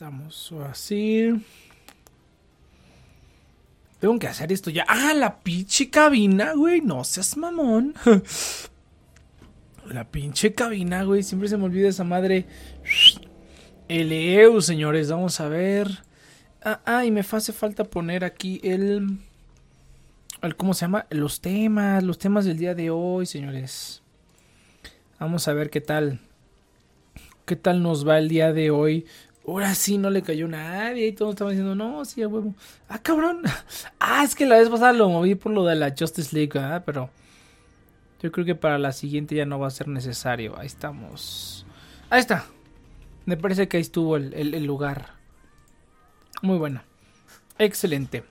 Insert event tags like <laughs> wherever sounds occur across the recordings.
Estamos, así. Tengo que hacer esto ya. ¡Ah, la pinche cabina, güey! No seas mamón. <laughs> la pinche cabina, güey. Siempre se me olvida esa madre. El EU, señores. Vamos a ver. Ah, ah, y me hace falta poner aquí el, el. ¿Cómo se llama? Los temas. Los temas del día de hoy, señores. Vamos a ver qué tal. ¿Qué tal nos va el día de hoy? Ahora sí no le cayó nadie y todos estaban diciendo, no, sí, a huevo. Ah, cabrón. <laughs> Ah, es que la vez pasada lo moví por lo de la Justice League, ¿verdad? Pero yo creo que para la siguiente ya no va a ser necesario. Ahí estamos. Ahí está. Me parece que ahí estuvo el, el lugar. Muy bueno. Excelente.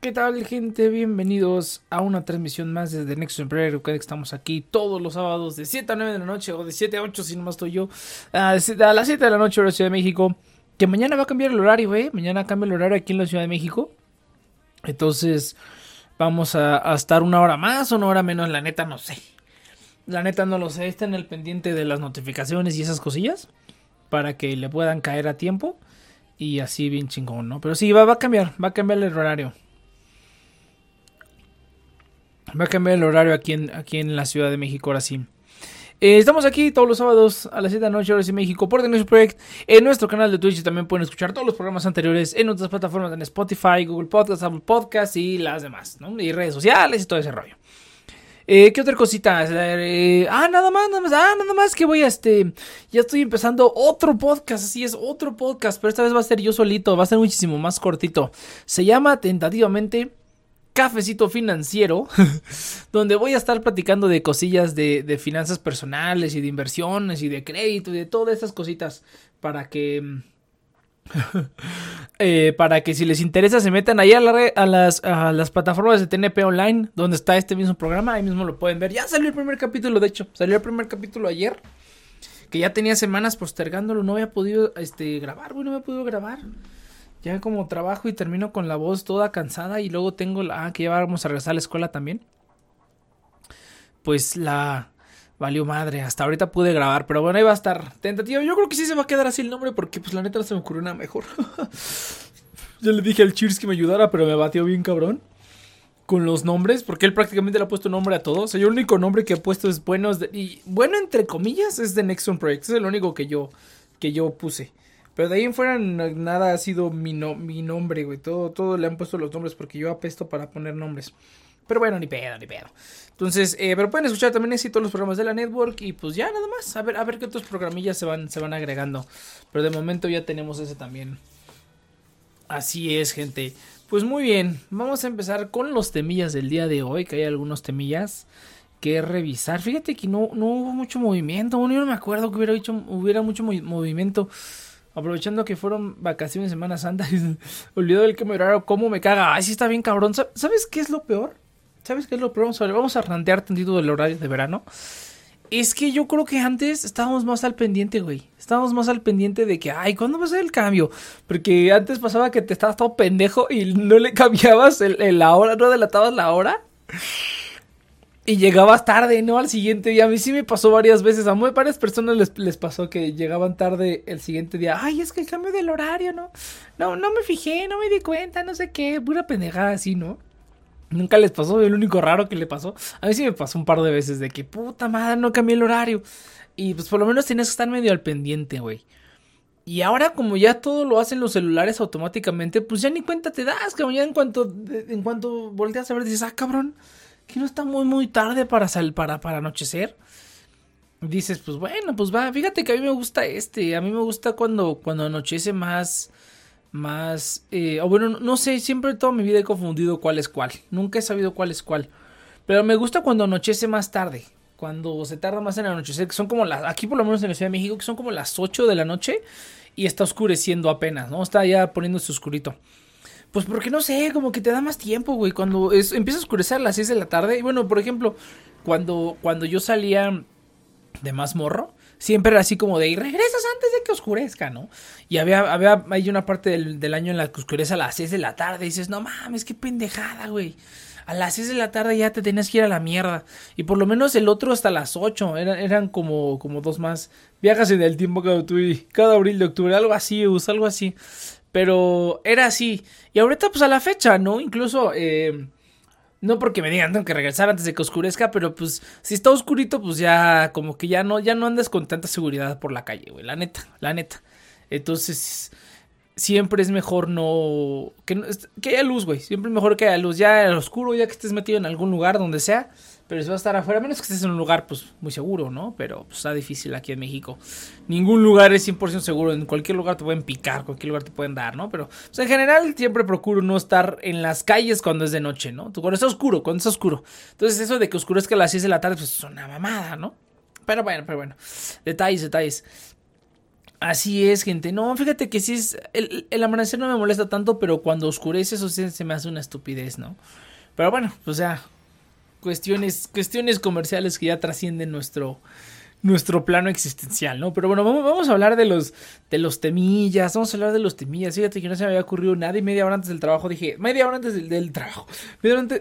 ¿Qué tal gente? Bienvenidos a una transmisión más desde Emperor. Recuerden que estamos aquí todos los sábados de 7 a 9 de la noche o de 7 a 8 si no más estoy yo. A las 7 de la noche la Ciudad de México. Que mañana va a cambiar el horario, ¿eh? Mañana cambia el horario aquí en la Ciudad de México. Entonces vamos a, estar una hora más o una hora menos. La neta no sé. La neta no lo sé. Está en el pendiente de las notificaciones y esas cosillas. Para que le puedan caer a tiempo. Y así bien chingón, ¿no? Pero sí, va a cambiar. Va a cambiar el horario. Va a cambiar el horario aquí en, aquí en la Ciudad de México, ahora sí. Eh, estamos aquí todos los sábados a las 7 de la noche, ahora en México, por The Project, en nuestro canal de Twitch también pueden escuchar todos los programas anteriores en otras plataformas, en Spotify, Google Podcasts, Apple Podcasts y las demás, ¿no? Y redes sociales y todo ese rollo. Eh, ¿Qué otra cosita? Eh, ah, nada más, nada más, ah, nada más que voy a este, ya estoy empezando otro podcast, así es, otro podcast, pero esta vez va a ser yo solito, va a ser muchísimo más cortito. Se llama tentativamente cafecito financiero, <laughs> donde voy a estar platicando de cosillas de, finanzas personales y de inversiones y de crédito y de todas estas cositas para que... <laughs> Eh, para que si les interesa se metan ahí a, a, las, a las plataformas de TNP Online, donde está este mismo programa, ahí mismo lo pueden ver. Ya salió el primer capítulo, de hecho, salió el primer capítulo ayer, que ya tenía semanas postergándolo, no había podido este, grabar, güey, no había podido grabar ya como trabajo y termino con la voz toda cansada y luego tengo la ah, que ya vamos a regresar a la escuela también. Pues la valió madre, hasta ahorita pude grabar, pero bueno, ahí va a estar tentativa. Yo creo que sí se va a quedar así el nombre porque pues la neta no se me ocurrió nada mejor. <laughs> ya le dije al Cheers que me ayudara, pero me batió bien cabrón con los nombres, porque él prácticamente le ha puesto nombre a todos. O sea, yo el único nombre que he puesto es bueno, y bueno entre comillas es de Nexon Project, es el único que yo que yo puse. Pero de ahí en fuera nada ha sido mi, mi nombre, güey. Todo, todo le han puesto los nombres porque yo apesto para poner nombres. Pero bueno, ni pedo, ni pedo. Entonces, eh, pero pueden escuchar también así todos los programas de la network. Y pues ya nada más. A ver, a ver qué otros programillas se van, se van agregando. Pero de momento ya tenemos ese también. Así es, gente. Pues muy bien. Vamos a empezar con los temillas del día de hoy. Que hay algunos temillas que revisar. Fíjate que no, no hubo mucho movimiento. Yo no me acuerdo que hubiera, hecho, hubiera mucho movimiento. Aprovechando que fueron vacaciones Semana Santa, <laughs> olvidó el horario, cómo me caga. Ay, sí está bien cabrón. ¿Sabes qué es lo peor? ¿Sabes qué es lo peor? Vamos a, vamos a rantear tantito del horario de verano. Es que yo creo que antes estábamos más al pendiente, güey. Estábamos más al pendiente de que, ay, ¿cuándo va a ser el cambio? Porque antes pasaba que te estabas todo pendejo y no le cambiabas el, la hora, no delatabas la hora y llegabas tarde, ¿no? Al siguiente día. A mí sí me pasó varias veces. A muy varias personas les, les, pasó que llegaban tarde el siguiente día. Ay, es que el cambio del horario, ¿no? No, no me fijé, no me di cuenta, no sé qué. Pura pendejada así, ¿no? Nunca les pasó, el único raro que le pasó. A mí sí me pasó un par de veces de que puta madre, no cambié el horario. Y pues por lo menos tienes que estar medio al pendiente, güey. Y ahora como ya todo lo hacen los celulares automáticamente, pues ya ni cuenta te das, cabrón. Ya en cuanto, en cuanto volteas a ver, dices, ah, cabrón que no está muy muy tarde para para, para anochecer. Dices, pues bueno, pues va, fíjate que a mí me gusta este, a mí me gusta cuando, cuando anochece más, más, eh, o bueno, no sé, siempre toda mi vida he confundido cuál es cuál, nunca he sabido cuál es cuál, pero me gusta cuando anochece más tarde, cuando se tarda más en anochecer, que son como las, aquí por lo menos en la Ciudad de México, que son como las 8 de la noche y está oscureciendo apenas, ¿no? Está ya poniéndose oscurito. Pues porque no sé, como que te da más tiempo, güey. Cuando empieza a oscurecer a las 6 de la tarde. Y bueno, por ejemplo, cuando, cuando yo salía de más morro, siempre era así como de, y regresas antes de que oscurezca, ¿no? Y había, había, hay una parte del, año en la que oscurece a las 6 de la tarde y dices, no mames, qué pendejada, güey. A las 6 de la tarde ya te tenías que ir a la mierda. Y por lo menos el otro hasta las 8. Eran, eran como, como dos más. Viajas en el tiempo cada, cada abril de octubre. Algo así, algo así. Pero era así. Y ahorita, pues a la fecha, ¿no? Incluso, eh, no porque me digan tengo que regresar antes de que oscurezca, pero pues si está oscurito, pues ya como que ya no, ya no andas con tanta seguridad por la calle, güey. La neta, la neta. Entonces, siempre es mejor no. Que, que haya luz, güey. Siempre es mejor que haya luz. Ya en oscuro, ya que estés metido en algún lugar donde sea pero si vas a estar afuera, menos que estés en un lugar pues muy seguro, ¿no? Pero pues, está difícil aquí en México. Ningún lugar es 100% seguro, en cualquier lugar te pueden picar, cualquier lugar te pueden dar, ¿no? Pero pues, en general siempre procuro no estar en las calles cuando es de noche, ¿no? Cuando está oscuro, cuando está oscuro. Entonces eso de que oscurezca a las 6 de la tarde pues es una mamada, ¿no? Pero bueno, pero bueno. Detalles, detalles. Así es, gente. No, fíjate que sí es. El, el amanecer no me molesta tanto, pero cuando oscurece, eso sí se me hace una estupidez, ¿no? Pero bueno, pues ya, cuestiones, cuestiones comerciales que ya trascienden nuestro, nuestro plano existencial, ¿no? Pero bueno, vamos, a hablar de los, de los temillas, vamos a hablar de los temillas. Fíjate que no se me había ocurrido nada y media hora antes del trabajo dije, media hora antes del, trabajo,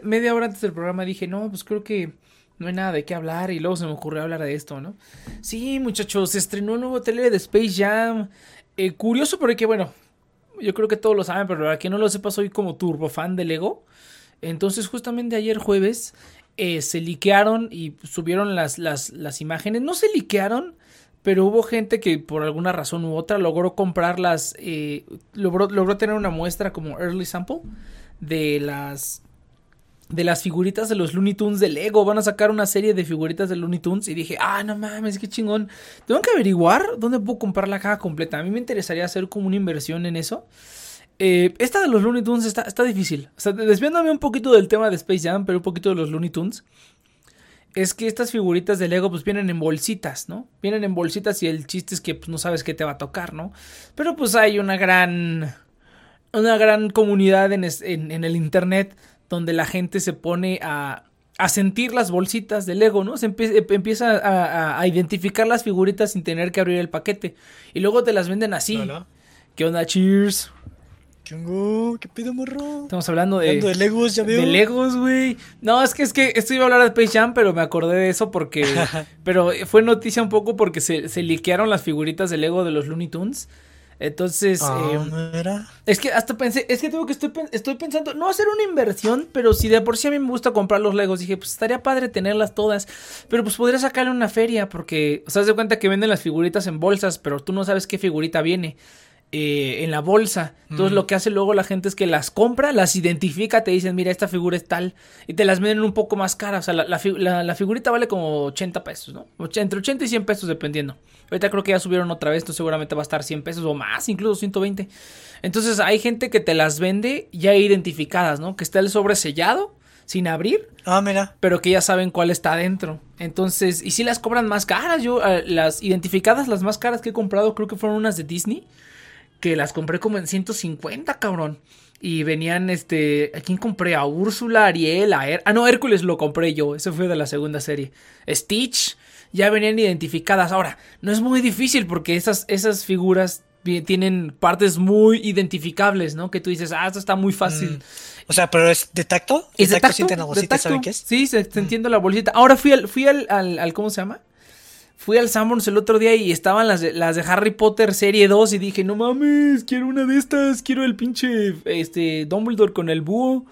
media hora, antes, del programa dije, no, pues creo que no hay nada de qué hablar y luego se me ocurrió hablar de esto, ¿no? Sí, muchachos, se estrenó un nuevo tele de Space Jam. Eh, curioso porque, bueno, yo creo que todos lo saben, pero para quien no lo sepa, soy como turbo fan de Lego. Entonces, justamente ayer jueves eh, se liquearon y subieron las, las, las imágenes. No se liquearon, pero hubo gente que por alguna razón u otra logró comprarlas, eh, logró, logró tener una muestra como early sample de las de las figuritas de los Looney Tunes de Lego. Van a sacar una serie de figuritas de Looney Tunes. Y dije, ah, no mames, qué chingón. Tengo que averiguar dónde puedo comprar la caja completa. A mí me interesaría hacer como una inversión en eso. Eh, esta de los Looney Tunes está, está difícil. O sea, desviándome un poquito del tema de Space Jam, pero un poquito de los Looney Tunes. Es que estas figuritas de Lego pues vienen en bolsitas, ¿no? Vienen en bolsitas y el chiste es que pues, no sabes qué te va a tocar, ¿no? Pero pues hay una gran... Una gran comunidad en, en, el internet donde la gente se pone a, a sentir las bolsitas de Lego, ¿no? Se empieza a, a, identificar las figuritas sin tener que abrir el paquete. Y luego te las venden así. ¿Qué onda? Cheers. ¿Qué pido, morro? Estamos hablando de. Hablando de Legos, ya veo. De Legos, güey. No, es que es que esto iba a hablar de Space Jam, pero me acordé de eso porque. <laughs> pero fue noticia un poco porque se, se liquearon las figuritas de Lego de los Looney Tunes. Entonces. Ah, eh, era? Es que hasta pensé. Es que tengo que estoy, estoy pensando. No hacer una inversión, pero si de por sí a mí me gusta comprar los Legos. Dije, pues estaría padre tenerlas todas. Pero pues podría sacarle una feria porque. O sea, de cuenta que venden las figuritas en bolsas, pero tú no sabes qué figurita viene. Eh, en la bolsa. Entonces lo que hace luego la gente es que las compra, las identifica, te dicen, mira, esta figura es tal, y te las venden un poco más caras. O sea, la, la, figurita vale como 80 pesos, ¿no? Entre 80 y 100 pesos dependiendo. Ahorita creo que ya subieron otra vez, entonces seguramente va a estar 100 pesos o más, incluso 120. Entonces hay gente que te las vende ya identificadas, ¿no? Que está el sobre sellado, sin abrir. Ah, mira. Pero que ya saben cuál está adentro. Entonces, y si las cobran más caras, yo, eh, las identificadas, las más caras que he comprado, creo que fueron unas de Disney que las compré como en 150, cabrón. Y venían, este, ¿a quién compré? A Úrsula, Ariel, a Ah, no, Hércules lo compré yo, ese fue de la segunda serie. Stitch, ya venían identificadas. Ahora, no es muy difícil porque esas, esas figuras tienen partes muy identificables, ¿no? Que tú dices, ah, esto está muy fácil. Mm. O sea, pero es de tacto. ¿Es de tacto? la bolsita, ¿saben qué es? Sí, se, mm. entiende la bolsita. Ahora fui al, fui al, al, ¿cómo se llama? Fui al Sanborns el otro día y estaban las de, las de Harry Potter serie 2 y dije, no mames, quiero una de estas, quiero el pinche este, Dumbledore con el búho.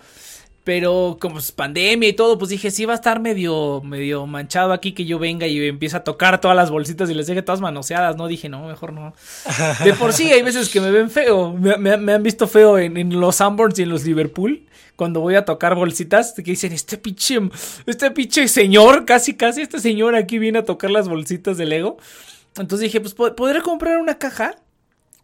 Pero como es pandemia y todo, pues dije, sí va a estar medio, medio manchado aquí que yo venga y empiece a tocar todas las bolsitas y les deje todas manoseadas, ¿no? Dije, no, mejor no. De por sí hay veces que me ven feo, me, han visto feo en, en los Sanborns y en los Liverpool cuando voy a tocar bolsitas, que dicen, este pinche, este pinche señor, casi, casi, este señor aquí viene a tocar las bolsitas de Lego. Entonces dije, pues, ¿podré comprar una caja?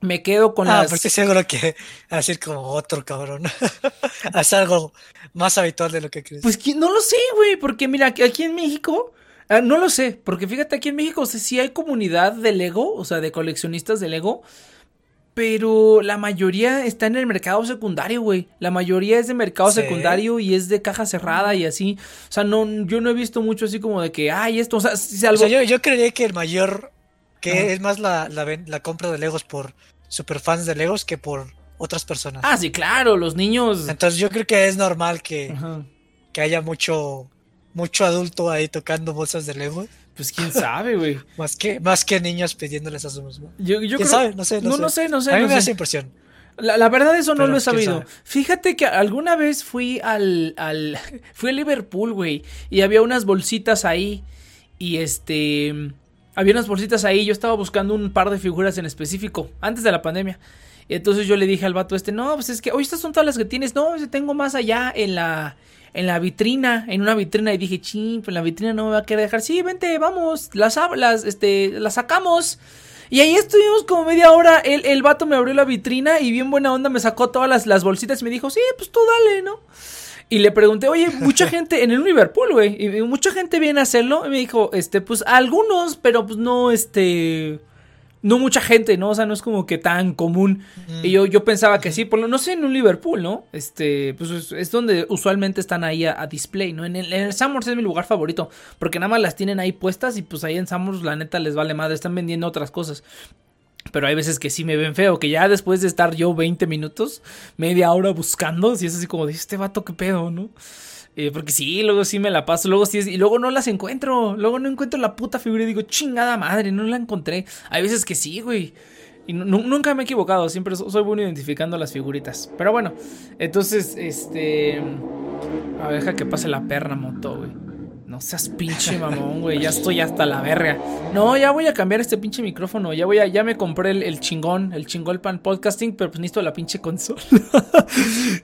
Me quedo con ah, las... estoy seguro que hacer como otro cabrón. <laughs> Haz algo más habitual de lo que crees. Pues no lo sé, güey, porque mira, aquí en México... Ah, no lo sé, porque fíjate, aquí en México o sí hay comunidad de Lego, o sea, de coleccionistas de Lego, pero la mayoría está en el mercado secundario, güey. La mayoría es de mercado secundario y es de caja cerrada y así. O sea, no, yo no he visto mucho así como de que, ay, esto, o sea, si algo... o sea yo, yo creería que el mayor que es más la, la, la compra de Legos por superfans de Legos que por otras personas. Ah, sí, claro, los niños. Entonces yo creo que es normal que, que haya mucho, mucho adulto ahí tocando bolsas de Legos. Pues quién sabe, güey. <laughs> más, que, más que niños pidiéndoles a sus mismos. Yo, yo ¿Quién sabe? No sé, no, no, sé. no sé, A mí no me sé. hace impresión. La, la verdad eso no lo he ¿quién sabido. sabe? Fíjate que alguna vez fui al, al <laughs> fui a Liverpool, güey, y había unas bolsitas ahí y este había unas bolsitas ahí, yo estaba buscando un par de figuras en específico antes de la pandemia. Y entonces yo le dije al vato este, "No, pues es que, oye, estas son todas las que tienes." No, yo tengo más allá en la en la vitrina, en una vitrina y dije, "Chin, pues la vitrina no me va a querer dejar." Sí, vente, vamos, las las este las sacamos. Y ahí estuvimos como media hora. El, el vato me abrió la vitrina y bien buena onda me sacó todas las, las bolsitas y me dijo, sí, pues tú dale, ¿no? Y le pregunté, oye, mucha <laughs> gente en el Liverpool, güey. Y mucha gente viene a hacerlo. Y me dijo, este, pues algunos, pero pues no, este. No mucha gente, ¿no? O sea, no es como que tan común. Y yo, yo pensaba que sí, por lo no sé, en un Liverpool, ¿no? Este, pues es, es donde usualmente están ahí a, a display, ¿no? En el, en el Summers es mi lugar favorito, porque nada más las tienen ahí puestas y pues ahí en Summers la neta les vale madre, están vendiendo otras cosas. Pero hay veces que sí me ven feo, que ya después de estar yo 20 minutos, media hora buscando, si es así como de este vato, qué pedo, ¿no? Eh, porque sí, luego sí me la paso, luego sí es, y luego no las encuentro, luego no encuentro la puta figura y digo, chingada madre, no la encontré. Hay veces que sí, güey. Y nu- nu- nunca me he equivocado, siempre so- soy bueno identificando las figuritas. Pero bueno, entonces, este... A ver, deja que pase la perra moto, güey. No seas pinche mamón, güey. Ya estoy hasta la verga. No, ya voy a cambiar este pinche micrófono. Ya voy a, ya me compré el, el chingón, el chingón pan podcasting, pero pues necesito la pinche consola. <laughs>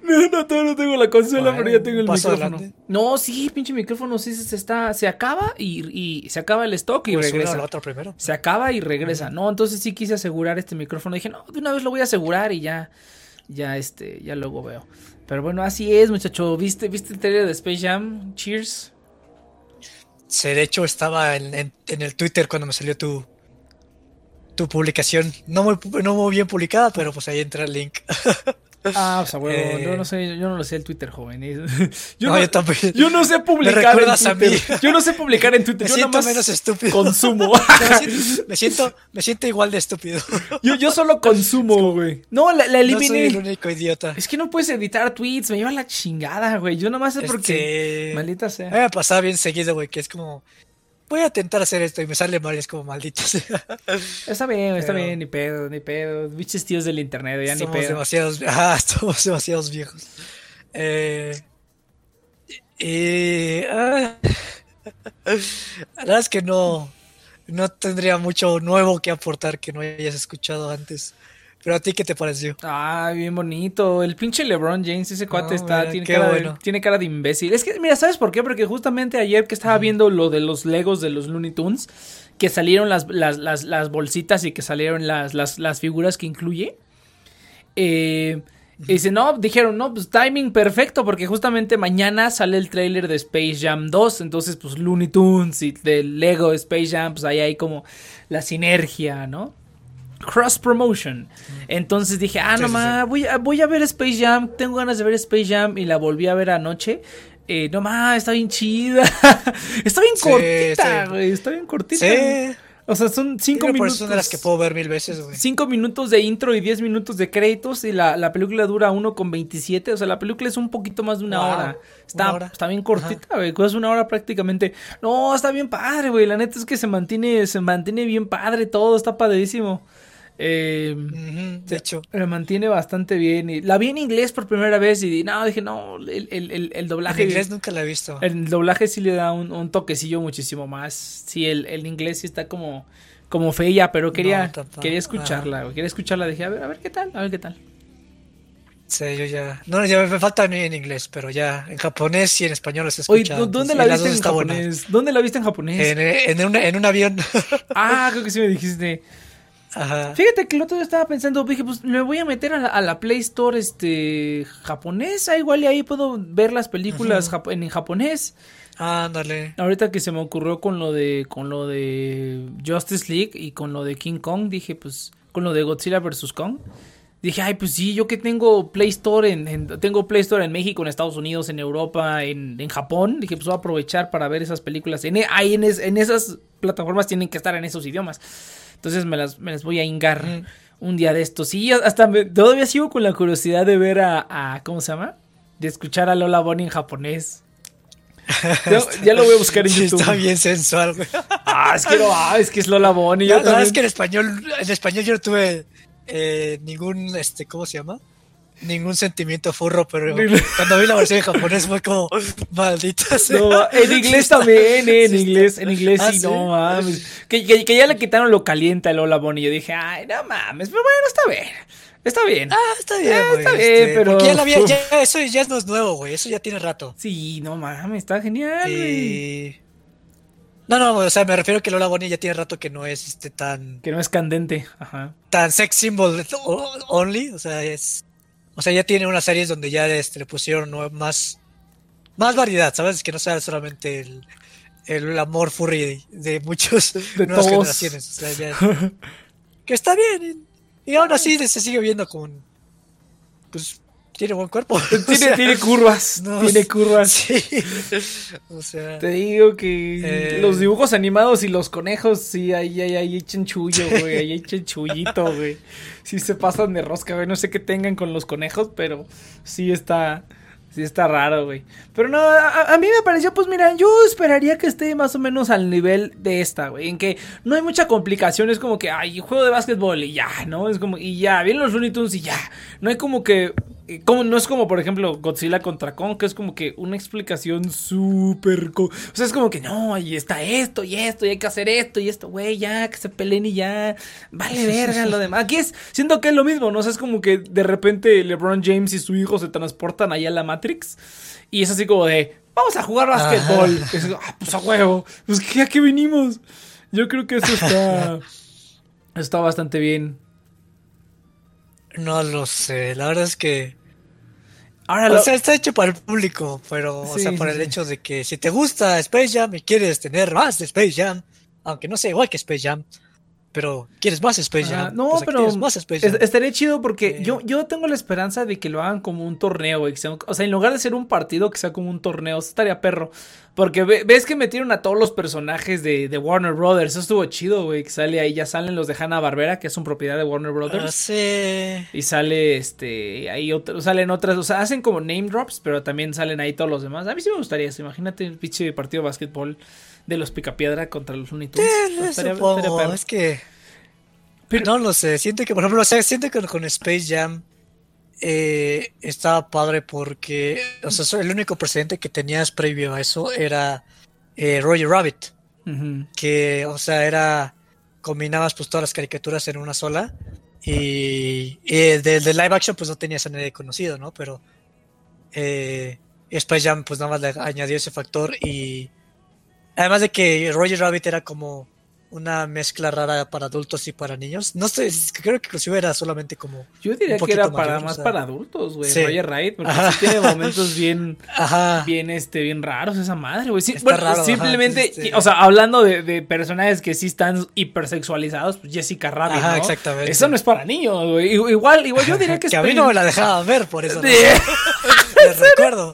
no, no, todavía no tengo la consola, Bueno, pero ya tengo el micrófono. adelante. No, sí, pinche micrófono, sí se, se está, se acaba y, y se acaba el stock y Pues regresa. otro primero. Se acaba y regresa. No, entonces sí quise asegurar este micrófono. Dije, no, de una vez lo voy a asegurar y ya, ya este, ya luego veo. Pero bueno, así es, muchacho. ¿Viste, viste el trailer de Space Jam? Cheers. Sí, de hecho estaba en, en- en el Twitter cuando me salió tu, tu publicación. No muy, no muy bien publicada, pero pues ahí entra el link. <laughs> Ah, pues a huevo. Eh. Yo no sé, yo no lo sé el Twitter, joven. <laughs> Yo No, no, yo también. yo no sé publicar en recuerdas a Twitter. mí. Yo no sé publicar en Twitter. Me yo siento nada más menos estúpido. consumo. <laughs> me, siento, me, siento, me siento igual de estúpido. yo, yo solo consumo, güey. No, la, la No eliminé. soy el único idiota. Es que no puedes editar tweets, me lleva la chingada, güey. Yo nada más sé porque. Este, Maldita A sea. me pasaba bien seguido, güey, que es como... Voy a intentar hacer esto y me sale mal es como maldito sea. <laughs> Está bien, está Pero- bien, ni pedo, ni pedo. Biches tíos del internet, ya ni somos pedo. demasiados, <laughs> ah, somos demasiados viejos. Eh, y, ah, la verdad es que no, no tendría mucho nuevo que aportar que no hayas escuchado antes. Pero a ti, ¿qué te pareció? Ah, bien bonito. El pinche LeBron James, ese cuate No, está, mira, tiene, cara de, bueno. tiene cara de imbécil. Es que, mira, ¿sabes por qué? Porque justamente ayer que estaba viendo lo de los Legos de los Looney Tunes, que salieron las, las, las, las bolsitas y que salieron las, las, las figuras que incluye. Eh, y dice, no, dijeron, no, pues timing perfecto, porque justamente mañana sale el tráiler de Space Jam 2, entonces pues Looney Tunes y del Lego Space Jam, pues ahí hay como la sinergia, ¿no? Cross promotion. Entonces dije, ah, Sí, no sí, más, voy a, voy a ver Space Jam, tengo ganas de ver Space Jam y la volví a ver anoche. Eh, no más, está bien chida. <laughs> está bien cortita, güey, está bien cortita. Sí, O sea, son cinco minutos. son de las que puedo ver mil veces, güey. Cinco minutos de intro y 10 minutos de créditos y la, la película dura 1 con 27, o sea, la película es un poquito más de una Wow, hora. Está, una hora. está bien cortita, güey, es una hora prácticamente. No, está bien padre, güey, la neta es que se mantiene, se mantiene bien padre todo, está padrísimo. Eh, de hecho, me mantiene bastante bien. Y la vi en inglés por primera vez y no, dije, no, el, el, el, el en doblaje... inglés nunca la he visto. El doblaje sí le da un, un toquecillo muchísimo más. Sí, el, el inglés sí está como, como fea, pero quería, No, quería escucharla, güey, quería escucharla. Dije, a ver, a ver qué tal, a ver qué tal. Sí, yo ya. No, ya me falta en en inglés, pero ya en japonés y en español Oye, escuchado. ¿dó- ¿dónde la las viste en buena. japonés? ¿Dónde la viste en japonés? En, en, un, en un avión. Ah, <laughs> creo que sí me dijiste. Ajá. Fíjate que el otro día estaba pensando, dije, pues me voy a meter a la, a la Play Store este japonesa, igual y ahí puedo ver las películas jap- en, en japonés. Ándale. Ahorita que se me ocurrió con lo de con lo de Justice League y con lo de King Kong, dije, pues con lo de Godzilla vs Kong. Dije, ay, pues sí, yo que tengo Play Store en, en- tengo Play Store en México, en Estados Unidos, en Europa, en, en Japón. Dije, pues voy a aprovechar para ver esas películas. En, e- ahí en, es- en esas plataformas tienen que estar en esos idiomas. Entonces me las, me las voy a hingar un día de estos. Y hasta me, todavía sigo con la curiosidad de ver a, a ¿cómo se llama? De escuchar a Lola Bonnie en japonés. <laughs> Ya, ya, lo voy a buscar en YouTube. Está bien sensual, güey. Ah, es que no, ah, es que es Lola Bonnie. La, verdad es que en español, en español yo no tuve eh, ningún, este, ¿cómo se llama? Ningún sentimiento furro, pero cuando vi la versión en japonés fue como, maldita sea. No, en <laughs> inglés también, eh, en inglés, en inglés ah, sí, no mames. Que, que, que, ya le quitaron lo caliente a Lola Bonnie. Yo dije, ay, no mames, pero bueno, está bien. Está bien. Ah, está bien, Ah, güey. está bien, este, pero- porque ya la había, ya, <laughs> eso ya no es nuevo, güey. Eso ya tiene rato. Sí, no mames, está genial. güey. Y... No, no, o sea, me refiero que Lola Bonnie ya tiene rato que no es este tan Que no es candente. Ajá. tan sex symbol only, o sea, es o sea, ya tiene unas series donde ya este, le pusieron más más variedad, ¿sabes? Que no sea solamente el, el amor furry de, de muchos De <laughs> nuevas todos. generaciones, o sea, ya- que está bien y, y aún así se sigue viendo con pues tiene buen cuerpo. <laughs> o Tiene, sea, tiene curvas. <laughs> no, tiene curvas. Sí. <laughs> O sea, Te digo que Eh. los dibujos animados y los conejos, sí, ahí, ahí, ahí echan chullo, güey. Ahí echan chullito, güey. Sí se pasan de rosca, güey. No sé qué tengan con los conejos, pero sí está. Sí está raro, güey. Pero no, a, a mí me pareció, pues mira, yo esperaría que esté más o menos al nivel de esta, güey. En que no hay mucha complicación, es como que, ay, juego de básquetbol y ya, ¿no? Es como, y ya, vienen los Looney Tunes y ya. No hay como que, eh, como, no es como, por ejemplo, Godzilla contra Kong, que es como que una explicación súper... O sea, es como que, no, y está esto y esto, y hay que hacer esto y esto, güey, ya, que se peleen y ya. Vale <laughs> verga lo demás. Aquí es, siento que es lo mismo, ¿no? O sea, es como que de repente LeBron James y su hijo se transportan allá a la Matrix. Y es así como de, vamos a jugar básquetbol. Es, ah, pues a huevo. Pues que a qué vinimos. Yo creo que eso está... <laughs> Está bastante bien. no lo sé, la verdad es que Ahora O lo- sea, está hecho para el público, pero, o Sí, sea, por sí, el hecho de que si te gusta Space Jam y quieres tener más de Space Jam, aunque no sea igual que Space Jam, pero quieres más Space Jam, no, pues aquí pero tienes más Space es- Jam. estaría chido porque Eh. yo, yo tengo la esperanza de que lo hagan como un torneo, güey. un- o sea, en lugar de ser un partido, que sea como un torneo. Estaría perro. Porque ve- ves que metieron a todos los personajes de, de Warner Brothers. Eso estuvo chido, güey. Que sale ahí, ya salen los de Hanna Barbera, que es un propiedad de Warner Ah, Brothers. sí. Y sale este. Ahí otro- salen otras. O sea, hacen como name drops, pero también salen ahí todos los demás. A mí sí me gustaría eso. Imagínate el pinche partido de básquetbol de los Picapiedra contra los Looney Tunes. Estaría- estaría es que Pero- no lo sé, siento que por ejemplo, o sea, siento que con Space Jam eh, estaba padre porque, o sea, el único precedente que tenías previo a eso era eh, Roger Rabbit. Que, o sea, era, combinabas pues todas las caricaturas en una sola y, y de, de live action pues no tenías a nadie conocido, ¿no? Pero eh, Space Jam pues nada más le añadió ese factor y además de que Roger Rabbit era como una mezcla rara para adultos y para niños, no sé, creo que inclusive era solamente como, Yo diría un que era para mayor, más o sea. para adultos, güey. Sí. Roger Rabbit, porque sí tiene momentos bien, <laughs> ajá, bien, este, bien raros esa madre, güey. Sí, bueno, raro, simplemente, o sea, hablando de, de personajes que sí están hipersexualizados, pues Jessica Rabbit, Ajá, ¿no? exactamente. Eso no es para niños, güey. Igual, igual yo diría que que a mí no me la dejaban ver por eso, no, <laughs> <laughs> les recuerdo,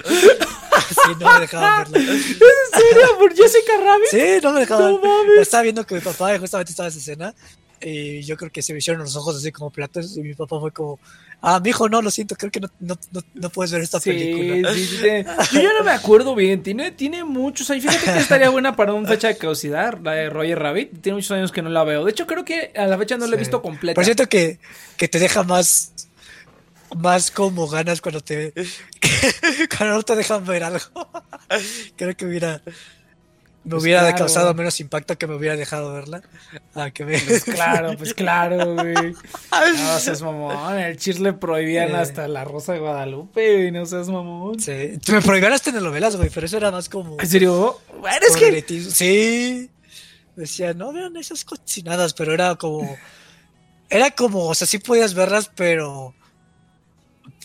<laughs> sí, no me dejaban verla. ¿En serio? ¿Por Jessica Rabbit? Sí, no me dejaban. No mames. Estaba viendo que mi papá justamente estaba en esa escena. Y yo creo que se me hicieron los ojos así como platos. Y mi papá fue como, ah, mi hijo, no, lo siento, creo que no, no, no, no puedes ver esta Sí, película. sí, sí, Yo ya no me acuerdo bien. Tiene, tiene muchos años. Fíjate que estaría buena para una fecha de caducidad, la de Roger Rabbit. Tiene muchos años que no la veo. De hecho, creo que a la fecha no la he visto completa. Por cierto que, que te deja más, más como ganas cuando te, <laughs> cuando no te dejan ver algo. <laughs> creo que hubiera, me Pues hubiera claro. causado menos impacto que me hubiera dejado verla. A que me... Pues <laughs> claro, pues claro, güey. No seas mamón. El le prohibían Eh. hasta la Rosa de Guadalupe, güey. No seas mamón. Sí. Me prohibieron las telenovelas, güey, pero eso era más como... ¿En serio? Bueno, es que. Sí. Decía, no vean esas cochinadas, pero era como. Era como, o sea, sí podías verlas, pero.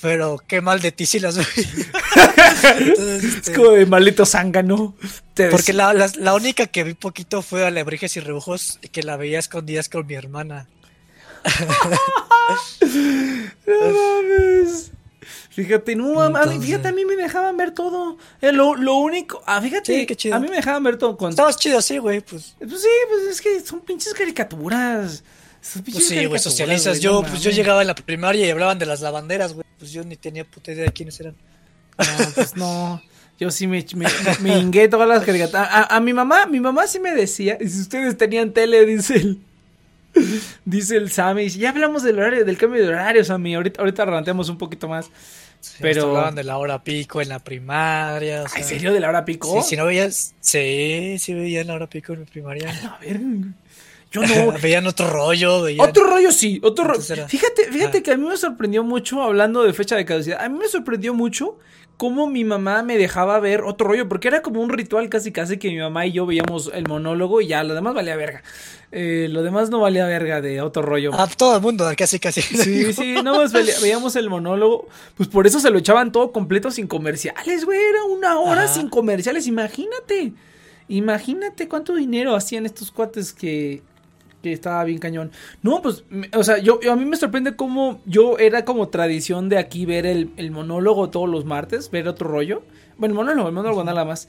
Pero qué mal de ti si las. <laughs> Entonces, Es este, como de maldito zángano. Porque la, la, la única que vi poquito fue Alebrijes y Rebujos, que la veía a escondidas con mi hermana. <laughs> No mames. Fíjate, no, a mí, fíjate, a mí me dejaban ver todo. Eh, lo, lo, único, ah, fíjate, qué chido. a mí me dejaban ver todo. Cuando... Estabas chido así, güey, pues. Pues sí, pues es que son pinches caricaturas. Pinches pues sí, güey, socializas. Wey, yo, no, pues yo llegaba en la primaria y hablaban de las lavanderas, güey. Pues yo ni tenía puta idea de quiénes eran. No, pues no. Yo sí me, me, me <laughs> hingué todas las caricaturas. A, a, mi mamá, mi mamá sí me decía, y si ustedes tenían tele, dice él. <laughs> Dice el Sammy, ya hablamos del horario, del cambio de horario, Sammy. Ahorita, ahorita un poquito más. pero hablaban de la hora pico en la primaria. ¿En serio de la hora pico? Sí, si no veías, sí, sí veían la hora pico en la primaria. A ver, yo no. <laughs> veían otro rollo. Otro rollo sí, otro rollo. Fíjate, fíjate ah. que a mí me sorprendió mucho, hablando de fecha de caducidad, a mí me sorprendió mucho cómo mi mamá me dejaba ver otro rollo, porque era como un ritual casi casi que mi mamá y yo veíamos el monólogo y ya, lo demás valía verga. Eh, lo demás no valía verga de otro rollo. A todo el mundo, casi casi. Sí, sí, <laughs> no más veíamos el monólogo, pues por eso se lo echaban todo completo sin comerciales, güey, era una hora sin comerciales, imagínate. Imagínate cuánto dinero hacían estos cuates que, que estaba bien cañón. No, pues, o sea, yo, a mí me sorprende cómo yo era como tradición de aquí ver el, el monólogo todos los martes, ver otro rollo. Bueno, el monólogo, el monólogo nada más.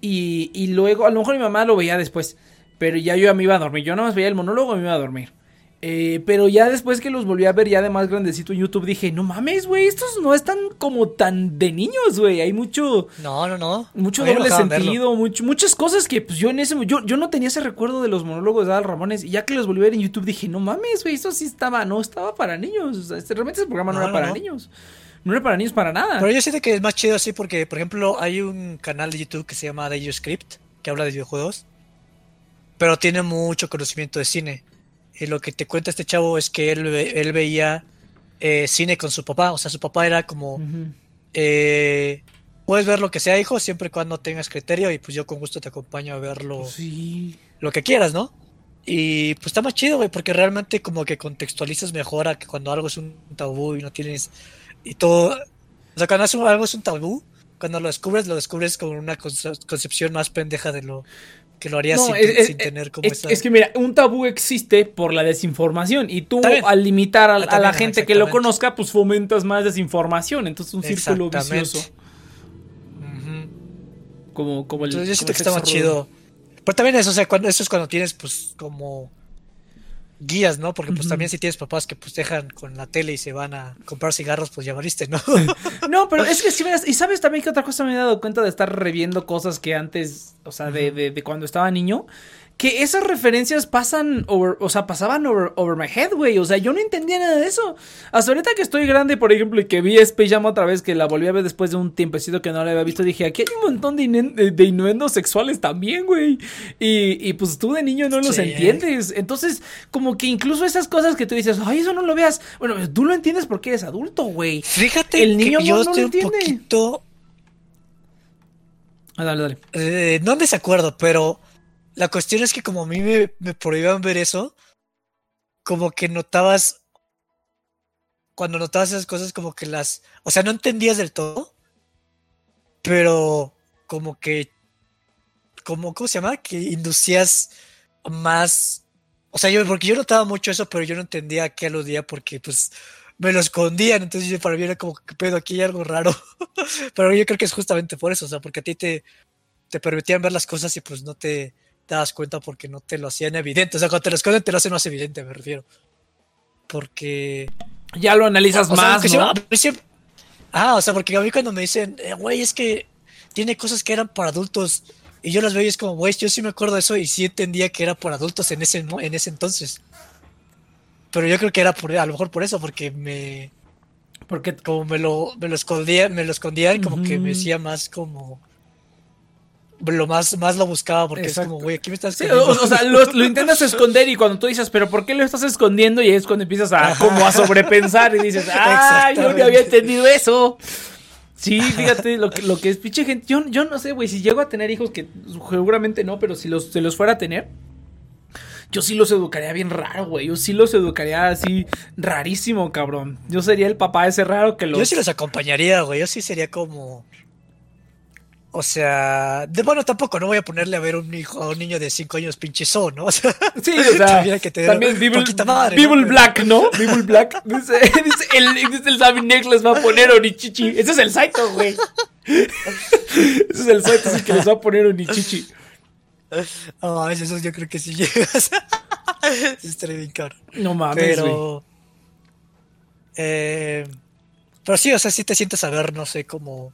Y, y luego, a lo mejor mi mamá lo veía después, pero ya yo ya me iba a dormir. Yo nada más veía el monólogo y me iba a dormir. Eh, pero ya después que los volví a ver ya de más grandecito en YouTube dije, no mames, güey, estos no están como tan de niños, güey. Hay mucho... No, no, no. Mucho doble sentido, muchas cosas que pues yo en ese... Yo, yo no tenía ese recuerdo de los monólogos de Adal Ramones y ya que los volví a ver en YouTube dije, no mames, güey, esto sí estaba, no estaba para niños. O sea, este, realmente ese programa no, era para niños. No era para niños para nada. Pero yo siento que es más chido así porque, por ejemplo, hay un canal de YouTube que se llama The Script que habla de videojuegos, pero tiene mucho conocimiento de cine. Y lo que te cuenta este chavo es que él, él veía eh, cine con su papá. O sea, su papá era como... Eh, puedes ver lo que sea, hijo, siempre y cuando tengas criterio. Y pues yo con gusto te acompaño a verlo. Sí. Lo que quieras, ¿no? Y pues está más chido, güey, porque realmente como que contextualizas mejor a que cuando algo es un tabú y no tienes... Y todo... O sea, cuando algo es un tabú, cuando lo descubres, lo descubres con una concepción más pendeja de lo, que lo harías sin, tener como es, es, que mira, un tabú existe por la desinformación y tú al limitar a, la gente que lo conozca, pues fomentas más desinformación, entonces un círculo vicioso. Como, como el... Entonces yo siento que está más chido. Pero también eso, o sea, cuando, eso es cuando tienes pues como guías, ¿no? Porque pues también si tienes papás que pues dejan con la tele y se van a comprar cigarros, pues ya moriste, ¿no? <laughs> no, pero es que si y sabes también que otra cosa me he dado cuenta de estar reviendo cosas que antes, o sea, de, de, de cuando estaba niño, que esas referencias pasan over, o sea, pasaban over, over my head, güey. O sea, yo no entendía nada de eso. Hasta ahorita que estoy grande, por ejemplo, y que vi Space Jam otra vez, que la volví a ver después de un tiempecito que no la había visto, dije, aquí hay un montón de, de, innuendos sexuales también, güey. Y, y, pues tú de niño no los entiendes. Entonces, como que incluso esas cosas que tú dices, ay, eso no lo veas. Bueno, tú lo entiendes porque eres adulto, güey. Fíjate, el niño que yo no, estoy lo entiende. un poquito. Ah, dale, dale. Eh, no desacuerdo, pero la cuestión es que como a mí me, me prohibían ver eso, como que notabas, cuando notabas esas cosas como que las, o sea, no entendías del todo, pero como que, como, ¿cómo se llama? Que inducías más, o sea, yo, porque yo notaba mucho eso, pero yo no entendía a qué aludía porque pues me lo escondían, entonces para mí era como que pedo, aquí hay algo raro, <laughs> pero yo creo que es justamente por eso, o sea, porque a ti te, te permitían ver las cosas y pues no te te das cuenta porque no te lo hacían evidente. O sea, cuando te lo esconden te lo hacen más evidente, me refiero. Porque... Ya lo analizas más, ¿no? ah, o sea, porque a mí cuando me dicen, eh, güey, es que tiene cosas que eran para adultos. Y yo las veo y es como, güey, yo sí me acuerdo de eso y sí entendía que era para adultos en ese, en ese entonces. Pero yo creo que era por, a lo mejor por eso, porque me... Porque como me lo, me lo escondía, me lo escondía y como que me decía más como lo más, más lo buscaba porque es como, güey, aquí me estás o, sea, lo, intentas <laughs> esconder y cuando tú dices, pero ¿por qué lo estás escondiendo? Y es cuando empiezas a como a sobrepensar y dices, ¡ay, yo no había entendido eso! Sí, fíjate, lo que, lo que es pinche gente. Yo, yo no sé, güey, si llego a tener hijos, que seguramente no, pero si los, se los fuera a tener, yo sí los educaría bien raro, güey. Yo sí los educaría así rarísimo, cabrón. Yo sería el papá ese raro que los. Yo sí los acompañaría, güey. Yo sí sería como O sea, de bueno, tampoco, no voy a ponerle a ver un hijo a un niño de 5 años pinche son, ¿no? <laughs> O sea, sí, <laughs> o sea, también, que te también Bible, madre, ¿no? Black, ¿no? <laughs> Bible Black. Dice, dice el, dice el Sammy les va a poner Onichichi. Ese es el Saito, güey. Ese es el Saito, el que les va a poner Onichichi. Oh, a veces eso yo creo que sí llegas. Estaría bien caro. No mames, Pero... Eh, pero sí, o sea, sí te sientes a ver, no sé, como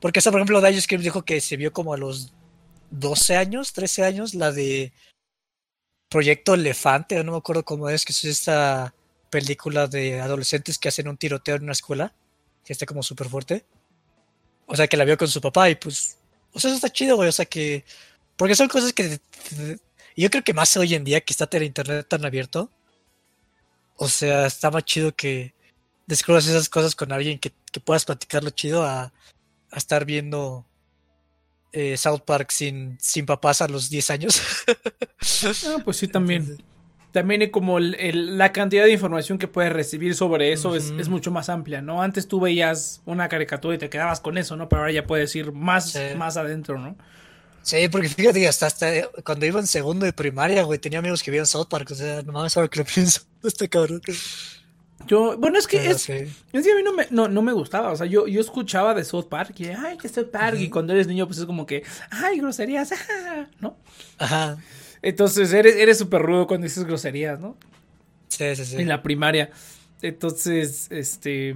porque esa, por ejemplo, Script dijo que se vio como a los 12 años, 13 años, la de Proyecto Elefante, no me acuerdo cómo es, que es esta película de adolescentes que hacen un tiroteo en una escuela, que está como súper fuerte. O sea, que la vio con su papá y pues, o sea, eso está chido, güey, o sea que, porque son cosas que, yo creo que más hoy en día que está el internet tan abierto, o sea, está más chido que descubras esas cosas con alguien que, que puedas platicarlo chido a a estar viendo eh, South Park sin, sin papás a los 10 años. <laughs> ah, pues sí, también. También como la cantidad de información que puedes recibir sobre eso es, mucho más amplia, ¿no? Antes tú veías una caricatura y te quedabas con eso, ¿no? Pero ahora ya puedes ir más, más adentro, ¿no? Sí, porque fíjate, hasta, hasta cuando iba en segundo de primaria, güey, tenía amigos que veían South Park, o sea, no mames ahora que lo pienso, <laughs> este cabrón. Yo, bueno, es que es, es que a mí no me, no, no me gustaba, o sea, yo, yo escuchaba de South Park y, ay, que South Park, y cuando eres niño, pues es como que, ay, groserías, <laughs> ¿no? Ajá. Entonces, eres, eres súper rudo cuando dices groserías, ¿no? Sí, sí, sí. En la primaria. Entonces, este,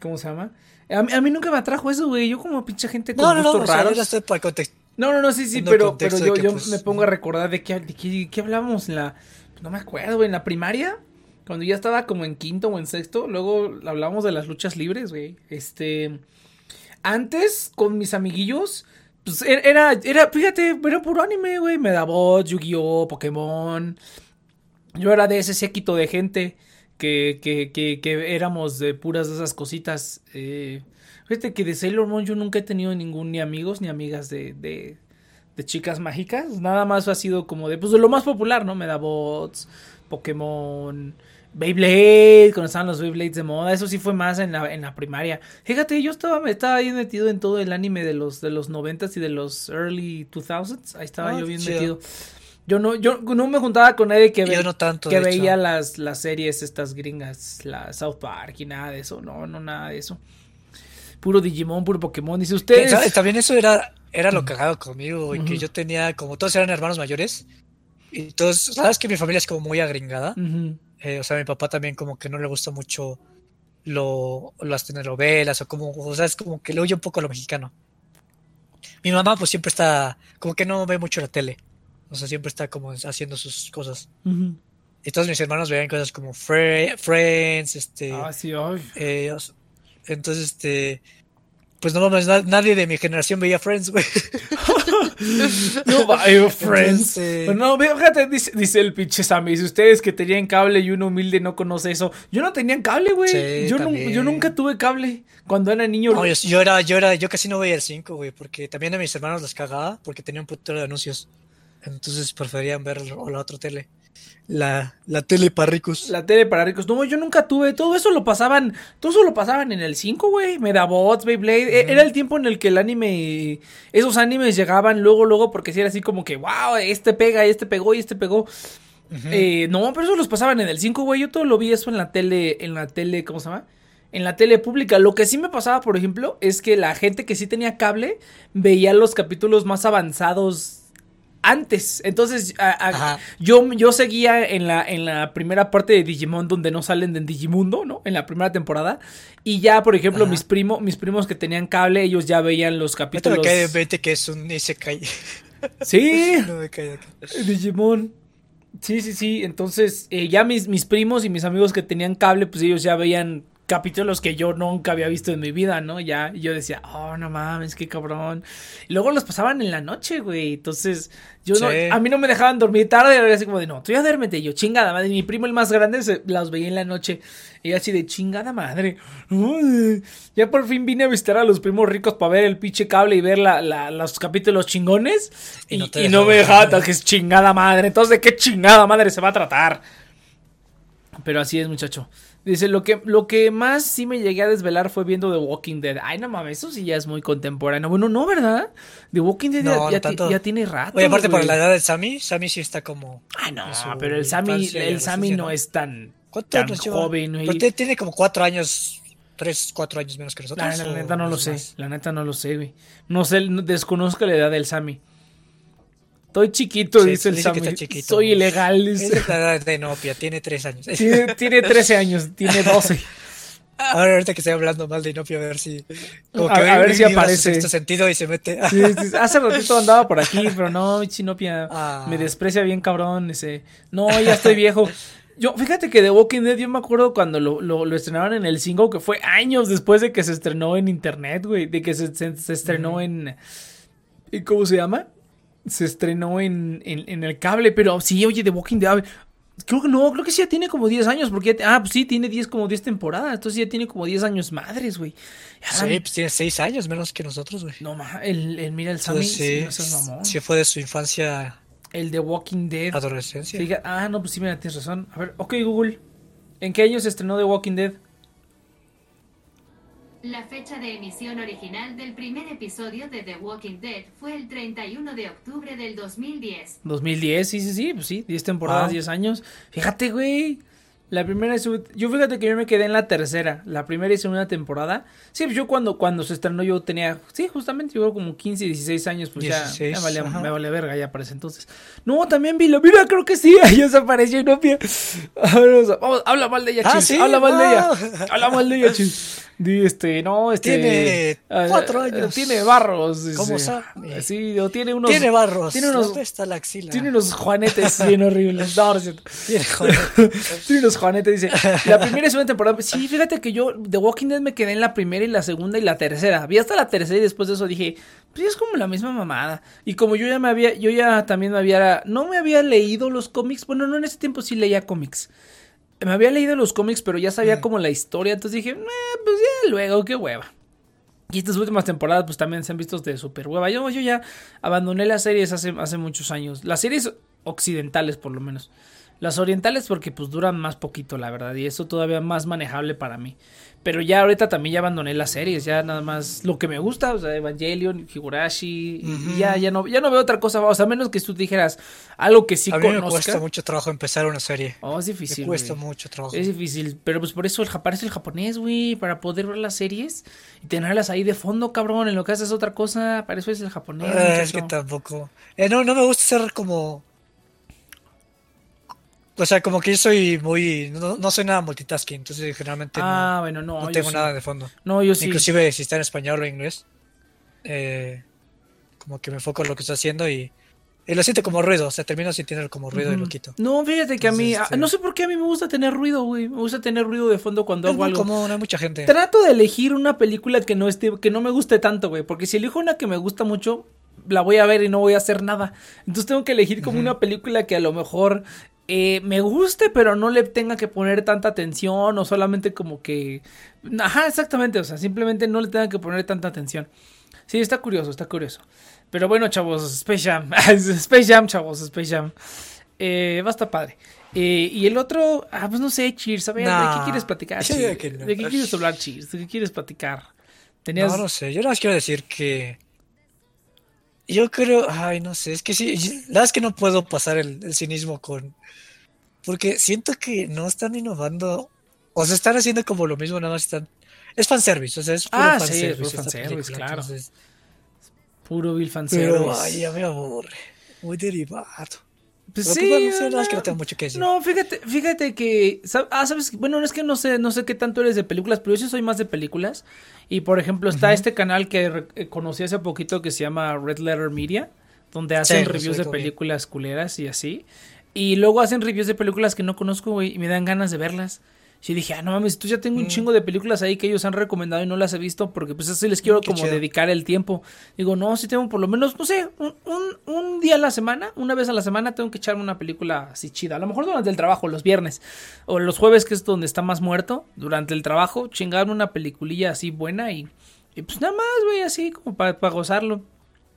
¿cómo se llama? A mí, a mí nunca me atrajo eso, güey, yo como pinche gente con no, no, raros. no, no, no, sí, sí, pero, pero yo, yo pues, me pongo a recordar de qué, de qué, qué hablábamos en la, no me acuerdo, güey, en la primaria cuando ya estaba como en quinto o en sexto, luego hablamos de las luchas libres, güey. Este. Antes, con mis amiguillos, pues e-, era, era, fíjate, era puro anime, güey. Medabot, Yu-Gi-Oh!, Pokémon. Yo era de ese séquito de gente que, que, que, que éramos de puras de esas cositas. Eh, fíjate que de Sailor Moon yo nunca he tenido ningún ni amigos ni amigas de, de, de chicas mágicas. Nada más ha sido como de, pues de lo más popular, ¿no? Medabots, Pokémon. Beyblade, cuando estaban los Beyblades de moda, eso sí fue más en la, en la primaria. Fíjate, yo estaba, estaba bien metido en todo el anime de los, de los 90s y de los early 2000s. Ahí estaba ah, yo bien metido. Yo no, yo no me juntaba con nadie que, que veía las, las series estas gringas, la South Park y nada de eso. No, no, nada de eso. Puro Digimon, puro Pokémon. Dice usted. También eso era, era lo cagado conmigo, y que yo tenía, como todos eran hermanos mayores, y todos, sabes que mi familia es como muy agringada. Eh, o sea, a mi papá también como que no le gusta mucho lo, las telenovelas o como, o sea, es como que le oye un poco a lo mexicano. Mi mamá pues siempre está, como que no ve mucho la tele. O sea, siempre está como haciendo sus cosas. Y todos mis hermanos veían cosas como Friends, este... Ah, sí, eh, entonces, este pues no mames, nadie de mi generación veía Friends, güey. <laughs> no vaya Friends. Pues no, fíjate, dice, dice, el pinche Sammy, si ustedes que tenían cable y uno humilde no conoce eso. Yo no tenía cable, güey. yo, yo nunca tuve cable cuando era niño. No, yo, era, yo era, yo casi no veía el 5, güey, porque también a mis hermanos les cagaba porque tenían un putero de anuncios. Entonces preferían ver la otra tele. La, la tele para ricos. La tele para ricos. No, yo nunca tuve. Todo eso lo pasaban. Todo eso lo pasaban en el 5, güey. Medabots, Beyblade. E, era el tiempo en el que el anime. Esos animes llegaban luego, luego, porque si era así como que, wow, este pega, este pegó, y este pegó. eh, no, pero eso los pasaban en el 5, güey. Yo todo lo vi eso en la tele. En la tele, ¿cómo se llama? En la tele pública. Lo que sí me pasaba, por ejemplo, es que la gente que sí tenía cable veía los capítulos más avanzados antes. Entonces, yo, yo seguía en la, en la primera parte de Digimon donde no salen de Digimundo, ¿no? En la primera temporada. Y ya, por ejemplo, mis primos, mis primos que tenían cable, ellos ya veían los capítulos. Me cae de que es un Isekai. <laughs> <laughs> Sí. no me cae Digimon. Sí, sí, sí. Entonces, eh, ya mis, mis primos y mis amigos que tenían cable, pues ellos ya veían capítulos que yo nunca había visto en mi vida, ¿no? Ya, yo decía, oh, no mames, qué cabrón. Y luego los pasaban en la noche, güey. Entonces, yo no, a mí no me dejaban dormir tarde, era así como de, no, tú ya duérmete. yo, chingada madre. Mi primo, el más grande, se, las veía en la noche. Y así de, chingada madre. ya por fin vine a visitar a los primos ricos para ver el pinche cable y ver la, la, los capítulos chingones. Y, no, me dejaban, que es chingada madre. Entonces, ¿de qué chingada madre se va a tratar? Pero así es, muchacho. Dice, lo que, lo que más sí me llegué a desvelar fue viendo The Walking Dead. Ay, no mames, eso sí ya es muy contemporáneo. Bueno, no, ¿verdad? The Walking Dead No, ya, no tanto. ya tiene rato. Oye, aparte por la edad de Sammy, Sammy sí está como... Ah, no, pero el Sammy, y el Sammy no es tan, ¿Cuántos tan joven. güey. Pero tiene- como cuatro años, tres, cuatro años menos que nosotros. La, la ¿o neta no lo sé, la neta no lo sé, güey. No sé, no- desconozco la edad del Sammy. Estoy chiquito, Sí, dice el dice Sammy. chiquito. Soy ilegal, Es dice. la edad de Inopia, tiene tres años. Tiene, tiene 13 años, tiene 12. <laughs> Ahora ahorita que estoy hablando mal de Inopia, a ver si... como A- que a ver si aparece. sexto sentido y se mete... Sí, sí, hace ratito andaba por aquí, pero no, mi chinopia Ah. me desprecia bien cabrón. Ese. No, ya estoy viejo. Yo, fíjate que The Walking Dead, yo me acuerdo cuando lo, lo, lo estrenaron en el 5, que fue años después de que se estrenó en internet, güey. De que se, se- se estrenó en. ¿y ¿Cómo se llama? Se estrenó en, en, en el cable, pero sí, oye, The Walking Dead. Creo que no, creo que sí ya tiene como 10 años, porque ya ah, pues sí, tiene 10 como 10 temporadas, entonces ya tiene como 10 años madres, güey. Sí, pues tiene seis años menos que nosotros, güey. No, ma, el, el- mira el Sammy, Entonces, sí, sí, no fue de su infancia, El de Walking Dead. adolescencia. Fija- ah, no, pues sí, mira, tienes razón. A ver, ok, Google. ¿En qué año se estrenó The Walking Dead? La fecha de emisión original del primer episodio de The Walking Dead fue el 31 de octubre del 2010. 2010, sí, sí, sí, pues sí, 10 temporadas, Ah. 10 años. Fíjate, güey. La primera y su- Yo fíjate que yo me quedé en la tercera, la primera y segunda temporada. Sí, pues yo cuando, cuando se estrenó yo tenía, sí, justamente yo como 15, 16 años, pues ya 16, me valía, me valía verga ya para ese entonces. No, también vi la, mira, creo que sí, <laughs> ahí se apareció Inopia. <laughs> A ver, vamos, vamos, habla mal de ella, Ah, Chis, ¿sí? habla mal de Ah. ella, <laughs> habla mal de ella, Chis. Di, este, no, este... Tiene ah, cuatro ah, años. Tiene barros. ¿Cómo sabe? Sí, o tiene unos... tiene barros. Tiene unos, ¿Dónde está la axila? tiene unos juanetes bien horribles. No, no. Tiene unos juanetes, dice. <laughs> La primera y segunda temporada. Sí, fíjate que yo The Walking Dead me quedé en la primera y la segunda y la tercera. Vi hasta la tercera y después de eso dije, pues es como la misma mamada. Y como yo ya me había, yo ya también me había, no me había leído los cómics. Bueno, no en ese tiempo sí leía cómics. Me había leído los cómics, pero ya sabía Mm. como la historia. Entonces dije, "Eh, pues ya luego, qué hueva. Y estas últimas temporadas, pues también se han visto de super hueva. Yo, yo ya abandoné las series hace, hace muchos años. Las series occidentales, por lo menos. Las orientales, porque pues duran más poquito, la verdad. Y eso todavía más manejable para mí. Pero ya ahorita también ya abandoné las series. Ya nada más lo que me gusta, o sea, Evangelion, Higurashi. y Ujú. ya, ya, no, ya no veo otra cosa. O sea, menos que tú dijeras algo que sí A mí me cuesta mucho trabajo empezar una serie. Oh, es difícil. me cuesta güey. mucho trabajo. Es difícil, pero pues por eso el, el japonés, güey, para poder ver las series y tenerlas ahí de fondo, cabrón, en lo que haces otra cosa, para eso es el japonés. Ah, es que tampoco. Eh, no, no me gusta ser como. O sea, como que yo soy muy. No, no soy nada multitasking, entonces generalmente Ah, no, bueno, no, no tengo sí. nada de fondo. No, yo sí. Inclusive si está en español o inglés, eh, como que me enfoco en lo que estoy haciendo y, y lo siento como ruido, o sea, termino sintiendo como ruido y lo quito. No, fíjate que a mí, ah, no sé por qué a mí me gusta tener ruido, güey. Me gusta tener ruido de fondo cuando Es hago algo. común, hay mucha gente. Trato de elegir una película que no esté, que no me guste tanto, güey. Porque si elijo una que me gusta mucho, la voy a ver y no voy a hacer nada. Entonces tengo que elegir como una película que a lo mejor eh, me guste, pero no le tenga que poner tanta atención. O solamente como que. Ajá, exactamente. O sea, simplemente no le tenga que poner tanta atención. Sí, está curioso, está curioso. Pero bueno, chavos, Space Jam. <laughs> Space Jam, chavos, Space Jam. Eh, va a estar padre. Eh, y el otro, ah, pues no sé, Cheers. A ver, ¿de qué Nah, quieres platicar? <laughs> Cheers? digo que no. ¿De qué quieres hablar, Cheers? ¿De qué quieres platicar? Tenías. No, no sé, yo nada más quiero decir que yo creo, ay, no sé, es que sí, yo- la verdad es que no puedo pasar el, el cinismo con, porque siento que no están innovando, o sea, están haciendo como lo mismo, nada más están, es fanservice, o sea, es puro Ah, sí, es fanservice puro fanservice, película, claro. entonces, Puro Bill Fanservice. pero, ay, ya me aburre, muy derivado. Pues Pero, sí, pues, bueno, no. que no tengo mucho que decir. No, fíjate, fíjate que, ah, sabes, bueno, es que no sé, no sé qué tanto eres de películas, pero yo sí soy más de películas. Y por ejemplo, está este canal que eh, conocí hace poquito que se llama Red Letter Media, donde hacen reviews de bien. películas culeras y así. Y luego hacen reviews de películas que no conozco, güey, y me dan ganas de verlas. Y dije, ah, no mames, tú ya tengo un Mm. chingo de películas ahí que ellos han recomendado y no las he visto porque pues así les quiero Qué como chido. dedicar el tiempo. Digo, no, si tengo por lo menos, no sé, un, un, un día a la semana, una vez a la semana tengo que echarme una película así chida. A lo mejor durante el trabajo, los viernes o los jueves que es donde está más muerto, durante el trabajo, chingarme una peliculilla así buena y, y pues nada más, güey, así como para gozarlo.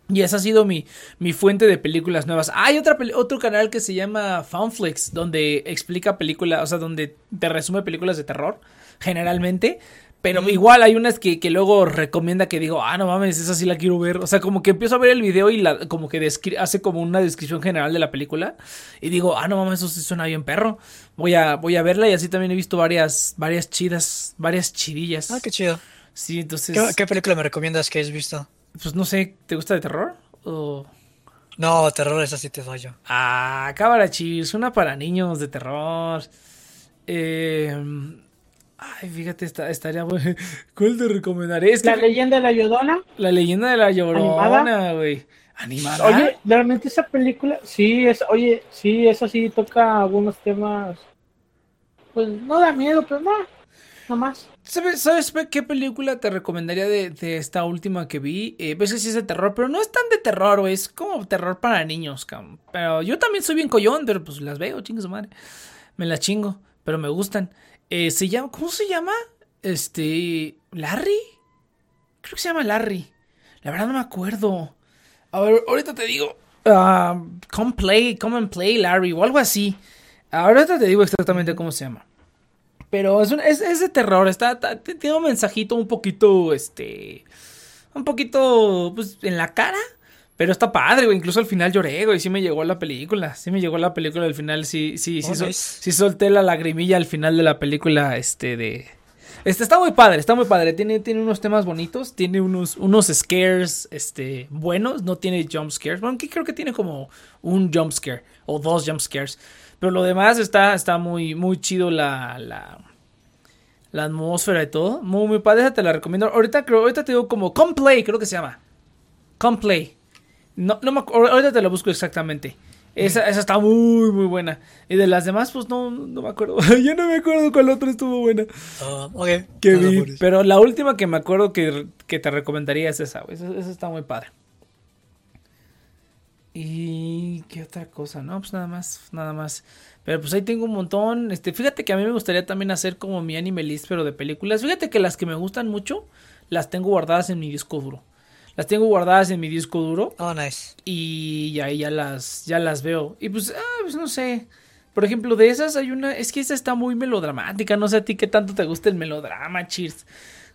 Y esa ha sido mi, mi fuente de películas nuevas. Hay otra otro canal que se llama Foundflix, donde explica películas, o sea, donde te resume películas de terror, generalmente. Pero igual hay unas que, que luego recomienda que digo, ah, no mames, esa sí la quiero ver. O sea, como que empiezo a ver el video y la, como que hace como una descripción general de la película. Y digo, ah, no mames, eso sí suena bien perro. Voy a, voy a verla y así también he visto varias, varias chidas, varias chidillas. Ah, qué chido. Sí, entonces, ¿Qué, qué película me recomiendas que hayas visto? Pues no sé, ¿te gusta de terror? O... No, terror, esa sí te fallo. Ah, Cámara Cheers, una para niños de terror. Eh, ay, fíjate, esta, estaría bueno. <laughs> ¿Cuál te recomendaré? Es que La leyenda de la Llorona. la leyenda de la llorona, ¿Animada? güey. ¿Animada? Oye, realmente esa película, sí, es, oye, sí, eso sí toca algunos temas. Pues no da miedo, pero no, no más. ¿Sabes, ¿Sabes pe- qué película te recomendaría de, esta última que vi? Eh, pues sí es de terror, pero no es tan de terror, güey. Es como terror para niños. Pero yo también soy bien collón, pero pues las veo, chingue su madre. Me las chingo, pero me gustan. Eh, se llama, ¿cómo se llama? Este, ¿Larry? Creo que se llama Larry. La verdad no me acuerdo. A ver, ahorita te digo. ah, come play, come and play, Larry, o algo así. Ahorita te digo exactamente cómo se llama. Pero es, un- es, es de terror, está, está- tiene un mensajito un poquito, este, un poquito, pues, en la cara. Pero está padre, güey. Incluso al final lloré, güey. Sí me llegó la película. Sí me llegó la película al final. Sí, sí, sí. Oh, sol- nice. sí solté la lagrimilla al final de la película, este, de... Este, está muy padre, está muy padre. Tiene, tiene unos temas bonitos. Tiene unos, unos scares, este, buenos. No tiene jump scares. Bueno, creo que tiene como un jump scare. O dos jump scares. Pero lo demás está, está muy, muy chido la, la, la atmósfera y todo. Muy, muy padre, esa te la recomiendo. Ahorita creo, ahorita te digo como Complay, creo que se llama. Complay. No, no me ahorita te la busco exactamente. Esa, esa está muy, muy buena. Y de las demás, pues no, no me acuerdo. <laughs> ya no me acuerdo cuál otra estuvo buena. Ah, ok. Que vi. Pero la última que me acuerdo que, que te recomendaría es esa, güey. Esa, esa está muy padre. Y qué otra cosa, no, pues nada más, nada más. Pero pues ahí tengo un montón. Este, fíjate que a mí me gustaría también hacer como mi anime list, pero de películas. Fíjate que las que me gustan mucho, las tengo guardadas en mi disco duro. Las tengo guardadas en mi disco duro Oh, nice. y ahí ya las, ya las veo. Y pues, ah, pues no sé. Por ejemplo, de esas hay una. Es que esa está muy melodramática. No sé a ti qué tanto te gusta el melodrama, cheers.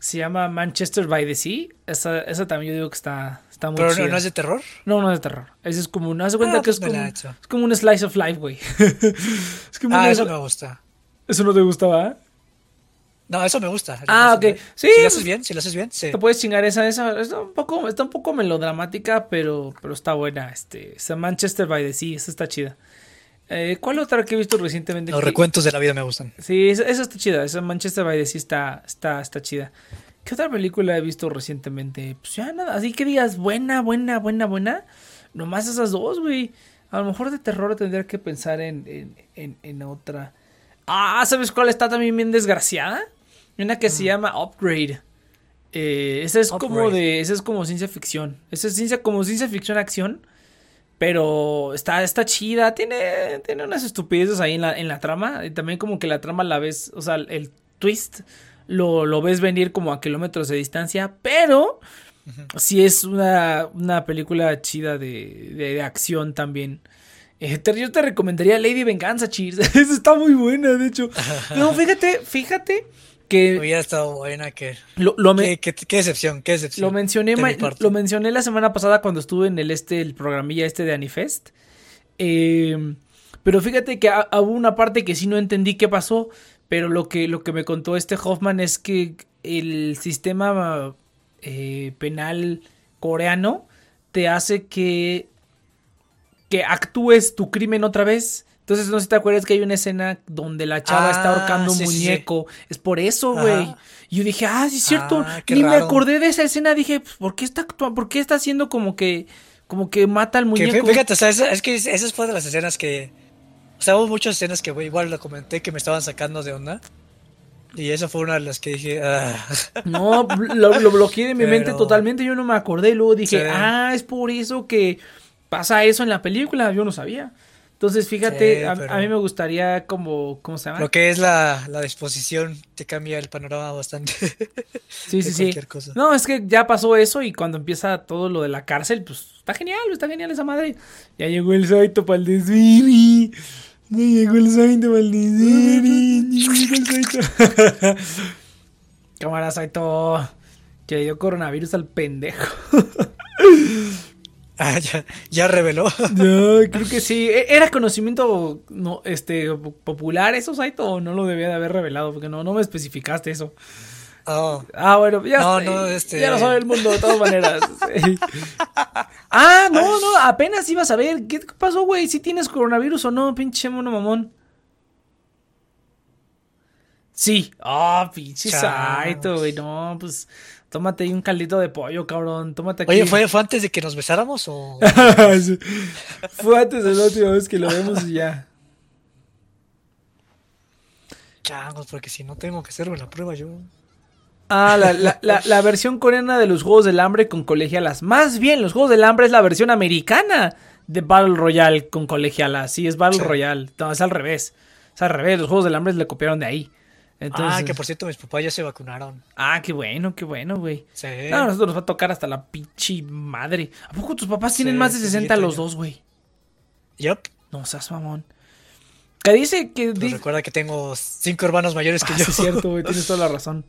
Se llama Manchester by the Sea. Esa, esa también yo digo que está, está muy Pero no, chida. no es de terror. No, no es de terror. Ese es como. No haz de cuenta Ah, que es pues como, es como un slice of life, güey. <laughs> es como Ah, eso me gusta. eso no te gustaba. No, eso me gusta. Ah, ok. Sí, Si lo pues- haces bien, si lo haces bien, sí. Te puedes chingar esa, esa. Está un poco, está un poco melodramática, pero, pero está buena. Este. Esa Manchester by the Sea. Esa está chida. Eh, ¿Cuál otra que he visto recientemente? Los que- recuentos de la vida me gustan. Sí, esa, está chida. Esa Manchester by the Sea está, está, está chida. ¿Qué otra película he visto recientemente? Pues ya nada. Así que digas, buena, buena, buena, buena. Nomás esas dos, güey. A lo mejor de terror tendría que pensar en, en, en, en otra. Ah, ¿sabes cuál está también bien desgraciada? Una que se llama Upgrade. Eh, esa es como de. Esa es como ciencia ficción. Esa es ciencia, como ciencia ficción acción. Pero está, está chida. Tiene, tiene unas estupideces ahí en la, en la trama. Y también como que la trama la ves. O sea, el twist lo, lo ves venir como a kilómetros de distancia. Pero sí es una, una película chida de, de, de acción también. Eh, te- yo te recomendaría Lady Venganza, Cheers. <laughs> Esa está muy buena, de hecho. <laughs> No, fíjate, fíjate que Hubiera estado buena que... lo, Qué, qué- qué decepción, qué decepción. lo mencioné, de lo mencioné la semana pasada cuando estuve en el este, el programilla este de Anifest. Eh, pero fíjate que hubo una parte que sí no entendí qué pasó. Pero lo que, lo que me contó este Hoffman es que el sistema eh, penal coreano te hace que, que actúes tu crimen otra vez. Entonces, no sé si te acuerdas que hay una escena donde la chava está Ah, ahorcando un sí, sí, sí. muñeco. Es por eso, güey. Y yo dije, ah, sí es cierto. Ah, Ni me acordé de esa escena. Dije, pues, ¿por qué está actuando? ¿Por qué está haciendo como que, como que mata al Que muñeco? fíjate, o sea, es que esa fue de las escenas que... O sea, hubo muchas escenas que güey, igual lo comenté que me estaban sacando de onda. Y esa fue una de las que dije... ah. <laughs> No, lo, lo bloqueé de mi Pero- mente totalmente. Yo no me acordé. Y luego dije, Sí. ah, es por eso que pasa eso en la película. Yo no sabía. Entonces, fíjate, Sí, a, a mí me gustaría como, ¿cómo se llama? Lo que es la, la disposición te cambia el panorama bastante. <laughs> sí, sí, sí. cualquier cosa. No, es que ya pasó eso y cuando empieza todo lo de la cárcel, pues está genial, está genial esa madre. Ya llegó el Saito para el desfile. Ya llegó el Saito para el desfile. Ya llegó el Saito. <laughs> Cámara, Saito. Que le dio coronavirus al pendejo. <laughs> <laughs> Ah, ya, ya reveló. <laughs> No, creo que sí. E- ¿Era conocimiento no, este, popular eso, Saito? ¿O no lo debía de haber revelado? Porque no, no me especificaste eso. Oh, Ah, bueno, ya, No, este- ya lo sabe el mundo de todas maneras. <laughs> Sí. ah, no, no, apenas ibas a ver. ¿Qué pasó, güey? ¿Si tienes coronavirus o no, pinche mono mamón? Sí. Ah, pinche. Saito, güey. No, pues tómate ahí un caldito de pollo, cabrón. Tómate aquí. Oye, ¿fue, ¿fue antes de que nos besáramos o...? <laughs> Fue antes de la última vez que lo vemos y ya. Changos, porque si no tengo que hacerme la prueba yo. Ah, la, la, la, la versión coreana de los Juegos del Hambre con colegialas. Más bien, los Juegos del Hambre es la versión americana de Battle Royale con colegialas. Sí, es Battle Sí. Royale. No, es al revés. Es al revés. Los Juegos del Hambre le copiaron de ahí. Entonces, Ah, que por cierto, mis papás ya se vacunaron. ah, qué bueno, qué bueno, güey. Sí. No, a nosotros nos va a tocar hasta la pinche madre. ¿A poco tus papás tienen Sí, más de sí, 60 yo los dos, güey? Yup. No seas mamón. Que dice que... Pues recuerda que tengo cinco hermanos mayores que Ah, yo. sí, es cierto, güey, tienes toda la <laughs> razón.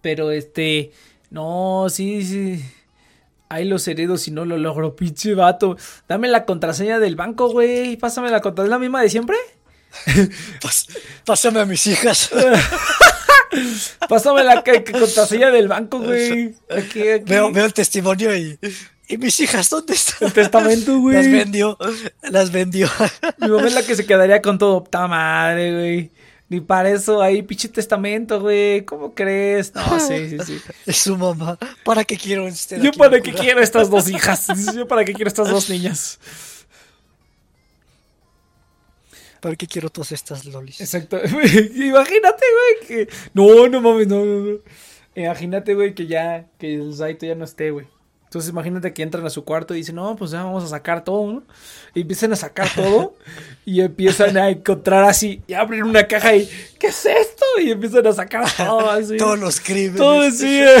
Pero este, no, sí, sí. Ahí los heredo si no lo logro, pinche vato. Dame la contraseña del banco, güey. Pásame la contraseña, ¿la misma de siempre? <laughs> Pásame a mis hijas. <laughs> Pásame la contraseña del banco, güey. Aquí, aquí. veo, veo el testimonio y. ¿Y mis hijas dónde están? El testamento, güey. Las vendió. Las vendió. Mi mamá es la que se quedaría con todo. ¡Ta madre, güey! Ni para eso ahí, pinche testamento, güey. ¿Cómo crees? No, sí, sí, sí. <laughs> Es su mamá. ¿Para qué quiero este Yo para qué quiero estas dos hijas. Yo para qué quiero estas dos niñas. ¿Para qué quiero todas estas lolis? Exacto. <laughs> Imagínate, güey, que. No, no mames, no, no, no. Imagínate, güey, que ya. Que el Zaito ya no esté, güey. Entonces imagínate que entran a su cuarto y dicen, no, pues ya vamos a sacar todo, ¿no? Y empiezan a sacar todo <laughs> y empiezan a encontrar así y abren una caja y, ¿qué es esto? Y empiezan a sacar todo así. Todos los crímenes. Todo así, <laughs> eh.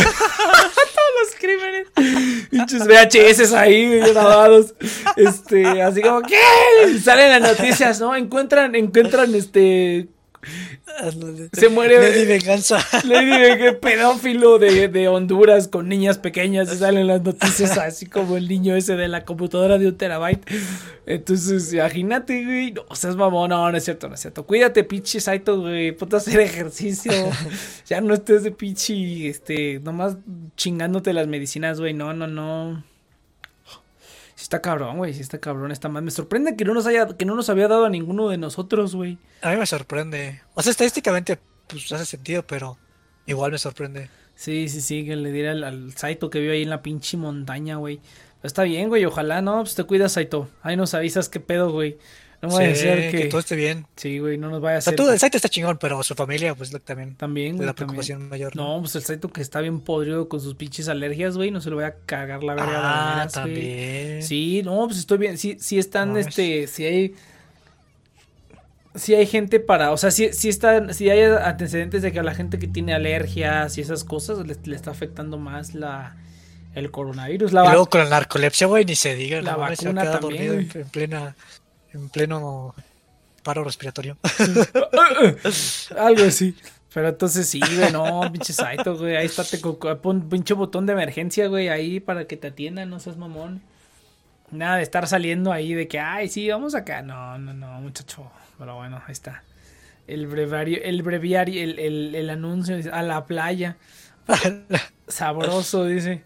Crímenes. <laughs> Pinches VHS ahí, grabados. Este, así como, ¿qué? Salen las noticias, ¿no? Encuentran, encuentran, este, Se muere- Lady Venganza. <laughs> Lady Gaga, pedófilo de, de Honduras con niñas pequeñas y salen las noticias así como el niño ese de la computadora de un terabyte. Entonces, imagínate, güey. No, seas mamón, no, no es cierto, no es cierto. Cuídate, pinche Saito, güey. Ponte a hacer ejercicio. <laughs> ya no estés de pinche, este, nomás chingándote las medicinas, güey. No, no, no. Está cabrón, güey. Sí está cabrón. Está mal. Me sorprende que no nos haya, que no nos había dado a ninguno de nosotros, güey. A mí me sorprende. O sea, estadísticamente, pues hace sentido, pero igual me sorprende. Sí, sí, sí, que le diera al, al Saito que vio ahí en la pinche montaña, güey. Está bien, güey, ojalá, ¿no? Pues te cuidas, Saito. Ahí nos avisas qué pedo, güey. No a Sí, ser que... que todo esté bien. Sí, güey, no nos vaya a O sea, hacer... tú, el site está chingón, pero su familia, pues lo- también. También, güey, la también. preocupación mayor. No, pues el Saito que está bien podrido con sus pinches alergias, güey. No se lo voy a cagar la verga. Ah, veras, güey. también. Sí, no, pues estoy bien. Sí, sí están, este, sí hay... Sí hay gente para, o sea, sí, sí están, sí hay antecedentes de que a la gente que tiene alergias y esas cosas le, le está afectando más la el coronavirus. La Y luego con la narcolepsia, güey, ni se diga. La no mames, se va a vacuna quedar también, en plena, en pleno paro respiratorio. <laughs> Algo así. Pero entonces sí, güey, no, pinche Saito, güey. Ahí está, te pon pinche botón de emergencia, güey, ahí para que te atiendan, no seas mamón. Nada de estar saliendo ahí de que, ay, sí, vamos acá. No, no, no, muchacho. Pero bueno, ahí está. El breviario, el breviario, el, el, el anuncio a la playa. <laughs> Sabroso, dice.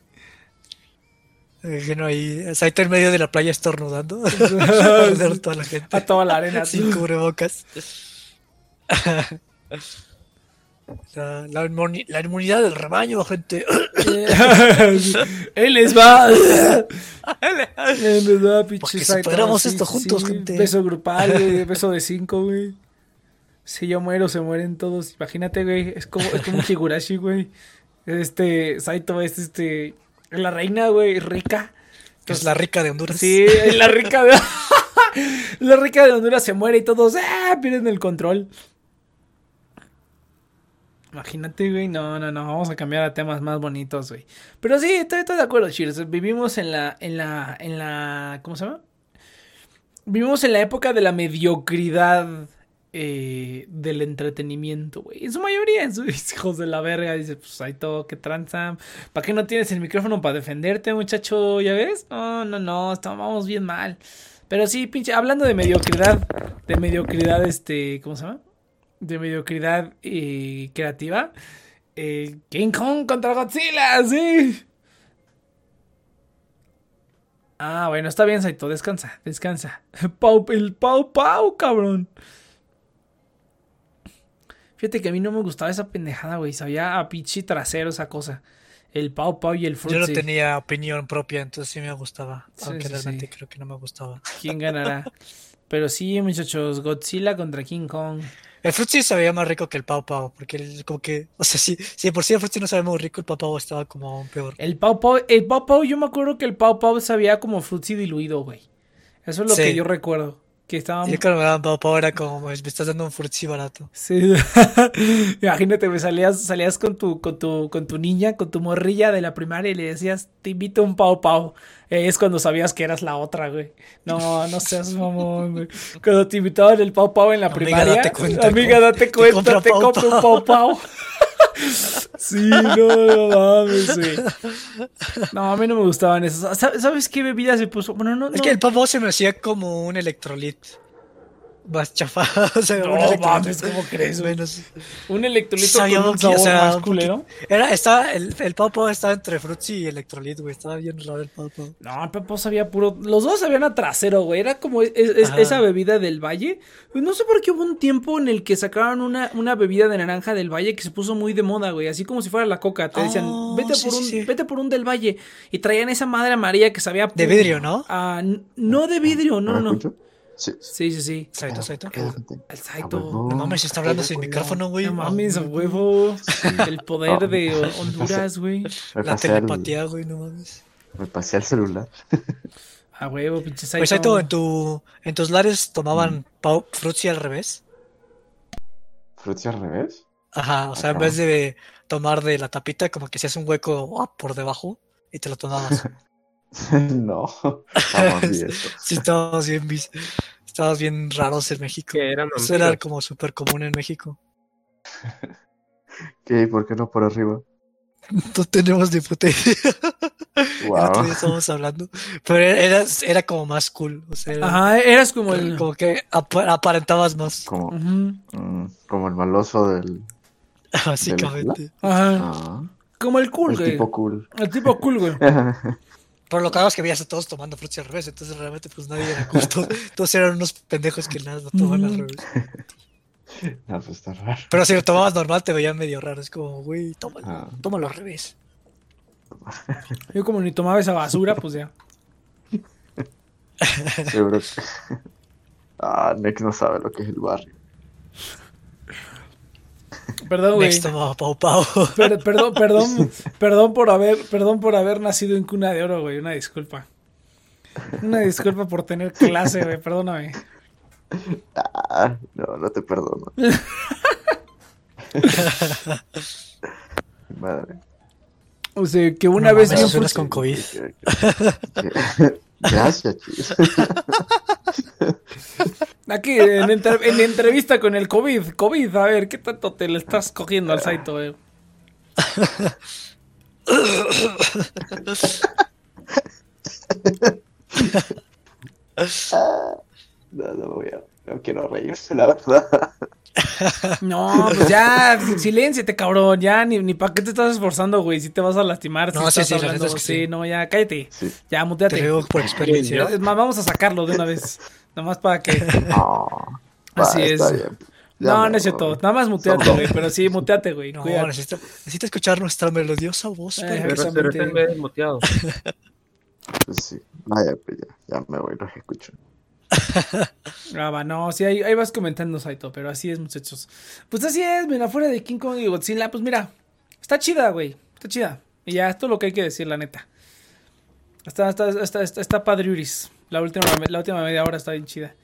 Bueno, ahí, Saito en medio de la playa estornudando. <laughs> <laughs> a ver toda la gente. A toda la arena. Sin cubrebocas. <laughs> La, la, inmuni- la inmunidad del rebaño, gente. Él les va. Él les va, pinche superamos esto juntos, gente. Beso grupal, güey. Beso de cinco, güey. Si yo muero, se mueren todos. Imagínate, güey. Es como, es como un Higurashi, güey. Este, Saito es este. La reina, güey, rica. Que es la rica de Honduras. Sí, la rica de. <laughs> La rica de Honduras se muere y todos ¡ah! pierden el control. Imagínate, güey. No, no, no. Vamos a cambiar a temas más bonitos, güey. Pero sí, estoy, estoy de acuerdo, Cheers. Vivimos en la, en la, en la. ¿Cómo se llama? Vivimos en la época de la mediocridad eh, del entretenimiento, güey. En su mayoría, en sus <laughs> hijos de la verga. Dice, pues hay todo que tranza. ¿Para qué no tienes el micrófono para defenderte, muchacho? ¿Ya ves? No, no, no. Estábamos bien mal. Pero sí, pinche. Hablando de mediocridad. De mediocridad, este. ¿Cómo se llama? de mediocridad y creativa. Eh, King Kong contra Godzilla, sí. Ah, bueno, está bien, Saito, descansa, descansa. <laughs> Pau, el Pau Pau, cabrón. Fíjate que a mí no me gustaba esa pendejada, güey. Sabía a pichi trasero esa cosa. El Pau Pau y el Fruitsy. Yo no tenía opinión propia, entonces sí me gustaba. Sí, aunque sí, realmente sí. creo que no me gustaba. ¿Quién ganará? Pero sí, muchachos, Godzilla contra King Kong. El Fruitsy sabía más rico que el Pau Pau, porque el, como que, o sea, sí, de por sí el Fruitsy no sabía muy rico, el Pau Pau estaba como aún peor. El Pau Pau, el Pau Pau, yo me acuerdo que el Pau Pau sabía como frutzi diluido, güey. Eso es lo que yo recuerdo. Que estaba Y cuando me daban Pau Pau era como, me estás dando un Fruitsy barato. Sí. <laughs> Imagínate, me salías, salías con tu, con tu, con tu niña, con tu morrilla de la primaria y le decías, te invito a un pau pau. Es cuando sabías que eras la otra, güey. No, no seas mamón, güey. Cuando te invitaban el pau pau en la Amiga, primaria. date cuenta, amiga, date te cuenta, te compro un Pau. pau. Sí, no, no mames, güey. No, a mí no me gustaban esos. Sa- ¿Sabes qué bebida se puso? Bueno, no, Es no. que el Pau Pau se me hacía como un electrolit. Más chafa. <laughs> O sea, No mames, ¿cómo crees, güey? menos. Un electrolito con un sabor o sea, más culero. Era, estaba, el, el Pau Pau estaba entre Fruitsy y electrolit, güey. Estaba bien raro el Pau Pau. No, el Pepo sabía puro. Los dos sabían a trasero, güey. Era como es- esa bebida del valle. No sé por qué hubo un tiempo en el que sacaron una, una bebida de naranja del valle que se puso muy de moda, güey. Así como si fuera la coca. Te decían, Oh, vete, sí, por un, sí. vete por un del valle. Y traían esa madre amarilla que sabía. De vidrio, ¿no? Ah, no de vidrio, no, ¿Me no. Sí. Sí, sí. Saito, Saito. El Saito. No mames, está hablando sin micrófono, güey. No mames, a huevo. <laughs> El poder de Honduras, güey. La telepatía, güey, no mames. me pasé al celular. <laughs> A huevo, pinche Saito. Pues Saito, en, tu, en tus lares tomaban Pau Fruitsy al revés. ¿Frutti al revés? Ajá, o sea, en vez de tomar de la tapita, como que hacías un hueco ah, por debajo y te lo tomabas. <laughs> <laughs> no. Vi <laughs> eso. Sí, estábamos bien, estábamos bien raros en México. Eran Eso era como súper común en México. <laughs> ¿Qué? ¿Por qué no por arriba? No tenemos ni puta idea. El otro Wow. día estábamos hablando. Pero era, era como más cool. O sea, era- Ajá, eras como el. como que ap- aparentabas más, Como, Ujú. mm, como el maloso del. básicamente. Ajá. Ah, Como el cool, el güey. tipo cool. El tipo cool, güey. Pero lo cagado es que veías a todos tomando frutas al revés, entonces realmente pues nadie era justo. <laughs> Todos eran unos pendejos que nada lo toman al revés. <laughs> no, pues está raro. Pero si lo tomabas normal te veían medio raro. Es como, güey, tómalo, Ah. tómalo al revés. Yo como ni tomaba esa basura, pues ya. <laughs> Seguro que. Ah, Nex no sabe lo que es el barrio. Perdón, güey. Pau Pau. Per- perdón, <laughs> perdón, perdón por haber, perdón por haber nacido en cuna de oro, güey. Una disculpa. Una disculpa por tener clase, güey. Perdóname. Ah, no, no te perdono. <laughs> Madre. O sea, que una No vez fut- con COVID. <laughs> Gracias, chis. <laughs> Aquí en, entre- en entrevista con el COVID, COVID, a ver, ¿qué tanto te le estás cogiendo al Saito, güey? <laughs> No, no voy a. No quiero reírse, la verdad. <laughs> No, pues ya, silénciate, cabrón. Ya, ni, ni para qué te estás esforzando, güey. Si te vas a lastimar, si sí, estás sí, la hablando. es que sí, sí. no, ya, cállate. Sí. Ya, Te muteate. digo por experiencia. Es más, vamos a sacarlo de una vez. Nada más para que. <laughs> No. <laughs> Así Va, es. está bien. Ya No, me no es cierto. Nada más muteate, güey. Pero sí, muteate, güey. No, cuídate. necesita, necesita escuchar nuestra melodiosa voz. Eh, Pero recién desmuteado. Pues sí. Vaya, pues ya, ya me voy, los escucho. <laughs> Ah, va, no, sí, ahí, ahí vas comentando, Saito, pero así es, muchachos. Pues así es, mira, fuera de King Kong y Godzilla, pues mira, está chida, güey, está chida. Y ya, esto es lo que hay que decir, la neta. Está, está, está, está, está padriuris. La última, la última media hora está bien chida.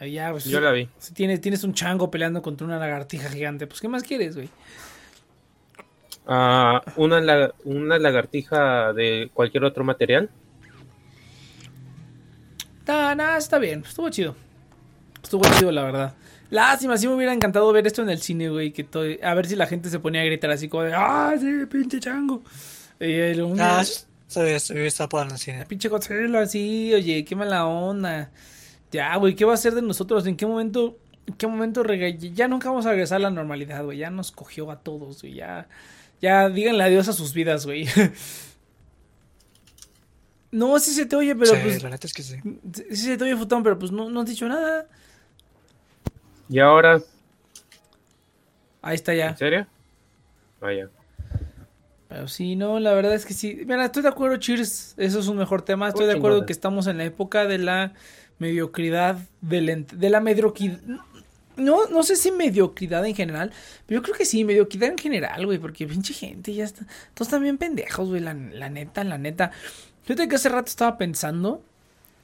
Ahí ya, pues, Yo la vi. si tienes, tienes un chango peleando contra una lagartija gigante, pues ¿qué más quieres, güey? Ah, una, una lagartija de cualquier otro material. Nah, nah, está bien, estuvo chido. Estuvo chido, la verdad. Lástima, sí me hubiera encantado ver esto en el cine, güey. Que todo- a ver si la gente se ponía a gritar así como de, ¡ah, sí, pinche chango! Y el, un- Ah, estaba por en el cine. pinche Godzilla, sí, oye, qué mala onda. Ya, güey, ¿qué va a hacer de nosotros? ¿En qué momento, en qué momento Ya nunca vamos a regresar a la normalidad, güey. Ya nos cogió a todos, güey. Ya, ya díganle adiós a sus vidas, güey. <laughs> no, sí se te oye, pero sí, pues. la neta es que sí. Sí se te oye, futón, pero pues no, no has dicho nada. Y ahora, Ahí está ya. ¿en serio? Vaya. Pero sí, no, la verdad es que sí. Mira, estoy de acuerdo, Cheers. Eso es un mejor tema. Estoy de acuerdo que estamos en la época de la mediocridad, de la mediocridad. No, no sé si mediocridad en general, pero yo creo que sí, mediocridad en general, güey, porque pinche gente ya está. Todos están bien pendejos, güey, la, la neta, la neta. Fíjate que hace rato estaba pensando.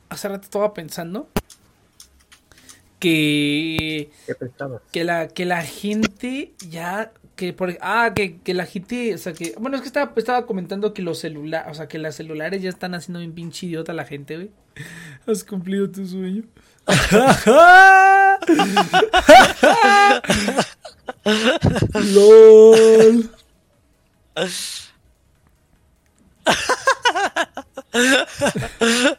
Hace rato estaba pensando. Que ¿Qué pensabas? que la que la gente ya que por ah que, que la gente o sea que bueno es que estaba, estaba comentando que los celulares o sea que los celulares ya están haciendo bien pinche idiota a la gente güey <laughs> has cumplido tu sueño <laughs> <laughs> lol <laughs>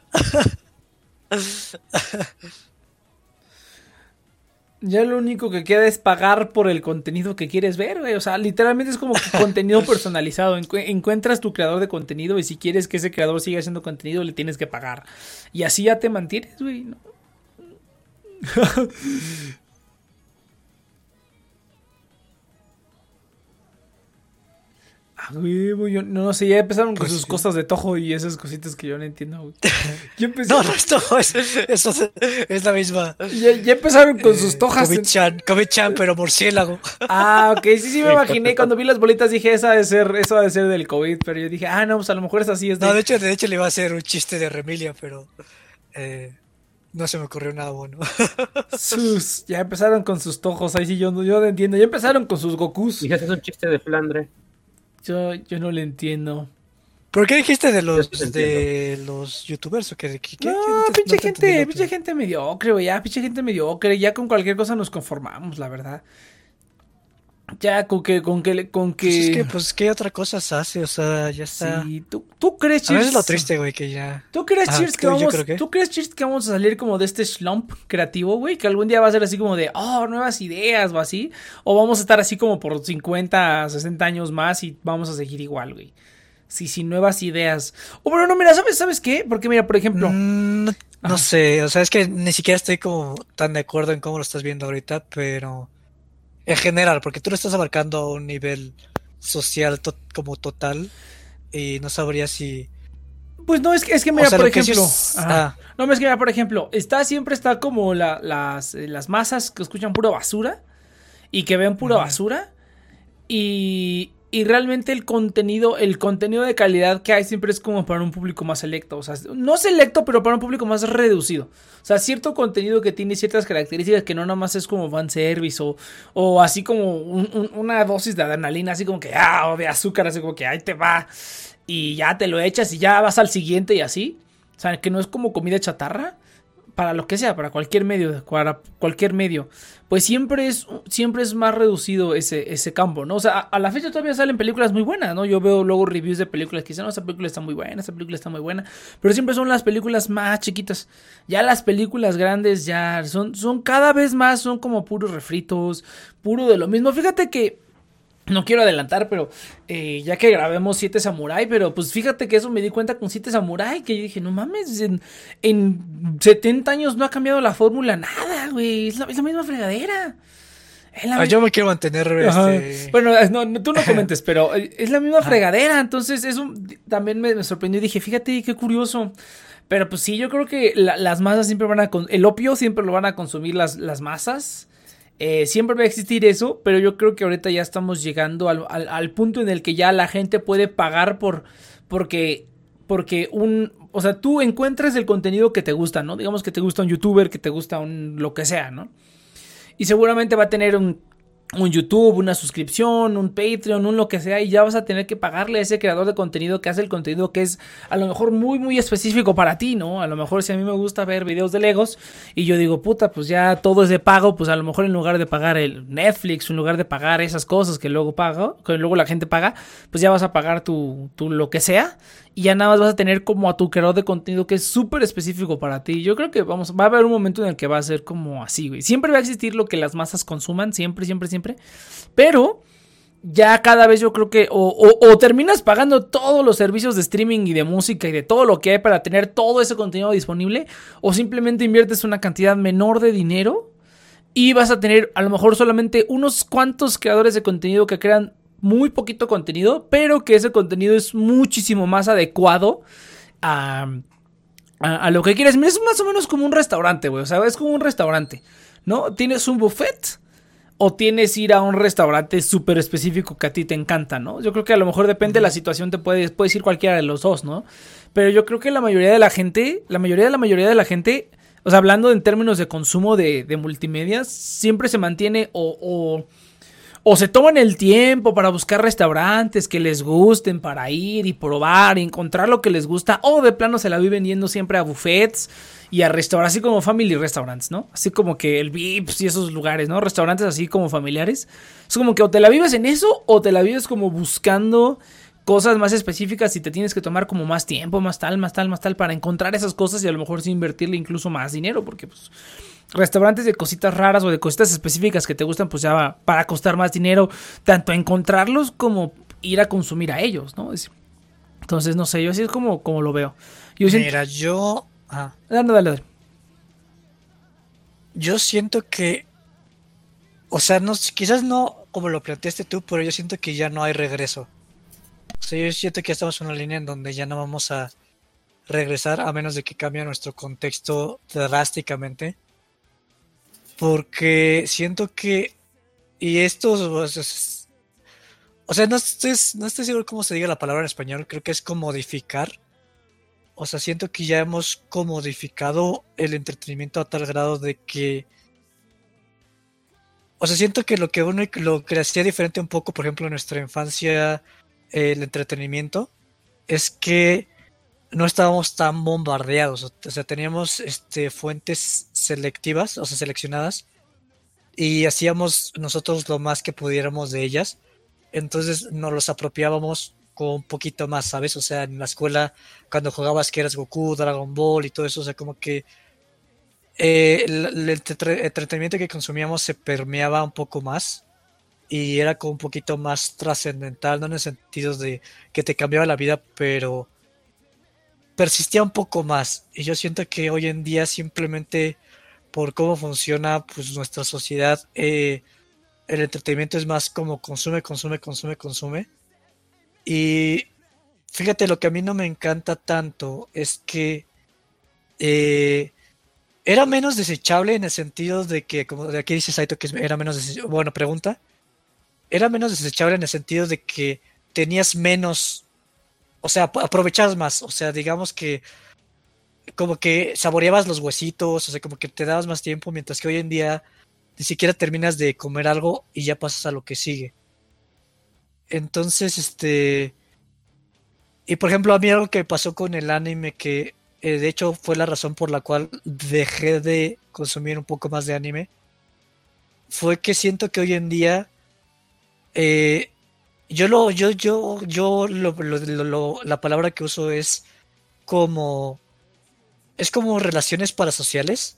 Ya lo único que queda es pagar por el contenido que quieres ver, güey. O sea, literalmente es como contenido personalizado. Encu- encuentras tu creador de contenido y si quieres que ese creador siga haciendo contenido, le tienes que pagar. Y así ya te mantienes, güey. <laughs> güey, güey, yo no, no sé, ya empezaron con Pues sus sí. cosas de tojo y esas cositas que yo no entiendo, güey. Ya, <laughs> No, no, esto es, eso es, es la misma. ya, ya empezaron con sus Eh, tojas. en- Kobe-chan, Kobe-chan, pero murciélago. Ah, ok, sí, sí me imaginé. Cuando vi las bolitas dije, esa de ser, eso ha de ser del COVID. Pero yo dije, ah, no, pues a lo mejor es así. Es de... No, de hecho, de hecho le iba a hacer un chiste de Remilia, pero eh, no se me ocurrió nada bueno. <laughs> sus, ya empezaron con sus tojos. Ahí sí yo, no- yo no entiendo. Ya empezaron con sus Gokus. Dijiste es un chiste de Flandre. Yo, yo no le entiendo. ¿Por qué dijiste de los, de los youtubers o qué? ¿Qué- qué? No, ¿Qué? pinche te gente, pinche gente mediocre. Ya, pinche gente mediocre. Ya con cualquier cosa nos conformamos, la verdad. Ya con que, con que, con que. Pues es que, pues, ¿qué otra cosa se hace? O sea, ya está. sí, ¿tú, tú crees, A veces es lo Cheers? triste, güey, que ya. ¿Tú crees, Ajá, Cheers, que vamos, que- ¿tú crees, Cheers, que vamos a salir como de este slump creativo, güey? Que algún día va a ser así como de, oh, nuevas ideas o así. O vamos a estar así como por 50, 60 años más y vamos a seguir igual, güey. Sí, sin nuevas ideas. O bueno, no, mira, ¿sabes, ¿sabes qué? Porque mira, por ejemplo, Mm, no, no Ajá. sé, o sea, es que ni siquiera estoy como tan de acuerdo en cómo lo estás viendo ahorita, pero en general, porque tú lo estás abarcando a un nivel social to- como total y no sabría si... pues no, es que, es que o mira, sea, por ejemplo. es- ajá. ah, No, es que mira, por ejemplo, está siempre está como la- las, eh, las masas que escuchan pura basura y que ven pura basura y, y realmente el contenido, el contenido de calidad que hay siempre es como para un público más selecto, o sea, no selecto, pero para un público más reducido. O sea, cierto contenido que tiene ciertas características que no nada más es como fanservice o, o así como un- un- una dosis de adrenalina, así como que, ah, o de azúcar, así como que ahí te va y ya te lo echas y ya vas al siguiente y así. O sea, que no es como comida chatarra. Para lo que sea, para cualquier medio, para cualquier medio. Pues siempre es, siempre es más reducido ese, ese campo, ¿no? O sea, a, la fecha todavía salen películas muy buenas, ¿no? Yo veo luego reviews de películas que dicen, no, esta película está muy buena, esta película está muy buena. Pero siempre son las películas más chiquitas. Ya las películas grandes ya son, son cada vez más, son como puros refritos, puro de lo mismo. Fíjate que no quiero adelantar, pero eh, ya que grabemos Siete Samurai, pero pues fíjate que eso me di cuenta con Siete Samurai, que yo dije, no mames, en, en 70 años no ha cambiado la fórmula nada, güey, es la, es la misma fregadera. Ah, yo me quiero mantener este... Bueno, eh, no, no, tú no comentes, pero eh, es la misma Ajá. fregadera, entonces eso también me, me sorprendió y dije, fíjate qué curioso. Pero pues sí, yo creo que la- las masas siempre van a... con- el opio siempre lo van a consumir las, las masas. Eh, siempre va a existir eso, pero yo creo que ahorita ya estamos llegando al, al- al punto en el que ya la gente puede pagar por... Porque Porque un, o sea, tú encuentras el contenido que te gusta, ¿no? Digamos que te gusta un youtuber, que te gusta un lo que sea, ¿no? Y seguramente va a tener un, un YouTube, una suscripción, un Patreon, un lo que sea, y ya vas a tener que pagarle a ese creador de contenido que hace el contenido que es a lo mejor muy, muy específico para ti, ¿no? A lo mejor si a mí me gusta ver videos de Legos y yo digo, puta, pues ya todo es de pago, pues a lo mejor en lugar de pagar el Netflix, en lugar de pagar esas cosas que luego pago, que luego la gente paga, pues ya vas a pagar tu, tu lo que sea y ya nada más vas a tener como a tu creador de contenido que es súper específico para ti. Yo creo que vamos, va a haber un momento en el que va a ser como así, güey. Siempre va a existir lo que las masas consuman, siempre, siempre, siempre. Pero ya cada vez yo creo que o, terminas pagando todos los servicios de streaming y de música y de todo lo que hay para tener todo ese contenido disponible, o simplemente inviertes una cantidad menor de dinero y vas a tener a lo mejor solamente unos cuantos creadores de contenido que crean muy poquito contenido, pero que ese contenido es muchísimo más adecuado a, a, a lo que quieres. Mira, Es más o menos como un restaurante, güey. O sea, es como un restaurante, ¿no? Tienes un buffet o tienes ir a un restaurante súper específico que a ti te encanta, ¿no? Yo creo que a lo mejor depende de la situación, te puedes, puedes ir cualquiera de los dos, ¿no? Pero yo creo que la mayoría de la gente, la mayoría de la mayoría de la gente, o sea, hablando en términos de consumo de, de multimedia, siempre se mantiene o, o, o se toman el tiempo para buscar restaurantes que les gusten, para ir y probar y encontrar lo que les gusta, o de plano se la viven yendo siempre a buffets y a restaurantes, así como family restaurants, ¿no? Así como que el Vips y esos lugares, ¿no? Restaurantes así como familiares. Es como que o te la vives en eso o te la vives como buscando cosas más específicas y te tienes que tomar como más tiempo, más tal, más tal, más tal para encontrar esas cosas y a lo mejor sí invertirle incluso más dinero porque pues restaurantes de cositas raras o de cositas específicas que te gustan pues ya va para costar más dinero tanto encontrarlos como ir a consumir a ellos, ¿no? Es- Entonces no sé, yo así es como, como lo veo. Yo siento... Mira, yo. ah, Dale, dale, dale. yo siento que. O sea, no, quizás no como lo planteaste tú, pero yo siento que ya no hay regreso. O sea, yo siento que ya estamos en una línea en donde ya no vamos a regresar a menos de que cambie nuestro contexto drásticamente. Porque siento que. Y esto. o sea, no estoy, no estoy seguro cómo se diga la palabra en español. Creo que es comodificar. O sea, siento que ya hemos comodificado el entretenimiento a tal grado de que. O sea, siento que lo que uno lo que hacía diferente un poco, por ejemplo, en nuestra infancia, el entretenimiento, es que no estábamos tan bombardeados. O sea, teníamos este, fuentes selectivas, o sea, seleccionadas, y hacíamos nosotros lo más que pudiéramos de ellas. Entonces nos los apropiábamos con un poquito más, ¿sabes? O sea, en la escuela, cuando jugabas que eras Goku, Dragon Ball y todo eso, o sea, como que eh, el, el entre- entretenimiento que consumíamos se permeaba un poco más y era como un poquito más trascendental, no en el sentido de que te cambiaba la vida, pero persistía un poco más. Y yo siento que hoy en día simplemente por cómo funciona pues nuestra sociedad, eh, el entretenimiento es más como consume, consume, consume, consume. Y fíjate, lo que a mí no me encanta tanto es que eh, era menos desechable en el sentido de que, como de aquí dice Saito que era menos desechable. Bueno, pregunta. Era menos desechable en el sentido de que tenías menos. O sea, ap- aprovechabas más. O sea, digamos que. Como que saboreabas los huesitos. O sea, como que te dabas más tiempo. Mientras que hoy en día ni siquiera terminas de comer algo y ya pasas a lo que sigue. Entonces, este. Y por ejemplo, a mí algo que pasó con el anime que eh, de hecho fue la razón por la cual dejé de consumir un poco más de anime, fue que siento que hoy en día eh, yo lo, yo, yo, yo lo, lo- la palabra que uso es como es como relaciones parasociales,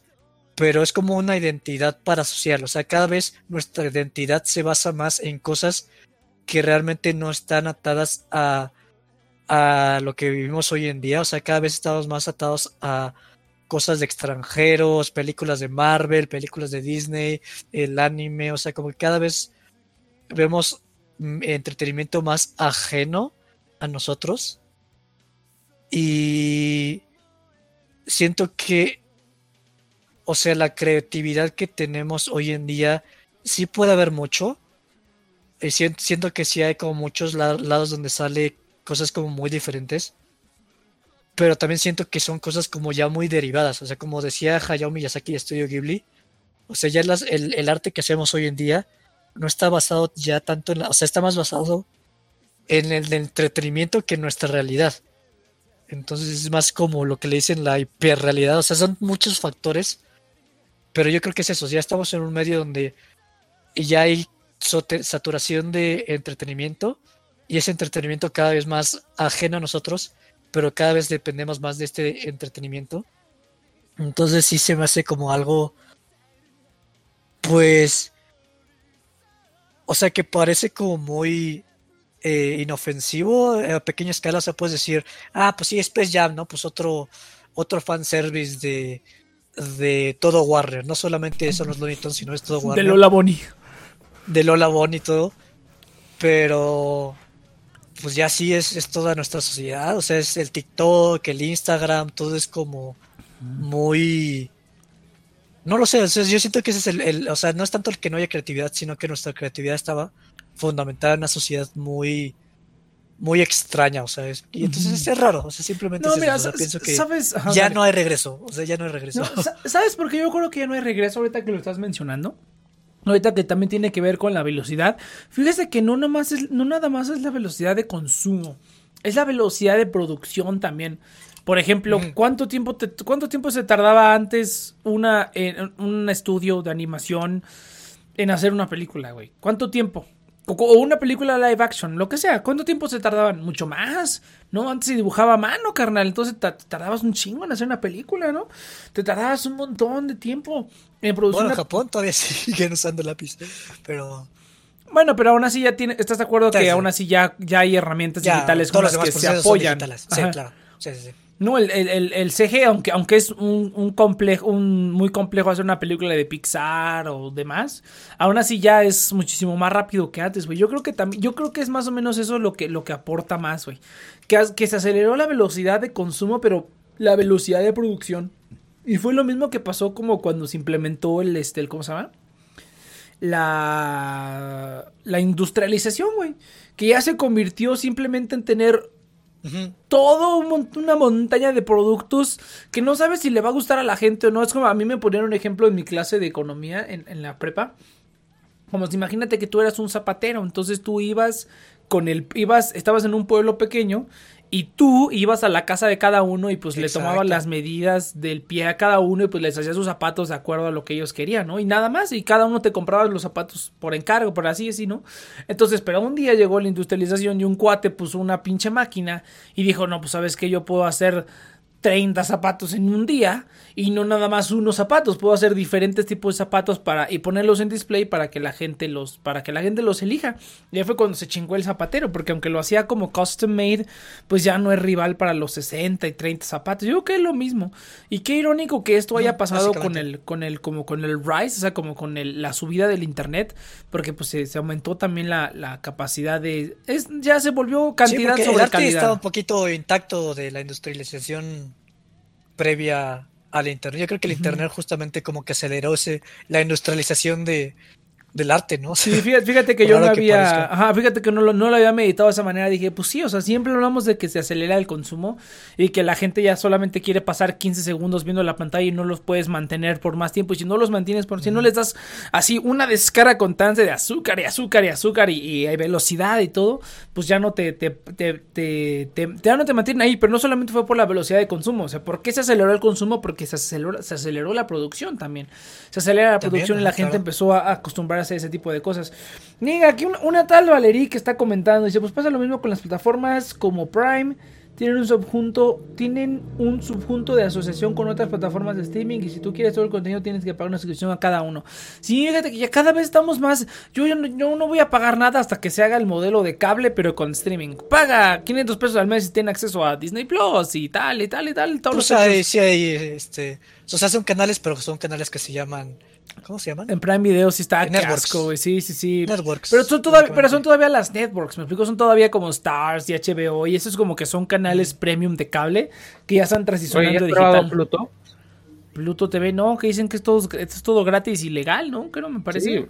pero es como una identidad parasocial. O sea, cada vez nuestra identidad se basa más en cosas que realmente no están atadas a a lo que vivimos hoy en día. O sea, cada vez estamos más atados a cosas de extranjeros, películas de Marvel, películas de Disney, el anime. O sea, como que cada vez vemos entretenimiento más ajeno a nosotros. Y siento que, o sea, la creatividad que tenemos hoy en día, sí puede haber mucho. Y sien- siento que sí hay como muchos la- lados donde sale cosas como muy diferentes. pero también siento que son cosas como ya muy derivadas. O sea, como decía Hayao Miyazaki de Studio Ghibli, o sea, ya las- el, el arte que hacemos hoy en día no está basado ya tanto en la, o sea, está más basado en el entretenimiento que en nuestra realidad. Entonces es más como lo que le dicen la hiperrealidad. O sea, son muchos factores. Pero yo creo que es eso. Ya estamos en un medio donde ya hay saturación de entretenimiento. Y ese entretenimiento cada vez más ajeno a nosotros. Pero cada vez dependemos más de este entretenimiento. Entonces sí se me hace como algo. Pues. O sea que parece como muy eh, inofensivo a pequeña escala. O sea, puedes decir, ah, pues sí, Space Jam, ¿no? Pues otro, otro fanservice de, de todo Warner. No solamente son los Looney Tunes, sino es todo De Warner. Lola Bonnie. de Lola Bonnie y todo. Pero. Pues ya sí es, es toda nuestra sociedad. O sea, es el TikTok, el Instagram, todo es como muy. No lo sé, o sea, yo siento que ese es el, el- O sea, no es tanto el que no haya creatividad, sino que nuestra creatividad estaba fundamentada en una sociedad muy. Muy extraña, o sea, es- y entonces es raro, o sea, simplemente No, es mira, o sea, pienso que ¿sabes? Ajá, ya dale. no hay regreso, o sea, ya no hay regreso. No, ¿Sabes por qué yo creo que ya no hay regreso ahorita que lo estás mencionando? Ahorita que también tiene que ver con la velocidad. Fíjese que no, nomás es, no nada más es la velocidad de consumo, es la velocidad de producción también. Por ejemplo. ¿cuánto tiempo, te- ¿cuánto tiempo se tardaba antes una, un estudio de animación en hacer una película, güey? ¿Cuánto tiempo? O, o una película live action, lo que sea. ¿Cuánto tiempo se tardaban? Mucho más. No, antes se dibujaba a mano, carnal. Entonces ta- tardabas un chingo en hacer una película, ¿no? Te tardabas un montón de tiempo en producir Bueno, en una- Japón todavía <laughs> siguen usando lápiz, pero Bueno, pero aún así ya tiene, ¿estás de acuerdo Sí, que sí. aún así ya, ya hay herramientas ya digitales con las que se apoyan? Sí, claro. Sí, sí, sí. No, el, el, el, CG, aunque, aunque es un, un complejo, un muy complejo hacer una película de Pixar o demás, aún así ya es muchísimo más rápido que antes, güey. Yo creo que también, yo creo que es más o menos eso lo que, lo que aporta más, güey. Que, que se aceleró la velocidad de consumo, pero la velocidad de producción. Y fue lo mismo que pasó como cuando se implementó el, este, el ¿cómo se llama? La, la industrialización, güey. Que ya se convirtió simplemente en tener Todo una montaña de productos que no sabes si le va a gustar a la gente o no. Es como a mí me ponieron un ejemplo en mi clase de economía en, en la prepa. Como si imagínate que tú eras un zapatero, entonces tú ibas con el ibas estabas en un pueblo pequeño y tú ibas a la casa de cada uno y pues le tomaban las medidas del pie a cada uno y pues les hacías sus zapatos de acuerdo a lo que ellos querían, ¿no? Y nada más y cada uno te compraba los zapatos por encargo, por así decir, ¿no? Entonces, pero un día llegó la industrialización y un cuate puso una pinche máquina y dijo, no, pues sabes que yo puedo hacer 30 zapatos en un día y no nada más unos zapatos, puedo hacer diferentes tipos de zapatos para y ponerlos en display para que la gente los para que la gente los elija. Y ahí fue cuando se chingó el zapatero, porque aunque lo hacía como custom made, pues ya no es rival para los 60 y 30 zapatos. Yo creo que es lo mismo. Y qué irónico que esto haya pasado con el con el como con el rise, o sea, como con el- la subida del internet, porque pues se, se aumentó también la, la capacidad de es ya se volvió Sí, cantidad el sobre arte calidad. estaba un poquito intacto de la industrialización previa al internet. Yo creo que el internet justamente como que aceleró ese, la industrialización de, del arte, ¿no? Sí, <laughs> fíjate, fíjate que yo no que había, ajá, fíjate que no lo, no lo había meditado de esa manera. Dije, pues sí, o sea, siempre hablamos de que se acelera el consumo y que la gente ya solamente quiere pasar 15 segundos viendo la pantalla y no los puedes mantener por más tiempo. Y si no los mantienes, por si no les das así una descarga constante de azúcar y azúcar y azúcar y, y hay velocidad y todo, pues ya no te, te, te, ya no te mantienen ahí. Pero no solamente fue por la velocidad de consumo, o sea, ¿por qué se aceleró el consumo? Porque se aceleró, se aceleró la producción también. Se acelera la También, producción y la gente empezó a a a ese tipo de cosas. Niga, aquí una, una tal Valerie que está comentando, dice, pues pasa lo mismo con las plataformas como Prime, tienen un subjunto, tienen un subjunto de asociación con otras plataformas de streaming y si tú quieres todo el contenido tienes que pagar una suscripción a cada uno. Sí, fíjate que ya cada vez estamos más, yo, yo, no- yo no voy a pagar nada hasta que se haga el modelo de cable pero con streaming. Paga 500 pesos al mes y tiene acceso a Disney Plus y tal y tal y tal. Todos Pues los hay, sí hay, este, o sea, son canales, pero son canales que se llaman, ¿cómo se llaman? En Prime Video sí está En qué Networks. asco, güey. Sí, sí, sí. Networks, Pero son, todavía, pero son básicamente. todavía las networks, me explico, son todavía como Stars y HBO y eso es como que son canales premium de cable que ya están Oye, transicionando a ¿has probado digital. Pluto? Pluto TV, no, que dicen que es todo, esto es todo gratis y legal, ¿no? Que no me parece. Sí.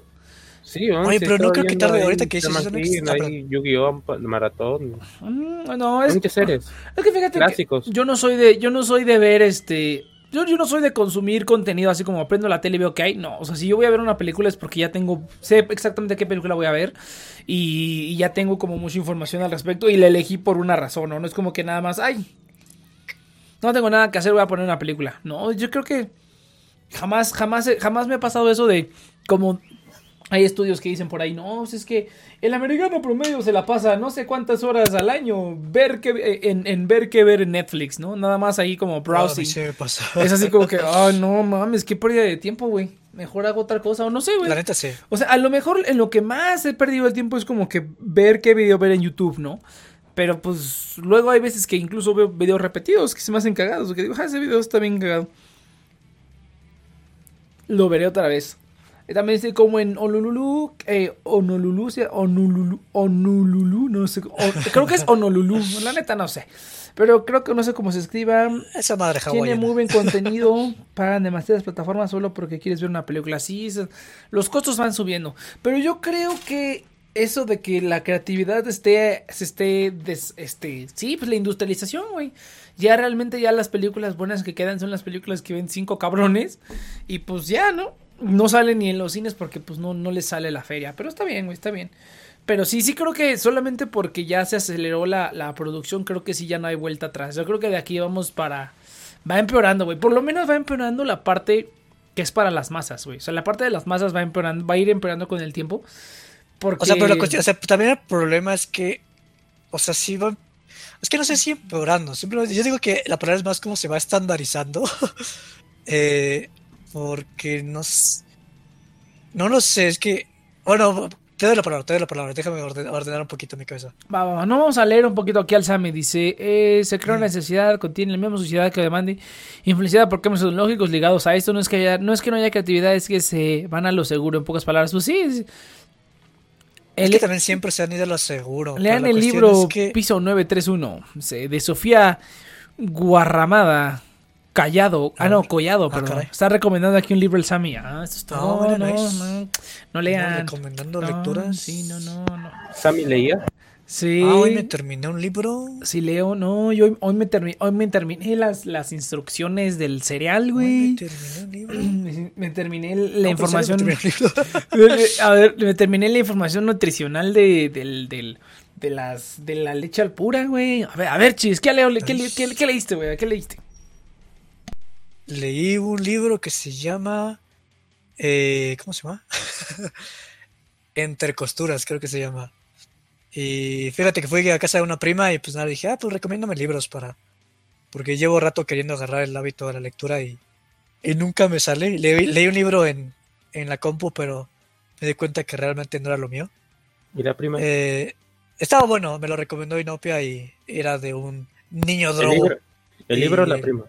Sí, vamos, Oye, pero no creo que tarde, ahí ahorita que dices eso, no existe- ah, hay Yu-Gi-Oh! Maratón. Mm, no, Hay es, muchas series. es que fíjate que Clásicos. yo no soy de, yo no soy de ver este. Yo, yo no soy de consumir contenido así como prendo la tele y veo que hay. No, o sea, si yo voy a ver una película es porque ya tengo, sé exactamente qué película voy a ver y, y ya tengo como mucha información al respecto y la elegí por una razón, ¿no? No es como que nada más, ay, no tengo nada que hacer, voy a poner una película. No, yo creo que jamás, jamás, jamás me ha pasado eso de como hay estudios que dicen por ahí, no, pues es que el americano promedio se la pasa no sé cuántas horas al año ver que, eh, en, en ver qué ver en Netflix, ¿no? Nada más ahí como browsing. sí me pasa. Es así como que, <laughs> ah, no mames, qué pérdida de tiempo, güey. Mejor hago otra cosa, o no sé, güey. La neta sí. O sea, a lo mejor en lo que más he perdido el tiempo es como que ver qué video ver en YouTube, ¿no? Pero pues luego hay veces que incluso veo videos repetidos que se me hacen cagados. Que digo, ah, ese video está bien cagado. Lo veré otra vez. También estoy como en Honolulu, eh, Honolulu, Honolulu, Honolulu, no sé, creo que es Honolulu, la neta no sé, pero creo que no sé cómo se escriba, Esa madre tiene hawaiana. muy buen contenido para demasiadas plataformas solo porque quieres ver una película así. Los costos van subiendo. Pero yo creo que eso de que la creatividad esté, se esté, des- este, sí, pues la industrialización, güey. Ya realmente ya las películas buenas que quedan son las películas que ven cinco cabrones y pues ya, ¿no? No salen ni en los cines porque pues no, no les sale la feria. Pero está bien, güey, está bien. Pero sí, sí creo que solamente porque ya se aceleró la, la producción, creo que sí ya no hay vuelta atrás. Yo creo que de aquí vamos para... Va empeorando, güey. Por lo menos va empeorando la parte que es para las masas, güey. O sea, la parte de las masas va empeorando, va a ir empeorando con el tiempo. Porque... O sea, pero la cuestión, o sea, también el problema es que, o sea, sí va, es que no sé si empeorando, simplemente, yo digo que la palabra es más como se va estandarizando, <laughs> eh, porque no, no lo sé, es que, bueno, te doy la palabra, te doy la palabra, déjame orden- ordenar un poquito mi cabeza. Va, va. No vamos a leer un poquito aquí al Sami. Dice, eh, se crea una Mm. necesidad, contiene la misma sociedad que demande influenciada por cambios tecnológicos ligados a esto. No es que haya, no es que no haya creatividad, es que se van a lo seguro, en pocas palabras. Pues sí. es- que también siempre se han ido a lo seguro. Lean el libro es que- Piso 931 se- de Sofía Guarramada. Callado, ah no, Collado, Ah, perdón. caray. Está recomendando aquí un libro el Sami. Ah, esto es Ah, todo. mira, No, no, nice. no, no lean. recomendando No, lecturas. Sí, no, no, no. Sammy leía. Sí. Ah, hoy me terminé un libro. Sí, leo, no, yo hoy, hoy me, termi- hoy me terminé las, las instrucciones del cereal, Hoy güey. me terminé un libro. <clears throat> Me, me terminé la No, información. me terminé un libro. <laughs> A ver, me terminé la información nutricional de, del, del, de las de la leche al pura, güey. A ver, a ver, chis, ¿qué, leo, qué, le- qué- qué leíste, güey? ¿Qué leíste? Leí un libro que se llama. eh, ¿Cómo se llama? <laughs> Entre costuras, creo que se llama. Y fíjate que fui a casa de una prima y pues nada, dije, ah, pues recomiéndame libros para. Porque llevo rato queriendo agarrar el hábito de la lectura y, y nunca me sale. Leí, leí un libro en, en la compu, pero me di cuenta que realmente no era lo mío. Y la prima. Eh, estaba bueno, me lo recomendó Inopia y era de un niño el drogo. libro, el libro la prima.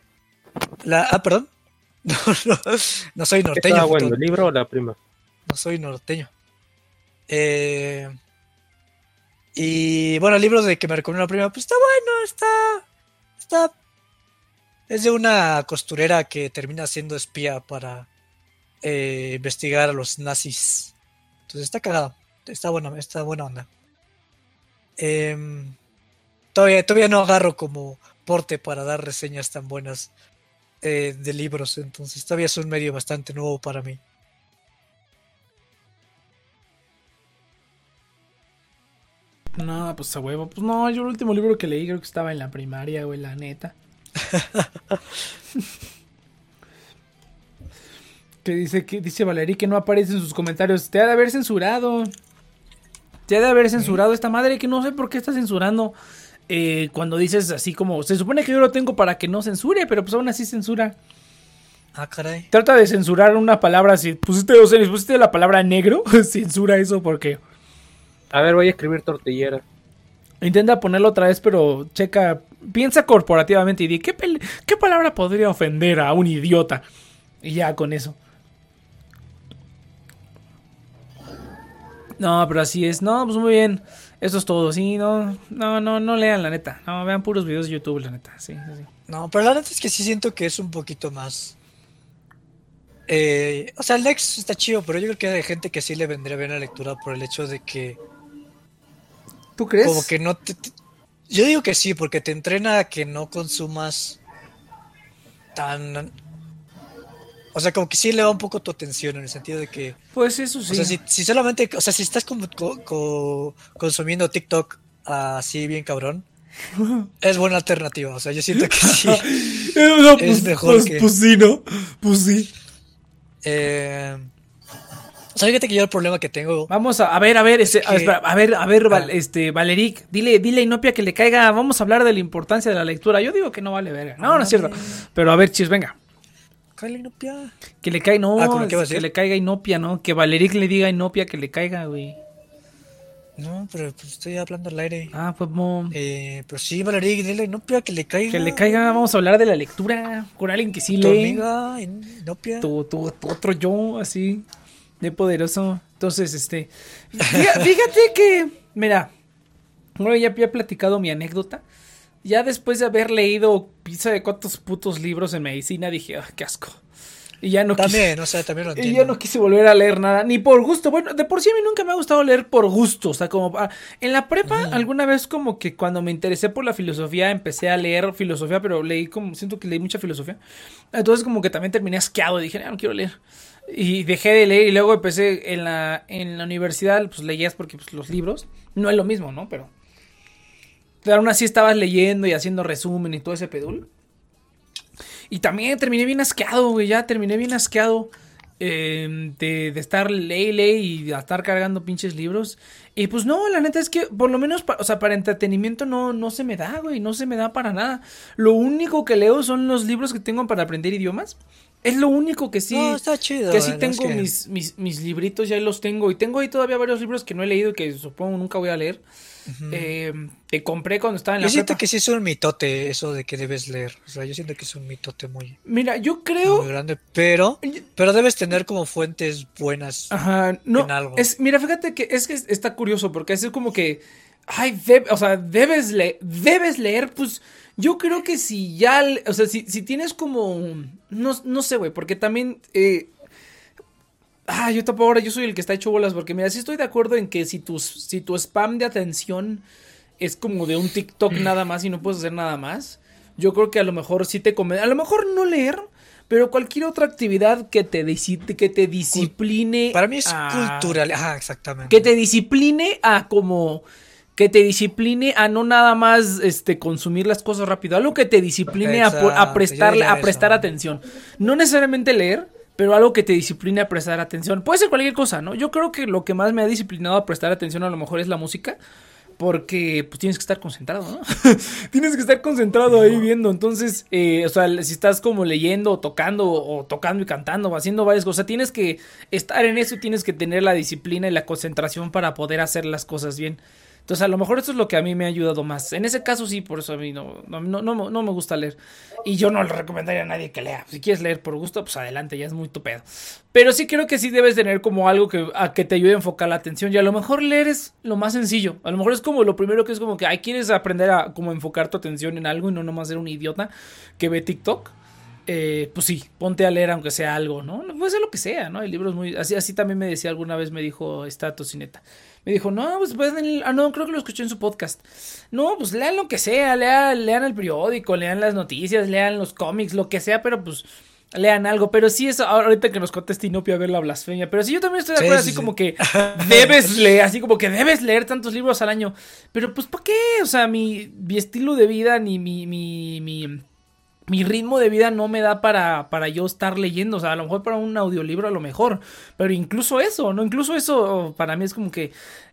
La, ah, perdón. <laughs> No, no, no soy norteño. Estaba bueno, el libro o la prima. No soy norteño. Eh, y bueno, el libro de que me recomendó la prima, pues está bueno, está. Está. Es de una costurera que termina siendo espía para eh, investigar a los nazis. Entonces está cagado. Está buena, está buena onda. Em, todavía, todavía no agarro como porte para dar reseñas tan buenas eh, de libros, entonces todavía es un medio bastante nuevo para mí. No, pues a huevo. Pues no, yo el último libro que leí creo que estaba en la primaria, güey, la neta. <laughs> que dice que dice Valerie que no aparece en sus comentarios. Te ha de haber censurado. Te ha de haber censurado esta madre que no sé por qué está censurando. Eh, cuando dices así como, se supone que yo lo tengo para que no censure, pero pues aún así censura. Ah, caray. Trata de censurar una palabra, si pusiste, o sea, si pusiste la palabra negro, <laughs> censura eso porque A ver, voy a escribir tortillera. intenta ponerlo otra vez, pero checa, piensa corporativamente y di, ¿qué, qué palabra podría ofender a un idiota? Y ya con eso. No, pero así es. No, pues muy bien. Eso es todo. Sí, no, no, no, no lean la neta. No, vean puros videos de YouTube, la neta. Sí, sí, sí. No, pero la neta es que sí siento que es un poquito más. Eh, o sea, el Lex está chido, pero yo creo que hay gente que sí le vendría bien la lectura por el hecho de que ¿Tú crees? como que no te, te- yo digo que sí, porque te entrena a que no consumas tan o sea, como que sí le va un poco tu atención en el sentido de que Pues eso sí. o sea, si, si solamente, o sea, si estás como co- co- consumiendo TikTok así bien cabrón, <laughs> es buena alternativa. O sea, yo siento que sí. <laughs> Eh, no, es pues, mejor pues- que- pues sí, ¿no? Pues sí. Eh, o sea, fíjate que yo el problema que tengo. Vamos a, a ver, a ver, este, a, que- espera, a ver, a ver, Val- Ah. este, Valeric, dile, dile a Inopia que le caiga, vamos a hablar de la importancia de la lectura. Yo digo que no vale verga. No, no es cierto. Pero a ver, chis, venga. Cállate, Inopia. Que le caiga, no, Ah, ¿cómo qué vas a que decir? le caiga Inopia, ¿no? Que Valeric le diga Inopia que le caiga, güey. No, pero pues estoy hablando al aire. Ah, pues mo- Eh, pero sí, Valerie, dile a Inopia que le caiga. que le caiga, vamos a hablar de la lectura con alguien que sí Tu lee. amiga, Inopia. tu, tu- tu otro yo, así, de poderoso. Entonces, este, fíjate, fíjate que, mira, bueno, ya había platicado mi anécdota. Ya después de haber leído pizza de cuántos putos libros en medicina, dije, ah, qué asco. Y ya no quise, También, o sea, también lo y entiendo. ya no quise volver a leer nada, ni por gusto. Bueno, de por sí a mí nunca me ha gustado leer por gusto. O sea, como ah, en la prepa, alguna vez como que cuando me interesé por la filosofía, empecé a leer filosofía, pero leí como, siento que leí mucha filosofía. Entonces como que también terminé asqueado, dije, "Ah, no quiero leer. Y dejé de leer y luego empecé en la, en la universidad, pues leías porque pues, los libros, no es lo mismo, ¿no? Pero aún así estabas leyendo y haciendo resumen y todo ese pedul. Y también terminé bien asqueado, güey. Ya terminé bien asqueado eh, de, de estar ley, ley y de estar cargando pinches libros. Y pues no, la neta es que por lo menos, pa- o sea, para entretenimiento no, no se me da, güey. No se me da para nada. Lo único que leo son los libros que tengo para aprender idiomas. Es lo único que sí. No, está chido. que sí tengo mis, mis, mis libritos, ya los tengo. Y tengo ahí todavía varios libros que no he leído y que supongo nunca voy a leer. Eh, que compré cuando estaba en Yo la siento prepa. que sí es un mitote eso de que debes leer. O sea, yo siento que es un mitote muy, Mira, yo creo. muy grande. Pero, pero debes tener como fuentes buenas. Ajá, no. en algo. Es, mira, fíjate que es que está curioso porque es como que. Ay, o sea, debes leer. Debes leer, pues. Yo creo que si ya. O sea, si, si tienes como. No, no sé, güey, porque también. eh, ah, yo tampoco ahora yo soy el que está hecho bolas. Porque mira, sí estoy de acuerdo en que si tu, si tu spam de atención es como de un TikTok nada más y no puedes hacer nada más. Yo creo que a lo mejor sí te conviene. A lo mejor no leer. Pero cualquier otra actividad que te, que te discipline. Para mí es a- cultural. Ajá, exactamente. Que te discipline a como. Que te discipline a no nada más este, consumir las cosas rápido. Algo que te discipline a, a prestarle, a prestar atención. No necesariamente leer, pero algo que te discipline a prestar atención. Puede ser cualquier cosa, ¿no? Yo creo que lo que más me ha disciplinado a prestar atención a lo mejor es la música. Porque pues tienes que estar concentrado, ¿no? <laughs> tienes que estar concentrado ahí viendo. Entonces, eh, o sea, si estás como leyendo o tocando o tocando y cantando o haciendo varias cosas, tienes que estar en eso y tienes que tener la disciplina y la concentración para poder hacer las cosas bien. Entonces, a lo mejor eso es lo que a mí me ha ayudado más. En ese caso, sí, por eso a mí no, no, no, no, me gusta leer. Y yo no le recomendaría a nadie que lea. Si quieres leer por gusto, pues adelante, ya es muy tu pedo. Pero sí creo que sí debes tener como algo que, a que te ayude a enfocar la atención. Y a lo mejor leer es lo más sencillo. A lo mejor es como lo primero que es como que, ay, quieres aprender a como enfocar tu atención en algo y no nomás ser un idiota que ve TikTok. Eh, pues sí, ponte a leer aunque sea algo, ¿no? Puede ser lo que sea, ¿no? Hay libros muy... Así, así también me decía alguna vez, me dijo esta tocineta. Me dijo, no, pues pueden... Ah, no, creo que lo escuché en su podcast. No, pues lean lo que sea, lean, lean el periódico, lean las noticias, lean los cómics, lo que sea, pero pues lean algo. Pero sí, eso, ahorita que nos conteste Inopia a ver la blasfemia. Pero sí, yo también estoy de acuerdo, sí, así sí. como que <laughs> debes leer, así como que debes leer tantos libros al año. Pero pues, ¿para qué? O sea, mi, mi estilo de vida, ni mi, mi, mi, mi ritmo de vida no me da para, para yo estar leyendo. O sea, a lo mejor para un audiolibro a lo mejor. Pero incluso eso, ¿no? Incluso eso para mí es como que...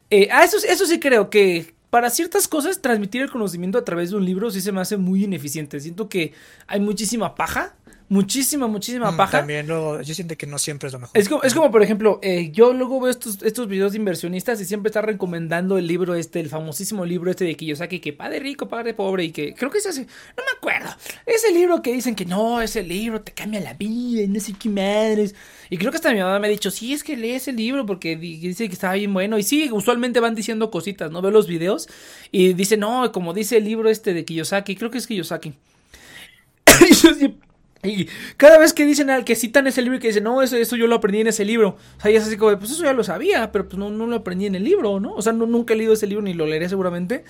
Eh, ah, eso, eso sí creo que para ciertas cosas transmitir el conocimiento a través de un libro sí se me hace muy ineficiente. Siento que hay muchísima paja. Muchísima, muchísima Mm, paja. También luego, yo siento que no siempre es lo mejor. Es como, es como, por ejemplo, eh, yo luego veo estos, estos videos de inversionistas y siempre está recomendando el libro este, el famosísimo libro este de Kiyosaki, que padre rico, padre pobre, y que creo que es ese, no me acuerdo, ese libro que dicen que no, ese libro te cambia la vida, y no sé qué madres. Y creo que hasta mi mamá me ha dicho, sí, es que lee ese libro porque di- dice que está bien bueno. Y sí, usualmente van diciendo cositas, ¿no? Veo los videos y dice, no, como dice el libro este de Kiyosaki, creo que es Kiyosaki. <laughs> y, cada vez que dicen al que citan ese libro y que dicen, no, eso, eso yo lo aprendí en ese libro. O sea, ya es así como, pues eso ya lo sabía, pero pues no, no lo aprendí en el libro, ¿no? O sea, no, nunca he leído ese libro ni lo leeré seguramente.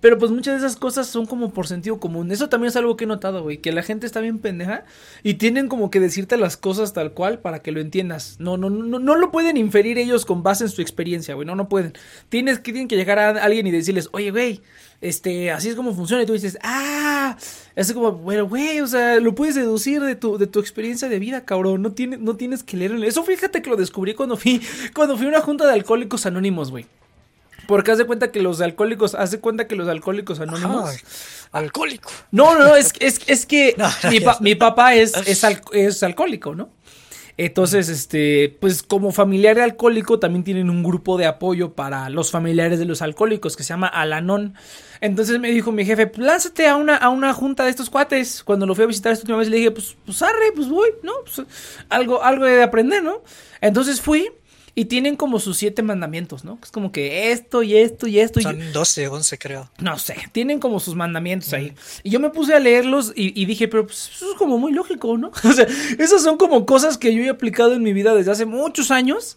Pero pues muchas de esas cosas son como por sentido común. Eso también es algo que he notado, güey. Que la gente está bien pendeja y tienen como que decirte las cosas tal cual para que lo entiendas. No, no, no, no lo pueden inferir ellos con base en su experiencia, güey. No, no pueden. Tienes que, tienen que llegar a alguien y decirles, oye, güey, este, así es como funciona. Y tú dices, ah, es como, bueno, güey, o sea, lo puedes deducir de tu, de tu experiencia de vida, cabrón. No, tiene, no tienes que leerlo. Eso fíjate que lo descubrí cuando fui, <laughs> cuando fui a una junta de alcohólicos anónimos, güey. Porque haz de cuenta que los alcohólicos, haz de cuenta que los alcohólicos anónimos. Alcohólico. No, no, no, es, es, es que <laughs> No, mi, pa- mi papá es, es, al- es alcohólico, ¿no? Entonces, este, pues como familiar de alcohólico también tienen un grupo de apoyo para los familiares de los alcohólicos que se llama Alanón. Entonces me dijo mi jefe, "Pues, lánzate a una, a una junta de estos cuates. Cuando lo fui a visitar esta última vez le dije, pues, pues arre, pues voy, ¿no? Pues, algo, algo de aprender, ¿no? Entonces fui y tienen como sus siete mandamientos, ¿no? Es como que esto y esto y esto. y Son 12, 11 creo. no sé, tienen como sus mandamientos ahí. Y yo me puse a leerlos y, y dije, pero pues, eso es como muy lógico, ¿no? <laughs> O sea, esas son como cosas que yo he aplicado en mi vida desde hace muchos años.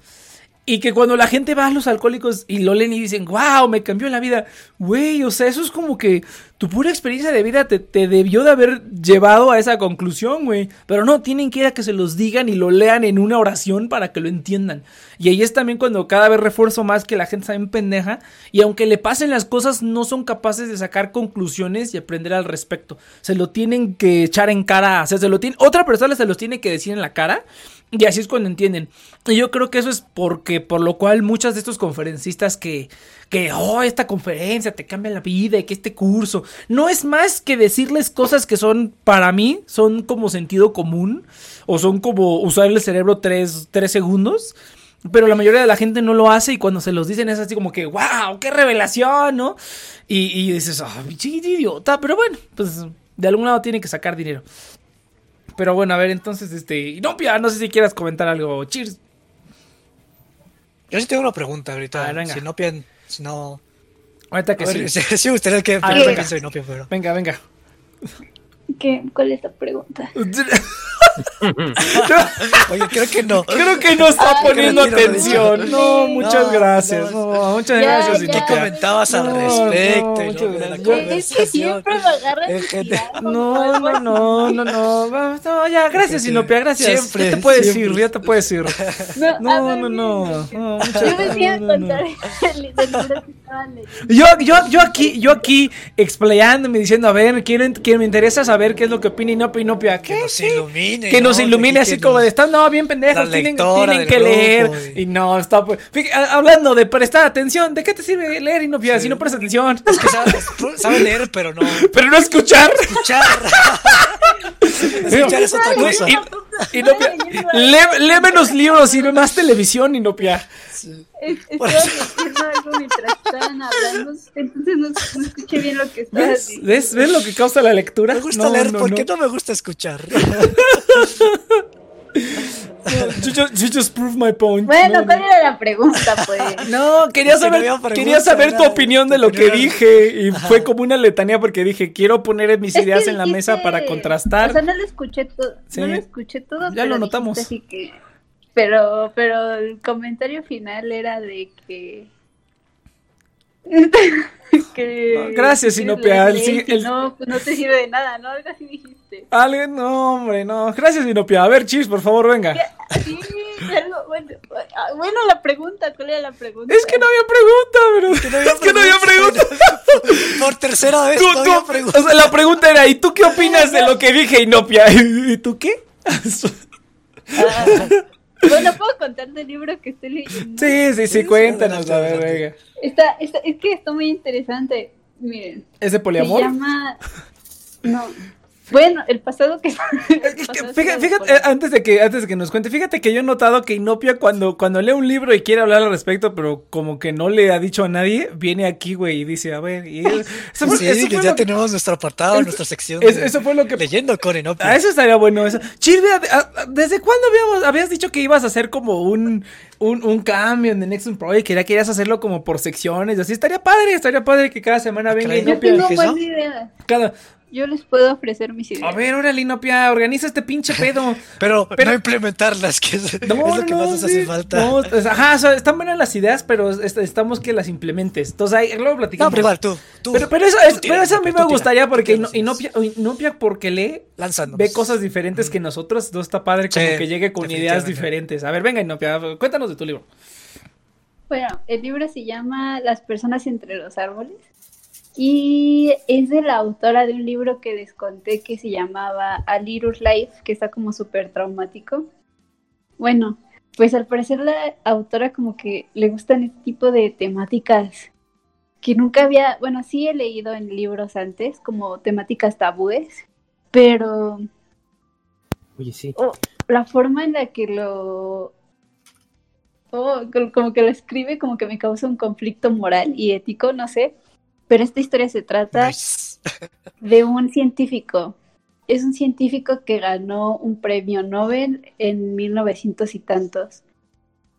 Y que cuando la gente va a los alcohólicos y lo leen y dicen, wow, me cambió la vida. Güey, o sea, eso es como que tu pura experiencia de vida te, te debió de haber llevado a esa conclusión, güey. Pero no, tienen que ir a que se los digan y lo lean en una oración para que lo entiendan. Y ahí es también cuando cada vez refuerzo más que la gente está en pendeja. Y aunque le pasen las cosas, no son capaces de sacar conclusiones y aprender al respecto. Se lo tienen que echar en cara. O sea, se lo tiene, otra persona se los tiene que decir en la cara. Y así es cuando entienden. Y yo creo que eso es porque, por lo cual, muchos de estos conferencistas que, que, oh, esta conferencia te cambia la vida y que este curso, no es más que decirles cosas que son, para mí, son como sentido común, o son como usar el cerebro tres, tres segundos. Pero la mayoría de la gente no lo hace y cuando se los dicen es así como que, wow, qué revelación, ¿no? Y, y dices, ah, pinche idiota, pero bueno, pues de algún lado tiene que sacar dinero. Pero bueno, a ver, entonces, este, Inopia, no sé si quieras comentar algo. Cheers. Yo sí tengo una pregunta ahorita. Ver, venga. Si no si no. Ahorita que ver, sí. <laughs> sí, gustaría que ver, venga. Opio, pero. Venga, venga. ¿Qué? ¿Cuál es la pregunta? <laughs> <laughs> Oye, creo que no. Creo que no está Ay, poniendo atención. No, muchas No, gracias. no. No, muchas Ya, gracias, ya. ¿Qué Inopia. comentabas al respecto? y. Es que siempre me agarras No, no, no, no, no, ya, gracias, Sí, Inopia, gracias. siempre, ya te puedes siempre. ir, ya te puedes ir. No, No, ver, no, no, no, muchas Yo no, no. contar. Yo, yo, yo aquí, yo aquí explayándome diciendo, a ver, quiero, que me interesa saber qué es lo que opina Inopia, Inopia, ¿qué? Que nos ¿Qué? Ilumine. que nos ¿no? ilumine así como de están no bien pendejos tienen, tienen que leer grupo, y- no está pues fíjate, hablando de prestar atención de qué te sirve leer y no Sí. si no prestas atención Es que sabe, sabe leer, pero no <laughs> pero no escuchar escuchar. <laughs> escuchar es otra cosa. y, no lee, lee menos libros y ve más televisión y no pia Es- Por Estaba diciendo algo mientras estaban hablando, entonces no, no escuché bien lo que estabas ¿Ves? diciendo. ¿Ves? ¿Ves lo que causa la lectura? Me gusta No, leer, no, ¿por no. qué no me gusta escuchar? <laughs> You just, you just prove my point. Bueno, No, ¿cuál no. era la pregunta, pues? <laughs> No, quería saber, pregunta, quería saber tu opinión de lo que dije y fue como una letanía porque dije, quiero poner mis Es ideas en la dijiste- mesa para contrastar. O sea, no lo escuché todo. Sí. No lo escuché todo. Ya pero lo dijiste notamos. Así que, pero, pero el comentario final era de que. <laughs> que No, gracias, Sinopia, el- No, pues no te sirve de nada, ¿no? Algo así dijiste. Ale, no, hombre, no. Gracias, Inopia. A ver, Chis, por favor, venga. Sí, algo, bueno, ah, bueno, la pregunta, ¿cuál era la pregunta? Es que no había pregunta, pero. es que no había <laughs> pregunta. Por tercera vez Tú- no había tú- pregunta. o sea, la pregunta era, ¿y tú qué opinas de lo que dije, Inopia? <laughs> ¿Y tú qué? Ah, bueno, ¿puedo contar del libro que estoy leyendo? Sí, sí, sí, cuéntanos, a ver, venga. Está, está, es que está muy interesante. Miren, ¿Es de se poliamor? llama... <laughs> No. Bueno, el pasado que... <laughs> el pasado fíjate, fíjate, eh, antes de que antes de que nos cuente, fíjate que yo he notado que Inopia cuando, cuando lee un libro y quiere hablar al respecto, pero como que no le ha dicho a nadie, viene aquí, güey, y dice, a ver, y eso, <laughs> eso fue- Sí, eso que ya lo que- tenemos nuestro apartado, eso- nuestra sección. eso- de eso fue lo que- Leyendo con Enopia. Ah, eso estaría bueno. Eso. Chirvia, ¿a- a- ¿desde cuándo habíamos, habías dicho que ibas a hacer como un, un, un cambio en The Next Project? Que ya querías hacerlo como por secciones. y Así estaría padre, estaría padre que cada semana venga caray. Yo Inopia. tengo ¿Qué buena eso? idea. Cada, yo les puedo ofrecer mis ideas. A ver, órale, Inopia, organiza este pinche pedo. <laughs> Pero, Pero- no implementarlas, que es, No, es lo que no, más nos hace falta. No, ajá, o sea, están buenas las ideas, pero est- estamos que las implementes. Entonces ahí luego No, platicamos. pero igual, tú. tú Pero, pero eso, tú es- tira, pero eso a mí me gustaría porque. Inopia, Inopia porque lee, Lánzanos. ve cosas diferentes que nosotros. Entonces está padre como Sí, que llegue con ideas diferentes. A ver, venga, Inopia, cuéntanos de tu libro. Bueno, el libro se llama Las personas entre los árboles y es de la autora de un libro que les conté que se llamaba A Little Life, que está como súper traumático. Bueno, pues al parecer la autora como que le gustan este tipo de temáticas que nunca había, bueno, sí he leído en libros antes, como temáticas tabúes, pero Oye, sí. la forma en la que lo oh, co- como que lo escribe como que me causa un conflicto moral y ético, no sé. Pero esta historia se trata Nice. <laughs> de un científico. Es un científico que ganó un premio Nobel en 1900 y tantos.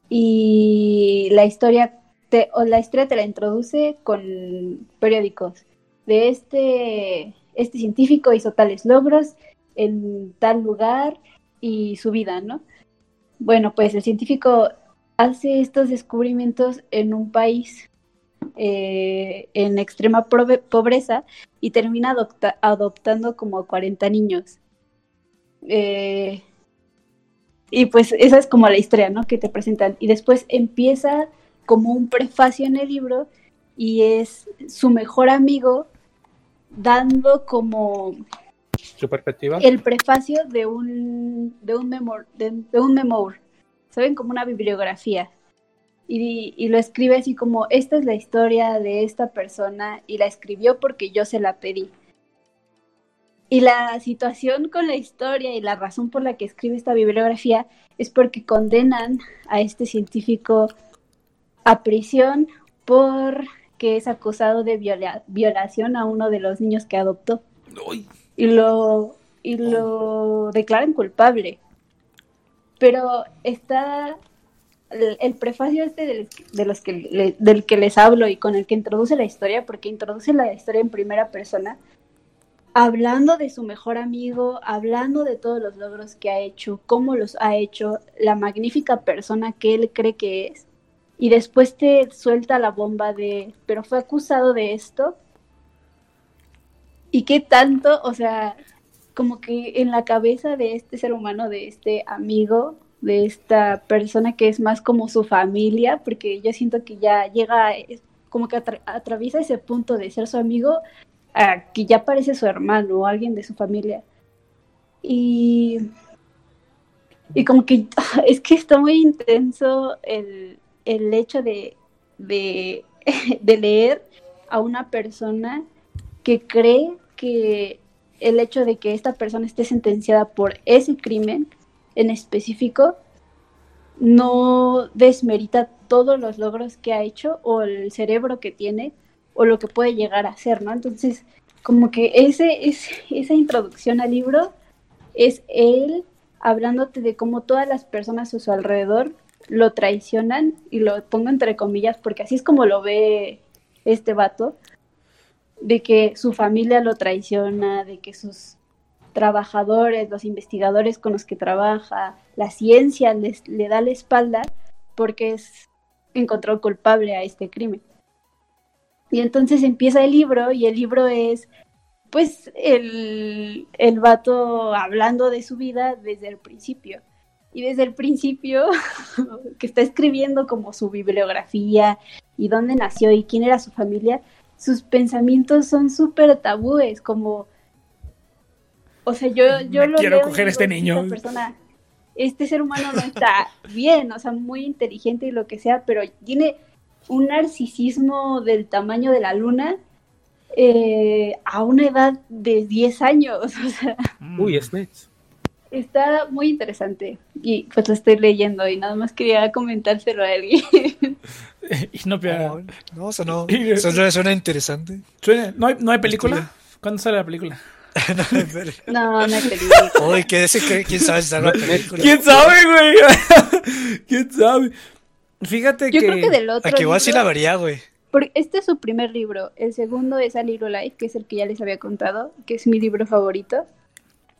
Y la historia te, o la historia te la introduce con periódicos. De este, este científico hizo tales logros en tal lugar y su vida, ¿no? Bueno, pues el científico hace estos descubrimientos en un país eh, en extrema pobreza y termina adopta- adoptando como 40 niños. Eh, y pues esa es como la historia, ¿no? Que te presentan. Y después empieza como un prefacio en el libro y es su mejor amigo dando como Su perspectiva. el prefacio de un de un memor, de, de un memoir, saben como una bibliografía y, y lo escribe así como esta es la historia de esta persona y la escribió porque yo se la pedí y la situación con la historia y la razón por la que escribe esta bibliografía es porque condenan a este científico a prisión por que es acusado de viola- violación a uno de los niños que adoptó. Y lo y lo declaran culpable. Pero está el, prefacio este de los que del que les hablo y con el que introduce la historia, porque introduce la historia en primera persona, hablando de su mejor amigo, hablando de todos los logros que ha hecho, cómo los ha hecho, la magnífica persona que él cree que es. Y después te suelta la bomba de, pero fue acusado de esto, y qué tanto, o sea, como que en la cabeza de este ser humano, de este amigo, de esta persona que es más como su familia, porque yo siento que ya llega, como que atra- atraviesa ese punto de ser su amigo, a que ya parece su hermano o alguien de su familia. Y, y como que <laughs> es que está muy intenso el, el hecho de, de, <laughs> de leer a una persona que cree que el hecho de que esta persona esté sentenciada por ese crimen en específico no desmerita todos los logros que ha hecho o el cerebro que tiene o lo que puede llegar a ser, ¿no? Entonces, como que ese, esa introducción al libro es él hablándote de cómo todas las personas a su alrededor lo traicionan y lo pongo entre comillas porque así es como lo ve este vato de que su familia lo traiciona, de que sus trabajadores, los investigadores con los que trabaja, la ciencia les, le da la espalda porque es encontró culpable a este crimen. Y entonces empieza el libro y el libro es pues el, el vato hablando de su vida desde el principio. Y desde el principio, <laughs> que está escribiendo como su bibliografía y dónde nació y quién era su familia, sus pensamientos son súper tabúes, como... O sea, yo, yo Me lo quiero y coger digo, este "Esta niño". persona, este ser humano no está <laughs> bien, o sea, muy inteligente y lo que sea, pero tiene un narcisismo del tamaño de la luna eh, a una edad de 10 años. <laughs> O sea, Uy, Snakes. está muy interesante. Y pues lo estoy leyendo y nada más quería comentárselo a alguien. <laughs> Inopia. No, no, sonó, Y- sonó- suena interesante. Suena- ¿No hay, ¿No hay película? ¿Cuándo sale la película? No, no hay <laughs> película. Uy, que ese que quién sabe si sale una película. ¿Quién sabe, güey? <laughs> ¿Quién sabe? Fíjate Yo que... creo que del otro. Aquí igual sí la vería, güey. Porque este es su primer libro. El segundo es A Little Life, que es el que ya les había contado, que es mi libro favorito.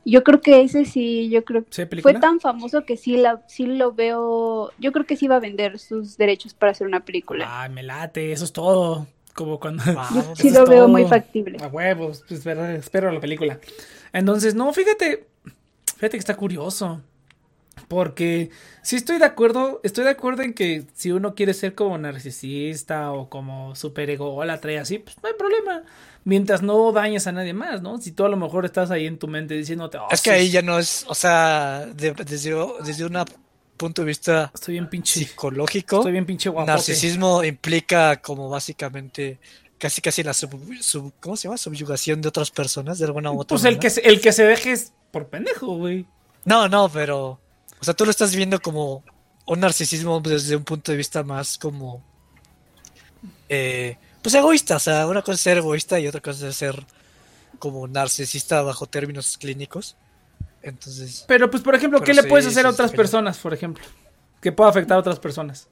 Yo creo que ese sí, yo creo ¿Sí, que fue tan famoso que sí, la, sí lo veo. Yo creo que sí va a vender sus derechos para hacer una película. Ay, me late, eso es todo. Como cuando. Wow. <laughs> sí eso lo veo todo. muy factible. A huevos, pues espero, espero la película. Entonces, no, fíjate, fíjate que está curioso. Porque sí estoy de acuerdo, estoy de acuerdo en que si uno quiere ser como narcisista o como super ególatra y así, pues no hay problema. Mientras no dañes a nadie más, ¿no? Si tú a lo mejor estás ahí en tu mente diciéndote, "Oh, Es que sí, ahí ya no es, o sea, de- desde, desde un punto de vista estoy bien pinche, psicológico, estoy bien pinche guapo. narcisismo implica como básicamente casi casi la sub, sub- ¿cómo se llama? subyugación de otras personas de alguna u otra Pues el que, se- el que se deje es por pendejo, güey. No, no, pero o sea, tú lo estás viendo como un narcisismo desde un punto de vista más como eh, pues egoísta, o sea, una cosa es ser egoísta y otra cosa es ser como narcisista bajo términos clínicos. Entonces, Pero pues, por ejemplo, ¿qué le sí, puedes hacer a otras personas, por ejemplo? Que pueda afectar a otras personas.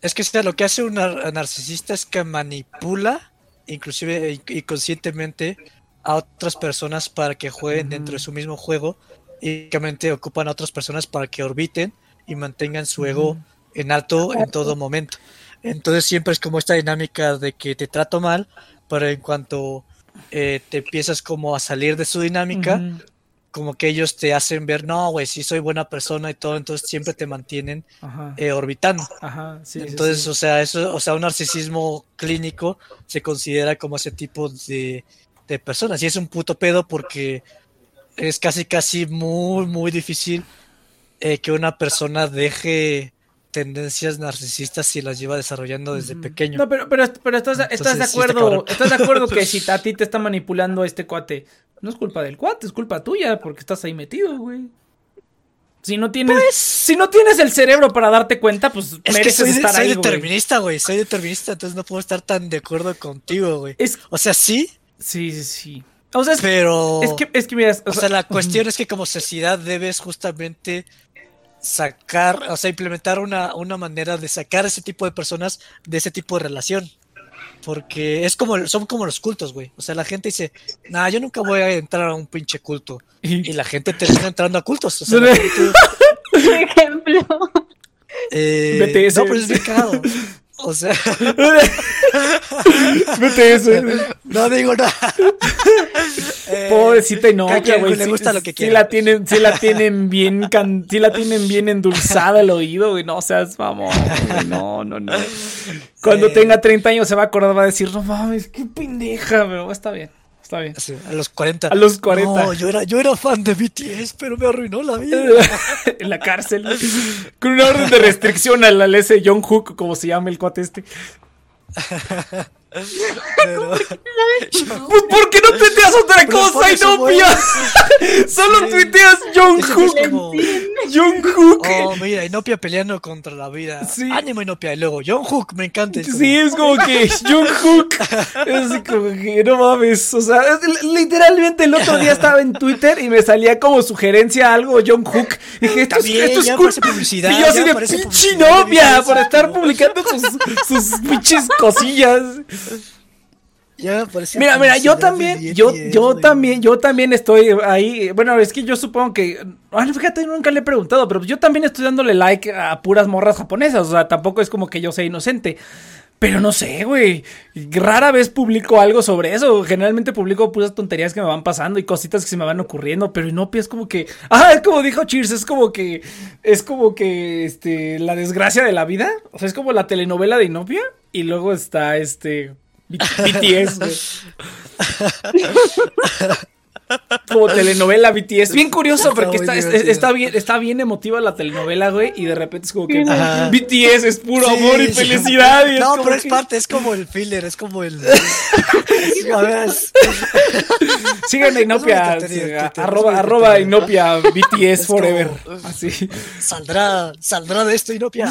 Es que o sea, lo que hace un nar- narcisista es que manipula, inclusive in- inconscientemente, a otras personas para que jueguen dentro de su mismo juego y únicamente ocupan a otras personas para que orbiten y mantengan su ego en alto en todo momento. Entonces siempre es como esta dinámica de que te trato mal, pero en cuanto eh, te empiezas como a salir de su dinámica. Como que ellos te hacen ver, no, güey, sí soy buena persona y todo, entonces siempre te mantienen Ajá. eh, orbitando. Ajá, sí, sí, Entonces, sí. o sea, eso, o sea, un narcisismo clínico se considera como ese tipo de, de personas. Y es un puto pedo porque es casi, casi muy, muy difícil eh, que una persona deje tendencias narcisistas si las lleva desarrollando desde pequeño. No, pero, pero, pero estás, estás de Entonces, sí está acuerdo, estás de acuerdo que si a <laughs> ti te está manipulando este cuate, no es culpa del cuate, es culpa tuya, porque estás ahí metido, güey. Si no tienes, si no tienes el cerebro para darte cuenta, pues Pues, es que mereces soy, estar soy ahí, determinista, güey. Soy determinista, entonces no puedo estar tan de acuerdo contigo, güey. Es, O sea, sí, sí, sí, sí. O sea, es, pero... es que, es que mira, O sea, la cuestión es que como sociedad debes justamente sacar, o sea, implementar una, una manera de sacar ese tipo de personas de ese tipo de relación. Porque es como, son como los cultos, güey. O sea, la gente dice, nah, yo nunca voy a entrar a un pinche culto. Y la gente termina entrando a cultos. O sea, la gente, <laughs> Por ejemplo. eh. No, pero es bien cagado. O sea, <laughs> Vete eso. no digo nada. <laughs> Eh, Pobrecita y no, cada quien güey. le sí- gusta lo que sí quiere. la tienen, sí la tienen bien, can, sí la tienen bien endulzada el oído, güey. No seas mamón, güey. No, no, no. Cuando Eh. tenga 30 años se va a acordar, va a decir, no mames, qué pendeja, pero está bien, está bien. Sí, a los 40. A los 40. No, yo era, yo era fan de BTS, pero me arruinó la vida. <laughs> en la cárcel. Con una orden de restricción a la ley de John Hook, como se llama el cuate este. <laughs> Pero, Pues, <laughs> ¿por qué no tuiteas otra cosa, eso, Inopia? <laughs> Solo Sí. tuiteas John Hook. John Hook. oh, mira, Inopia peleando contra la vida. Sí. Ánimo, Inopia. Y luego, John Hook, me encanta. Es como, Sí, es como que John Hook. Es así como que no mames. O sea, es- literalmente el otro día estaba en Twitter y me salía como sugerencia algo John Hook. Y dije, esto, esto es publicidad, Y yo así de pinche novia por estar publicando sus, sus pinches cosillas. Ya Mira, mira, yo también, yo, yo también, yo también estoy ahí. Bueno, es que yo supongo que. Bueno, fíjate, nunca le he preguntado, pero yo también estoy dándole like a puras morras japonesas. O sea, tampoco es como que yo sea inocente. Pero no sé, güey. Rara vez publico algo sobre eso. Generalmente publico puras tonterías que me van pasando y cositas que se me van ocurriendo. Pero Inopia es como que. Ah, es como dijo Cheers, es como que. Es como que. Este. La desgracia de la vida. O sea, es como la telenovela de Inopia. Y luego está este. BTS, güey. <laughs> Como telenovela BTS. Bien curioso porque está, está bien, está bien emotiva la telenovela, güey. Y de repente es como que Ajá. BTS es puro Sí, amor y sí. felicidad. y No, pero es parte, es como el filler, es como el. <laughs> a ver, es- Inopia. Twitter, arroba, arroba. Inopia BTS forever. Así. saldrá, saldrá de esto y no pia.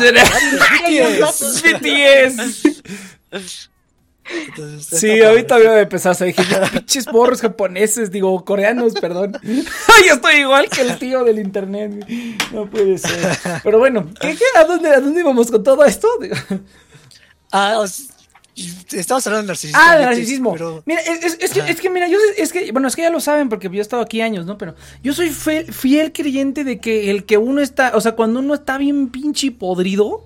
BTS. Entonces, Sí, ahorita voy a empezar. a dije, <laughs> pinches morros japoneses, digo, coreanos, perdón. <laughs> Ay, yo estoy igual que el tío del internet. No puede ser. Pero bueno, ¿qué, qué? ¿A, dónde, ¿a dónde íbamos con todo esto? Ah, os- Estamos hablando de narcisismo. Ah, de narcisismo. pero- Mira, es, es- es que, Ajá. es que, mira, yo es que, bueno, es que ya lo saben porque yo he estado aquí años, ¿no? Pero yo soy fiel, fiel creyente de que el que uno está, o sea, cuando uno está bien pinche podrido,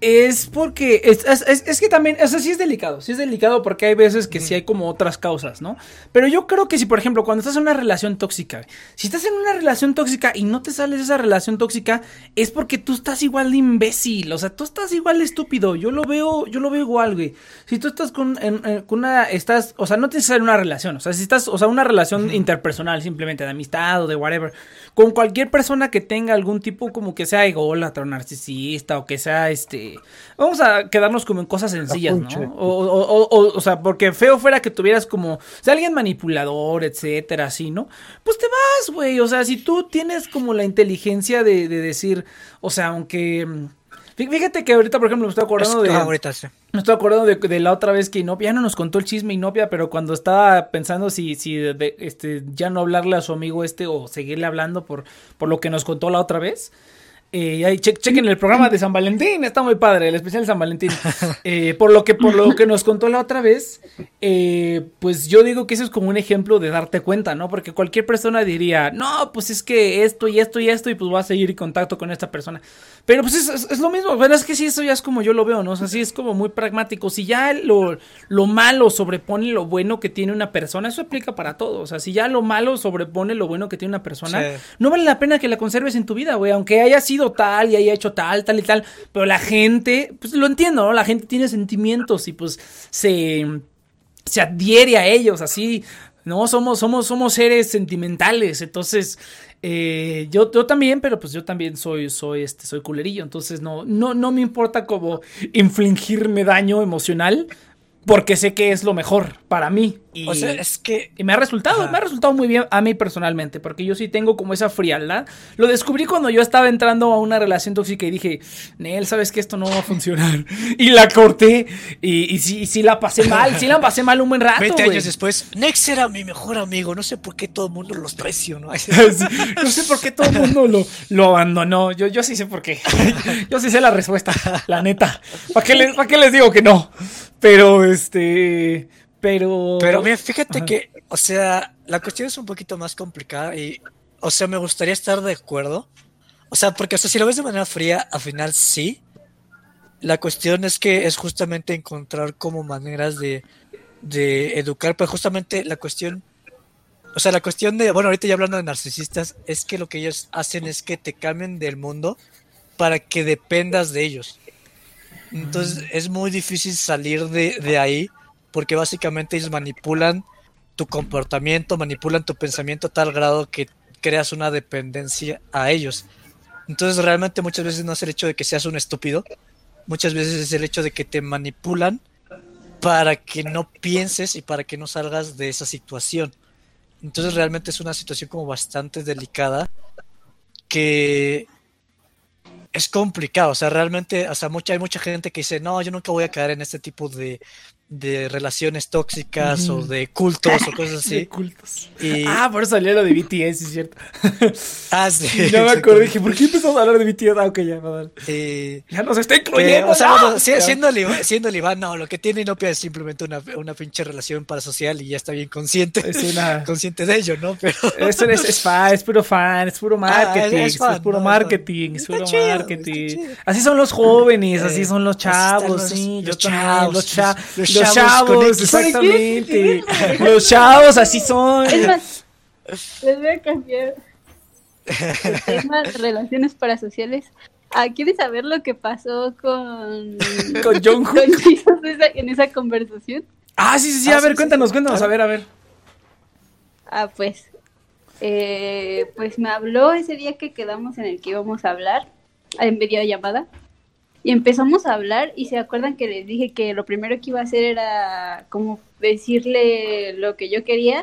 es porque, es, es- es- es que también, o sea, sí es delicado, sí es delicado porque hay veces que sí hay como otras causas, ¿no? Pero yo creo que si, por ejemplo, cuando estás en una relación tóxica, si estás en una relación tóxica y no te sales de esa relación tóxica, es porque tú estás igual de imbécil, o sea, tú estás igual de estúpido, yo lo veo, yo lo veo igual, güey. Si tú estás con, en- en- con una, estás, o sea, no tienes que en una relación, o sea, si estás, o sea, una relación interpersonal simplemente de amistad o de whatever, con cualquier persona que tenga algún tipo como que sea ególatra o narcisista o que sea este, vamos a quedarnos como en cosas sencillas, ¿no? O, o, o, o sea, porque feo fuera que tuvieras como, o sea, alguien manipulador, etcétera, así, ¿no? Pues te vas, güey, o sea, si tú tienes como la inteligencia de, de decir, o sea, aunque... fí- Fíjate que ahorita, por ejemplo, me estoy acordando de... Ah, ahorita sí. Me estoy acordando de, de la otra vez que Inopia ya no nos contó el chisme Inopia, pero cuando estaba pensando si, si de- de- este, ya no hablarle a su amigo este o seguirle hablando por, por lo que nos contó la otra vez. Eh, ahí che- chequen el programa de San Valentín, está muy padre, el especial de San Valentín. <laughs> Eh, por lo que por lo que nos contó la otra vez, eh, pues yo digo que eso es como un ejemplo de darte cuenta, ¿no? Porque cualquier persona diría, no, pues es que esto y esto y esto y pues voy a seguir en contacto con esta persona. Pero pues es, es- es lo mismo, pero es que sí, eso ya es como yo lo veo, ¿no? O sea, sí es como muy pragmático. Si ya lo, lo malo sobrepone lo bueno que tiene una persona, eso aplica para todo. O sea, si ya lo malo sobrepone lo bueno que tiene una persona, Sí. no vale la pena que la conserves en tu vida, güey. Aunque haya sido tal y haya hecho tal, tal y tal. Pero la gente, pues lo entiendo, ¿no? La gente tiene sentimientos y pues se, se adhiere a ellos, así. No, somos, somos, somos seres sentimentales. Entonces, eh, yo, yo también, pero pues yo también soy, soy, este, soy culerillo. Entonces, no, no, no me importa como infligirme daño emocional. Porque sé que es lo mejor para mí. Y, O sea, es que y me ha resultado, Ajá. me ha resultado muy bien a mí personalmente, porque yo sí tengo como esa frialdad. Lo descubrí cuando yo estaba entrando a una relación tóxica y dije, Nel, sabes que esto no va a funcionar. <laughs> Y la corté y, y sí, la pasé mal, sí la pasé mal un buen rato. 20 güey. años después, Nex era mi mejor amigo. No sé por qué todo el mundo los traicionó. <laughs> Sí, no sé por qué todo el mundo lo, lo abandonó. Yo, yo sí sé por qué. <laughs> Yo sí sé la respuesta, la neta. ¿Para qué, les, ¿Para qué les digo que no? Pero, este. Pero. Pero mira, fíjate Ajá. que, o sea, la cuestión es un poquito más complicada y, o sea, me gustaría estar de acuerdo. O sea, porque, o sea, si lo ves de manera fría, al final sí. La cuestión es que es justamente encontrar como maneras de, de educar, pero justamente la cuestión, o sea, la cuestión de, bueno, ahorita ya hablando de narcisistas, es que lo que ellos hacen es que te cambien del mundo para que dependas de ellos. Entonces es muy difícil salir de, de ahí porque básicamente ellos manipulan tu comportamiento, manipulan tu pensamiento a tal grado que creas una dependencia a ellos. Entonces realmente muchas veces no es el hecho de que seas un estúpido, muchas veces es el hecho de que te manipulan para que no pienses y para que no salgas de esa situación. Entonces realmente es una situación como bastante delicada que es complicado, o sea, realmente, o sea, hay mucha gente que dice, no, yo nunca voy a caer en este tipo de, de relaciones tóxicas o de cultos o cosas <laughs> De así. cultos. Y, Ah, por eso salió lo de BTS, es cierto. <laughs> ah, sí, Y <laughs> no me acordé, dije, ¿por qué empezamos a hablar de BTS? Ah, ok, ya. Eh, Ya nos está eh, incluyendo. o sea, ¡no! si- Ya. siendo, el Iván, siendo no, lo que tiene Inopia es simplemente una, una pinche relación parasocial y ya está bien consciente, Es una- consciente de ello, ¿no? Pero Eso es, es fan, es puro fan, es puro marketing, es- puro no, marketing, es puro chido, marketing. Así son los jóvenes, así Eh, son los chavos, los- sí, los chavos, los, cha- los- chavos chavos, con X. exactamente. <laughs> los chavos así son. Es más, les voy a cambiar el tema de relaciones parasociales. Ah, ¿Quieres saber lo que pasó con, <laughs> Con Jungkook. con en esa conversación? Ah, sí, sí, sí, Ah, a ver, sí, cuéntanos, sí. cuéntanos, a ver, a ver. Ah, pues, eh, pues me habló ese día que quedamos en el que íbamos a hablar en videollamada y empezamos a hablar y se acuerdan que les dije que lo primero que iba a hacer era como decirle lo que yo quería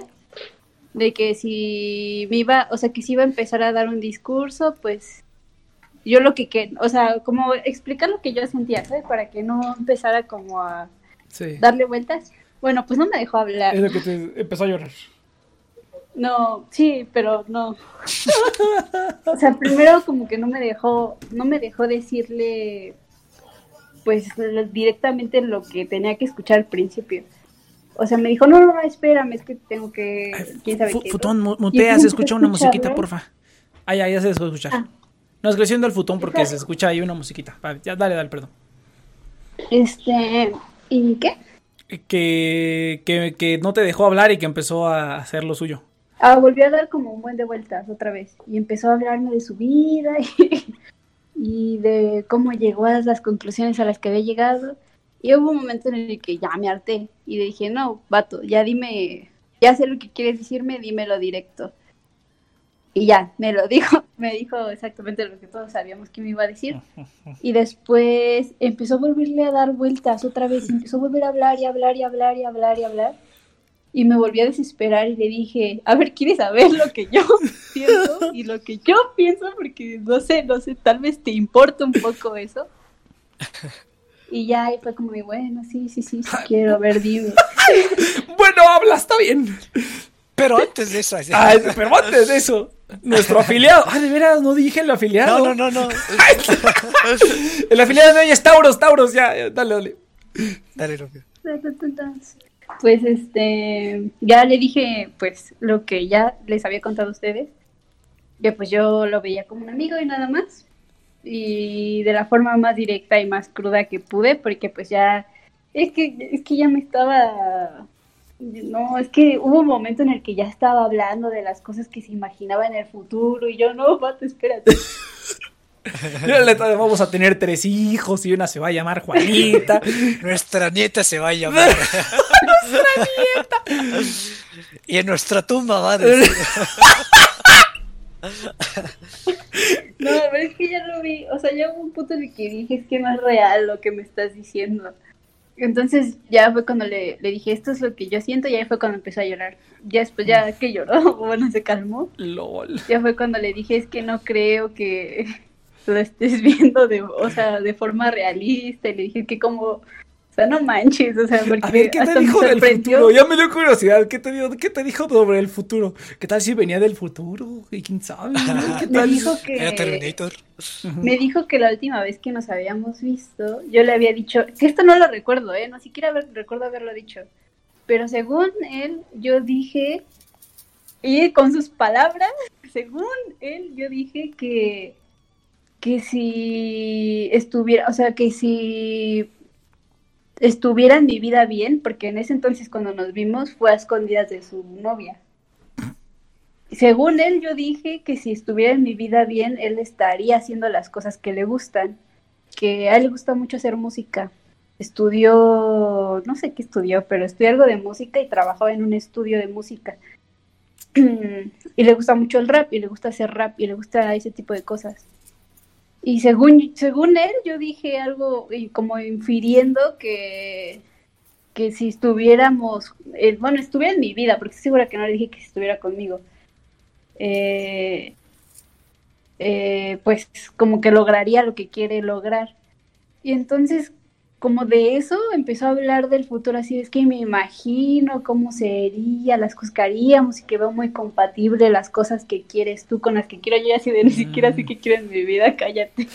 de que si me iba, o sea, que si iba a empezar a dar un discurso, pues yo lo que que, o sea, como explicar lo que yo sentía, ¿sabes? Para que no empezara como a Sí. darle vueltas. Bueno, pues no me dejó hablar. Es lo que te empezó a llorar. No, sí, pero no. <laughs> O sea, primero como que no me dejó, no me dejó decirle pues directamente lo que tenía que escuchar al principio. O sea, me dijo, no, no, no, espérame, es que tengo que... ¿Quién sabe qué? Futón, mutea, se escucha una musiquita, porfa. Ah, ya, ya se dejó de escuchar. Ah. No, es haciendo el futón porque se escucha ahí una musiquita. Vale, ya, dale, dale, perdón. Este, ¿y qué? Que, que, que no te dejó hablar y que empezó a hacer lo suyo. Ah, volvió a dar como un buen de vueltas otra vez y empezó a hablarme de su vida y, <laughs> y de cómo llegó a las conclusiones a las que había llegado. Y hubo un momento en el que ya me harté y dije, no, vato, ya dime, ya sé lo que quieres decirme, dímelo directo. Y ya, me lo <laughs> dijo, me dijo exactamente lo que todos sabíamos que me iba a decir. <laughs> Y después empezó a volverle a dar vueltas otra vez, empezó a volver a hablar y hablar y hablar y hablar y hablar. Y me volví a desesperar y le dije, a ver, ¿quieres saber lo que yo <laughs> siento y lo que yo pienso? Porque no sé, no sé, tal vez te importa un poco eso. Y ya ahí fue como, bueno, sí, sí, sí, sí quiero, a ver, dime. <laughs> Bueno, habla, está bien. Pero antes de eso, Ah, pero antes de eso, nuestro afiliado. Ah, de veras, no dije el afiliado. no, no, no, no. <laughs> El afiliado de hoy es Tauros, Tauros, ya, ya, dale, dale. Dale, Rubio. Pues este, ya le dije pues lo que ya les había contado a ustedes, que pues yo lo veía como un amigo y nada más, y de la forma más directa y más cruda que pude, porque pues ya, es que, es que ya me estaba, no, es que hubo un momento en el que ya estaba hablando de las cosas que se imaginaba en el futuro, y yo, no, pato, espérate. <laughs> Vamos a tener tres hijos y una se va a llamar Juanita. <laughs> Nuestra nieta se va a llamar. <laughs> Y en nuestra tumba va a <laughs> decir. No, pero es que ya lo vi, o sea, ya hubo un punto en el que dije, es que no es real lo que me estás diciendo. Entonces ya fue cuando le, le dije, esto es lo que yo siento, y ahí fue cuando empezó a llorar. Ya después, ya que lloró, <laughs> bueno, se calmó. LOL. Ya fue cuando le dije, es que no creo que <laughs> lo estés viendo de, o sea, de forma realista. Y le dije que como, no manches, o sea, porque A ver, ¿qué te me dijo del futuro? Ya me dio curiosidad. ¿Qué te, dio, ¿Qué te dijo sobre el futuro? ¿Qué tal si venía del futuro? ¿Y ¿Quién sabe? ¿Qué Me tal? dijo que... Era Terminator. Me dijo que la última vez que nos habíamos visto, yo le había dicho, que esto no lo recuerdo, ¿eh? No siquiera haber- recuerdo haberlo dicho. Pero según él, yo dije, y con sus palabras, según él, yo dije que, que si estuviera, o sea, que si estuviera en mi vida bien, porque en ese entonces cuando nos vimos fue a escondidas de su novia. Según él, yo dije que si estuviera en mi vida bien, él estaría haciendo las cosas que le gustan. Que a él le gusta mucho hacer música. Estudió, no sé qué estudió, pero estudió algo de música y trabajaba en un estudio de música. <clears throat> y le gusta mucho el rap, y le gusta hacer rap, y le gusta ese tipo de cosas. Y según, según él, yo dije algo y como infiriendo que, que si estuviéramos, eh, bueno, estuviera en mi vida, porque estoy segura que no le dije que estuviera conmigo eh, eh, pues como que lograría lo que quiere lograr. Y entonces, como de eso, empezó a hablar del futuro, así es que me imagino cómo sería, las cosas que haríamos y que veo muy compatible las cosas que quieres tú con las que quiero yo, así de ni siquiera sé qué quiero en mi vida, <laughs> cállate.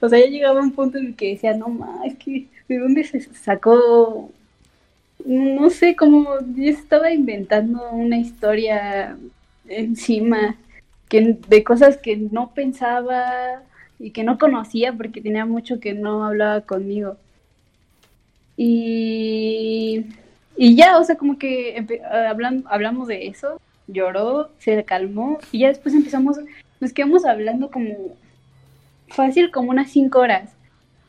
O sea, ya llegaba un punto en el que decía, no más, es que ¿de dónde se sacó? No sé, como yo estaba inventando una historia encima que de cosas que no pensaba y que no conocía porque tenía mucho que no hablaba conmigo. Y, y ya, o sea, como que empe- hablan- hablamos de eso, lloró, se calmó y ya después empezamos, nos quedamos hablando como fácil como unas cinco horas,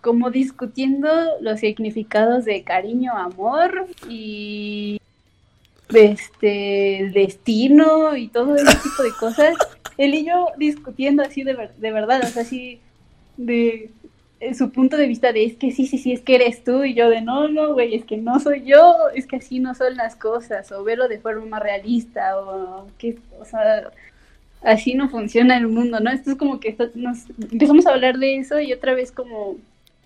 como discutiendo los significados de cariño, amor y este destino y todo ese tipo de cosas. Él y yo discutiendo así de, ver- de verdad, o sea, así de su punto de vista de es que sí, sí, sí, es que eres tú y yo de no, no, güey, es que no soy yo, es que así no son las cosas, o verlo de forma más realista, o que, o sea, así no funciona el mundo, ¿no? Esto es como que nos empezamos a hablar de eso y otra vez como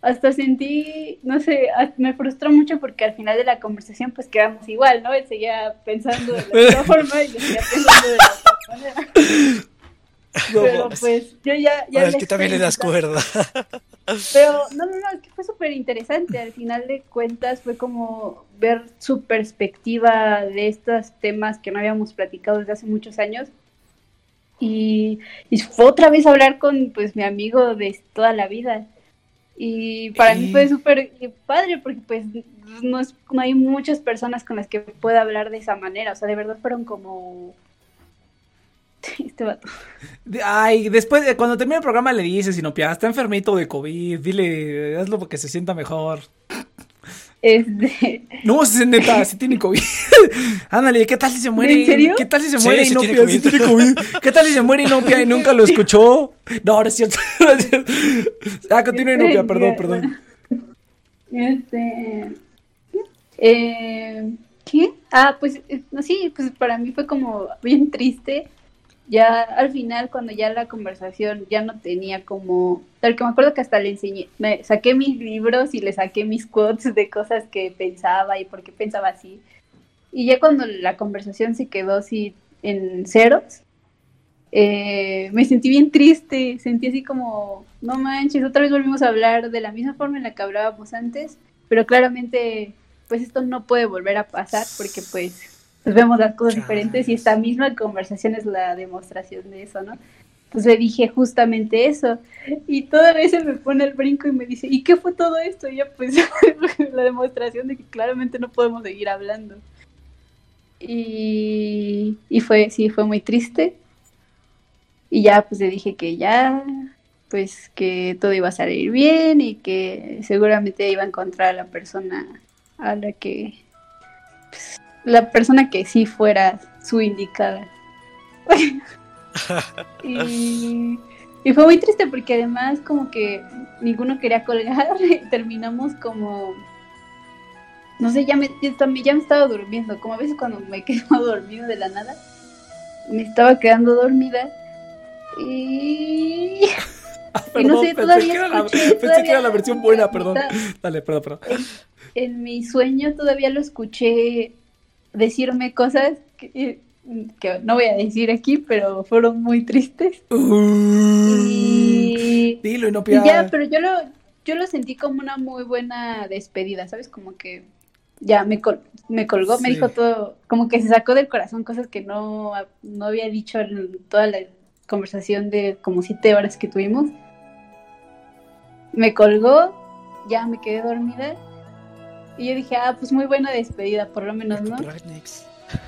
hasta sentí, no sé, me frustró mucho porque al final de la conversación pues quedamos igual, ¿no? Él seguía pensando de la misma <laughs> forma y yo seguía pensando de la otra manera. No <laughs> Pero mames. pues yo ya... ya es que también le das cuerda. <laughs> Pero no, no, no, es que fue súper interesante. Al final de cuentas fue como ver su perspectiva de estos temas que no habíamos platicado desde hace muchos años. Y, y fue otra vez hablar con pues mi amigo de toda la vida. Y para mí fue súper padre porque pues no, es, no hay muchas personas con las que pueda hablar de esa manera. O sea, de verdad fueron como... <laughs> Este vato. Ay, después, de- cuando termine el programa le dices, Sinopia, está enfermito de COVID, dile, hazlo porque se sienta mejor. Este, No, es neta, si tiene COVID. <laughs> Ándale, ¿qué tal si se muere? ¿En serio? ¿Qué tal si se Sí, muere y sí no tiene pia? Sí COVID. tiene COVID. ¿Qué tal si se muere y no pia y nunca lo <laughs> escuchó? No, ahora es cierto. no es cierto. Ah, continúe, Inopia, perdón, perdón. Este. Eh, ¿Qué? Ah, pues eh, no, sí, pues para mí fue como bien triste. Ya al final, cuando ya la conversación ya no tenía como. Tal que me acuerdo que hasta le enseñé. Me saqué mis libros y le saqué mis quotes de cosas que pensaba y por qué pensaba así. Y ya cuando la conversación se quedó así en ceros, eh, me sentí bien triste, sentí así como, no manches, otra vez volvimos a hablar de la misma forma en la que hablábamos antes, pero claramente, pues esto no puede volver a pasar porque pues, pues vemos las cosas diferentes y esta misma conversación es la demostración de eso, ¿no? Entonces le dije justamente eso y toda vez se me pone el brinco y me dice, ¿y qué fue todo esto? Y ya pues <laughs> la demostración de que claramente no podemos seguir hablando. Y, y fue, sí, fue muy triste. Y ya pues le dije que ya, pues que todo iba a salir bien y que seguramente iba a encontrar a la persona a la que, pues, la persona que sí fuera su indicada. <laughs> y, y fue muy triste porque además como que ninguno quería colgar <laughs> y terminamos como no sé, ya me, ya también ya me estaba durmiendo, como a veces cuando me <laughs> quedo dormido de la nada, me estaba quedando dormida y, y no sé, pensé todavía que era la- pensé que era la versión buena, perdón. Dale, perdón, perdón. En mi sueño todavía lo escuché decirme cosas que, que no voy a decir aquí, pero fueron muy tristes. Y, Dilo, y Inopia. ya, pero yo lo, yo lo sentí como una muy buena despedida, ¿sabes? Como que ya me, col- me colgó, me dijo todo, como que se sacó del corazón cosas que no, no había dicho en toda la conversación de como siete horas que tuvimos. Me colgó, ya me quedé dormida. Y yo dije, ah, pues muy buena despedida, por lo menos, ¿no?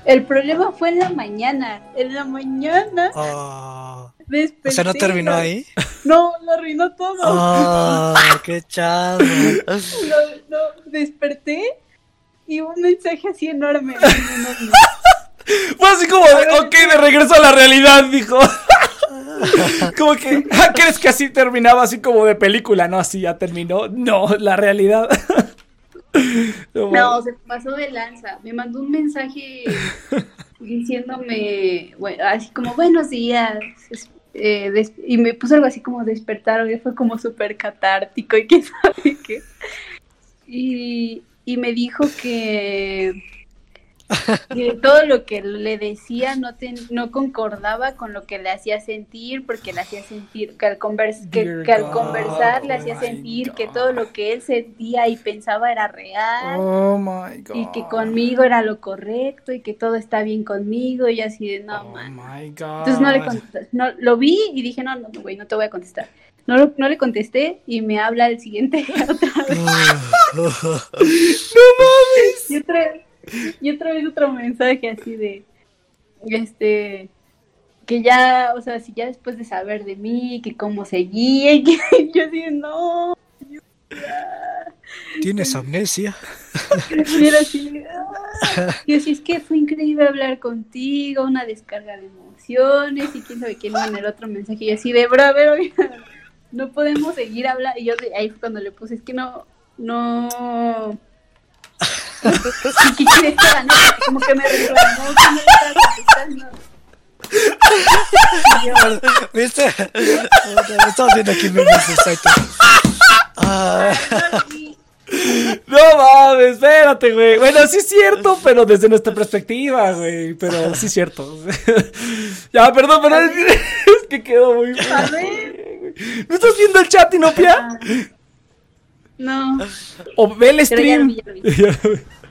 El problema fue en la mañana. En la mañana Oh, desperté. o sea, ¿no terminó ahí? No, lo arruinó todo. Oh, qué chado. No, no, desperté y un mensaje así enorme. enorme. Fue así como de, ok, de regreso a la realidad, dijo. <laughs> como que, ah, ¿crees que así terminaba así como de película? No, así ya terminó. No, la realidad. <laughs> No, No, se pasó de lanza. Me mandó un mensaje diciéndome, bueno, así como buenos días. eh, y me puso algo así como despertar, y fue como súper catártico y quién <laughs> sabe qué. Y, y me dijo que, <laughs> que todo lo que le decía no, ten- no concordaba con lo que le hacía sentir, porque le hacía sentir que al, convers- que, al conversar le oh hacía my sentir que todo lo que él sentía y pensaba era real Oh my god. y que conmigo era lo correcto y que todo está bien conmigo y así de no Oh man. my god. Entonces no le contesté, no, lo vi y dije no, no, güey, no te voy a contestar. No, lo- no le contesté y me habla el siguiente <laughs> otra vez. <laughs> Y otra, <laughs> y otra vez otro mensaje así de, este, que ya, o sea, si ya después de saber de mí, que cómo seguía, <laughs> y que yo así, no, ¿Tienes amnesia? y era así, de, "Ah". y así es que fue increíble hablar contigo, una descarga de emociones, y quién sabe quién en el otro mensaje, y así de, bro, a ver, oiga, no podemos seguir hablando, y yo ahí fue cuando le puse, es que no, no... <laughs> ¿Qué quieres que haga? No, Como que me reclamó que no le estaba contestando. ¿Viste? Estamos viendo aquí de Saito. Ah, No mames, espérate, güey. Bueno, sí es cierto, pero desde nuestra perspectiva, güey. Pero sí es cierto. <laughs> ya, perdón, pero es, es que quedó muy ver. ¿No estás viendo el chat, Inopia? No. O ve el stream.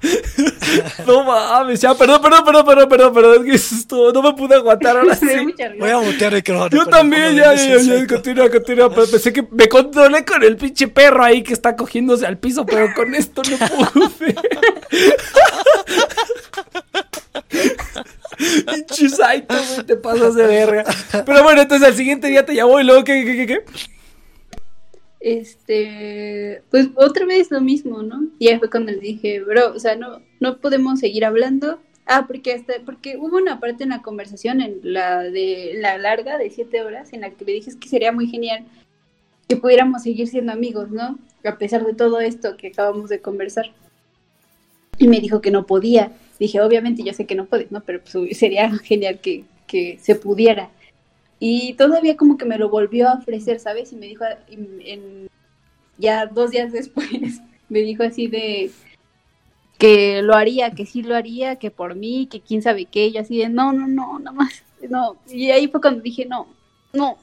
<laughs> no mames, ya, perdón, perdón, perdón, perdón, perdón, perdón. Es que eso es todo. No me pude aguantar ahora <laughs> sí. Voy a mutear el micrófono. Yo también, ya, ya, ya, continúa, continúa. pero Pensé que me controlé con el pinche perro ahí que está cogiéndose al piso, pero con esto no pude. <laughs> Pinche te pasas de verga. Pero bueno, entonces al siguiente día te llamó y luego, ¿qué, qué, qué, qué? Este, pues otra vez lo mismo, ¿no? Y ahí fue cuando le dije, bro, o sea, no, no podemos seguir hablando. Ah, porque hasta, porque hubo una parte en la conversación, en la de la larga de siete horas, en la que le dije es que sería muy genial que pudiéramos seguir siendo amigos, ¿no? A pesar de todo esto que acabamos de conversar. Y me dijo que no podía. Dije, obviamente yo sé que no puedes, ¿no? Pero pues, sería genial que, que se pudiera. Y todavía como que me lo volvió a ofrecer, ¿sabes? Y me dijo, en- en- ya dos días después, <laughs> me dijo así de que lo haría, que sí lo haría, que por mí, que quién sabe qué, y yo así de, no, no, no, nada más, no. Y ahí fue cuando dije, no, no,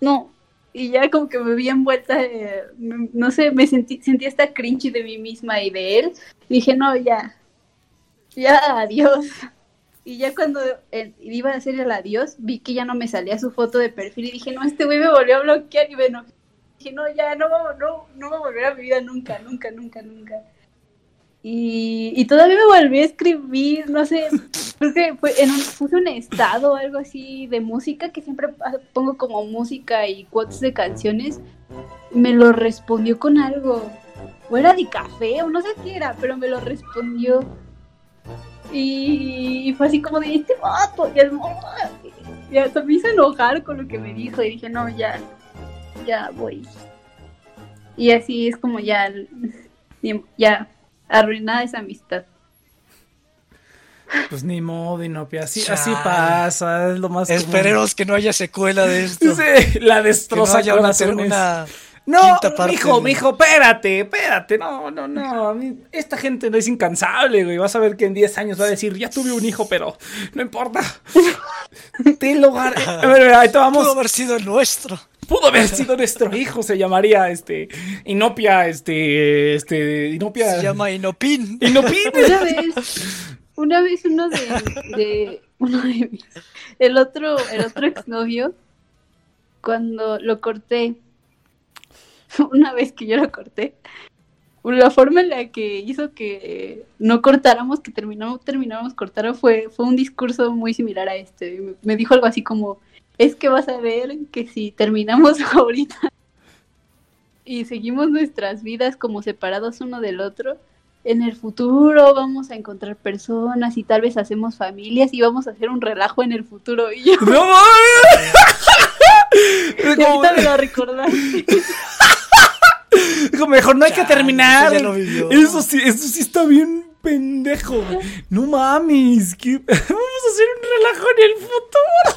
no. Y ya como que me vi envuelta, eh, no sé, me sentí, sentí esta cringe de mí misma y de él. Dije, no, ya, ya, adiós. Y ya cuando eh, iba a hacer el adiós, vi que ya no me salía su foto de perfil y dije, no, este güey me volvió a bloquear y bueno, dije, no, ya no, no, no va a volver a mi vida nunca, nunca, nunca, nunca. Y, y todavía me volví a escribir, no sé, <laughs> creo que fue en un, puse un estado o algo así de música, que siempre pongo como música y quotes de canciones, me lo respondió con algo, o era de café, o no sé qué era, pero me lo respondió. Y, y fue así como de este vato, y, el- y hasta me hizo enojar con lo que me dijo, y dije, no, ya, ya voy. Y así es como ya, ya arruinada esa amistad. Pues ni modo, Inopia. Así, Chale. así pasa, es lo más común. Esperemos que no haya secuela de esto. Sí, la que no destroza haya una, una No, quinta parte mijo, de- mijo, espérate, espérate. No, no, no. Esta gente no es incansable, güey. Vas a ver que en 10 años va a decir, ya tuve un hijo, pero no importa. <laughs> A ver, ahí te vamos. Pudo haber sido el nuestro. Pudo haber sido nuestro hijo, se llamaría este Inopia, este, este, Inopia. Se llama Inopin. Inopin. Una vez, una vez uno de, de uno de mis, el otro, el otro exnovio, cuando lo corté, <laughs> una vez que yo lo corté, la forma en la que hizo que no cortáramos, que terminamos, termináramos cortando fue, fue un discurso muy similar a este. Me, me dijo algo así como, es que vas a ver que si terminamos <laughs> ahorita y seguimos nuestras vidas como separados uno del otro, en el futuro vamos a encontrar personas y tal vez hacemos familias y vamos a hacer un relajo en el futuro. Y yo, No mames. <laughs> y ahorita me lo recordaste. Dijo, mejor no hay que terminar. eso. Eso sí, eso sí está bien pendejo. güey. No mames, ¿qué? <laughs> vamos a hacer un relajo en el futuro.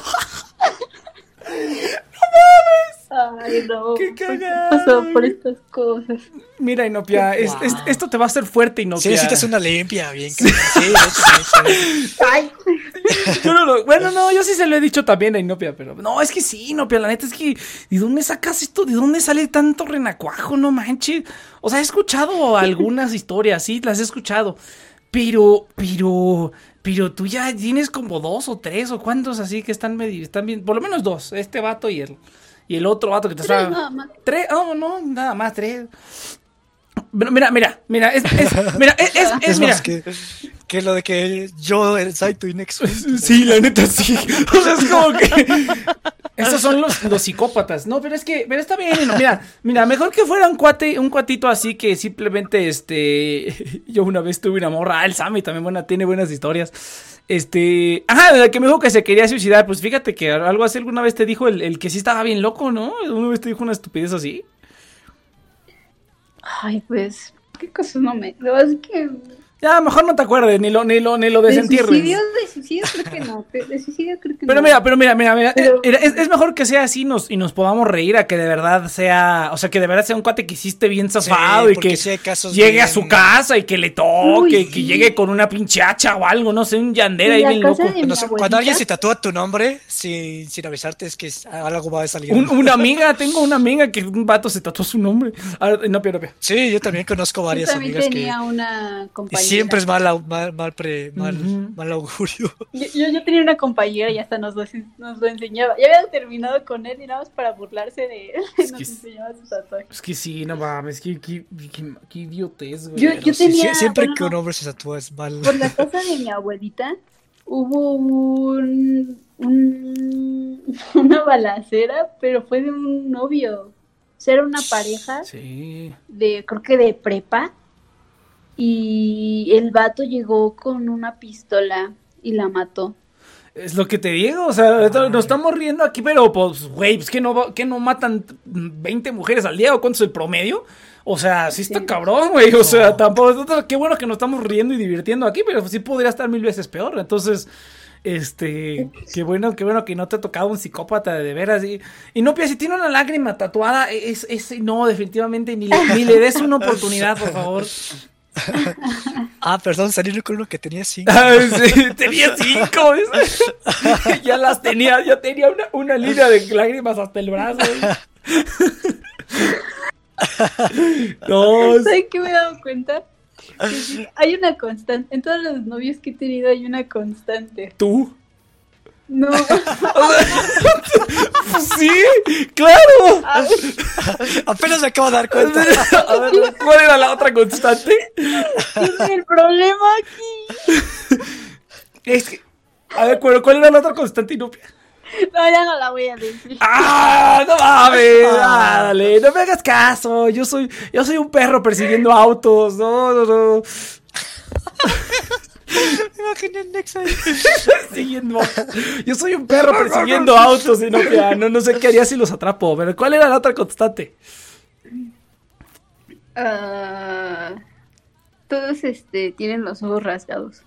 <laughs> Ay, no. Qué ¿por qué cagado, pasó por estas cosas? Mira, Inopia, es- es- Wow. esto te va a hacer fuerte, Inopia. Sí, necesitas una limpia, bien. Sí, sí, sí. Ay, Yo no lo- bueno, no, yo sí se lo he dicho también a Inopia, pero no, es que sí, Inopia, la neta es que ¿de dónde sacas esto? ¿De dónde sale tanto renacuajo? No manches. O sea, he escuchado algunas historias, sí, las he escuchado. Pero, pero, pero tú ya tienes como dos o tres o cuántos así que están medio, están bien, por lo menos dos, este vato y el y el otro vato que te tres está nada más. Tres, oh, no, nada más, tres. Pero mira, mira, mira, es, es- mira, es, es, es- <laughs> Es mira. más que, que lo de que yo, el Saito y Nexus. Sí, la neta sí. O sea, es como que. Estos son los, los psicópatas. No, pero es que. Pero está bien. no, Mira, mira, mejor que fuera un cuate, un cuatito así que simplemente este. <laughs> Yo una vez tuve una morra. Ah, el Sammy también buena, tiene buenas historias. Este. Ajá, que me dijo que se quería suicidar. Pues fíjate que algo así alguna vez te dijo el, el que sí estaba bien loco, ¿no? Una vez te dijo una estupidez así. Ay, pues, qué cosas no me. Es que. Ya, mejor no te acuerdes, ni lo, ni lo, ni lo De desentierres. suicidio, de suicidio creo que no. De de suicidio creo que Pero no. mira, pero mira, mira, mira, Pero- eh, es, es mejor que sea así nos, y nos podamos reír a que de verdad sea, o sea, que de verdad sea un cuate que hiciste bien zafado y que sí llegue a su casa y que le toque, Uy, que sí. llegue con una pinche hacha o algo, no sé, un yandera ahí bien loco. de mi No sé, cuando alguien se tatúa tu nombre sin, sin avisarte es que algo va a salir. Un- una <laughs> amiga, tengo una amiga que un vato se tatuó su nombre. A ver, no, no, no. Sí, yo también conozco yo varias también amigas que tenía una y compañera. Siempre es mal, mal, mal, pre- mal, mal augurio. Yo, yo, yo tenía una compañera y hasta nos lo, nos lo enseñaba. Ya había terminado con él y nada más para burlarse de él. Es <laughs> nos que enseñaba sus tatuajes. Es que sí, no mames, qué, qué, qué idiotez, güey. Yo- yo sí, tenía- Sie- siempre bueno, que un hombre se tatúa es mal. Por la casa de mi abuelita hubo un, un- <laughs> una balacera, pero fue de un novio. O sea, era una pareja Sí. de, creo que de prepa. Y el vato llegó con una pistola y la mató. Es lo que te digo, o sea, nos estamos riendo aquí, pero pues, güey, pues que no, que no matan 20 mujeres al día o cuánto es el promedio. O sea, sí está Sí. cabrón, güey. O sea, tampoco, qué bueno que nos estamos riendo y divirtiendo aquí, pero sí podría estar mil veces peor. Entonces, este, qué bueno, qué bueno que no te ha tocado un psicópata de veras. Y, y no, Pia, si tiene una lágrima tatuada, es, es, no, definitivamente, ni le, ni le des una <laughs> oportunidad, por favor. Ah, perdón, salieron con uno que tenía cinco. Ay, sí, tenía cinco. ¿ves? ya las tenía, ya tenía una, una línea de lágrimas hasta el brazo. No, es- ¿Saben qué me he dado cuenta? Que sí, hay una constante. En todos los novios que he tenido hay una constante. tú. No, <laughs> <laughs> Sí, claro. <laughs> Apenas me acabo de dar cuenta. A ver, ¿cuál era la otra constante? es el problema aquí. Es que, a ver, ¿cuál, cuál era la otra constante? Inopia? No, ya no la voy a decir. ¡Ah! ¡No mames! Ah, dale, no me hagas caso. Yo soy, yo soy un perro persiguiendo autos. No, no, no. Me imaginé el Nexa ahí. <laughs> Persiguiendo. Yo soy un perro persiguiendo autos, Inopia. No, no sé qué haría si los atrapo. Pero ¿cuál era la otra constante? Ah, todos este tienen los ojos rasgados.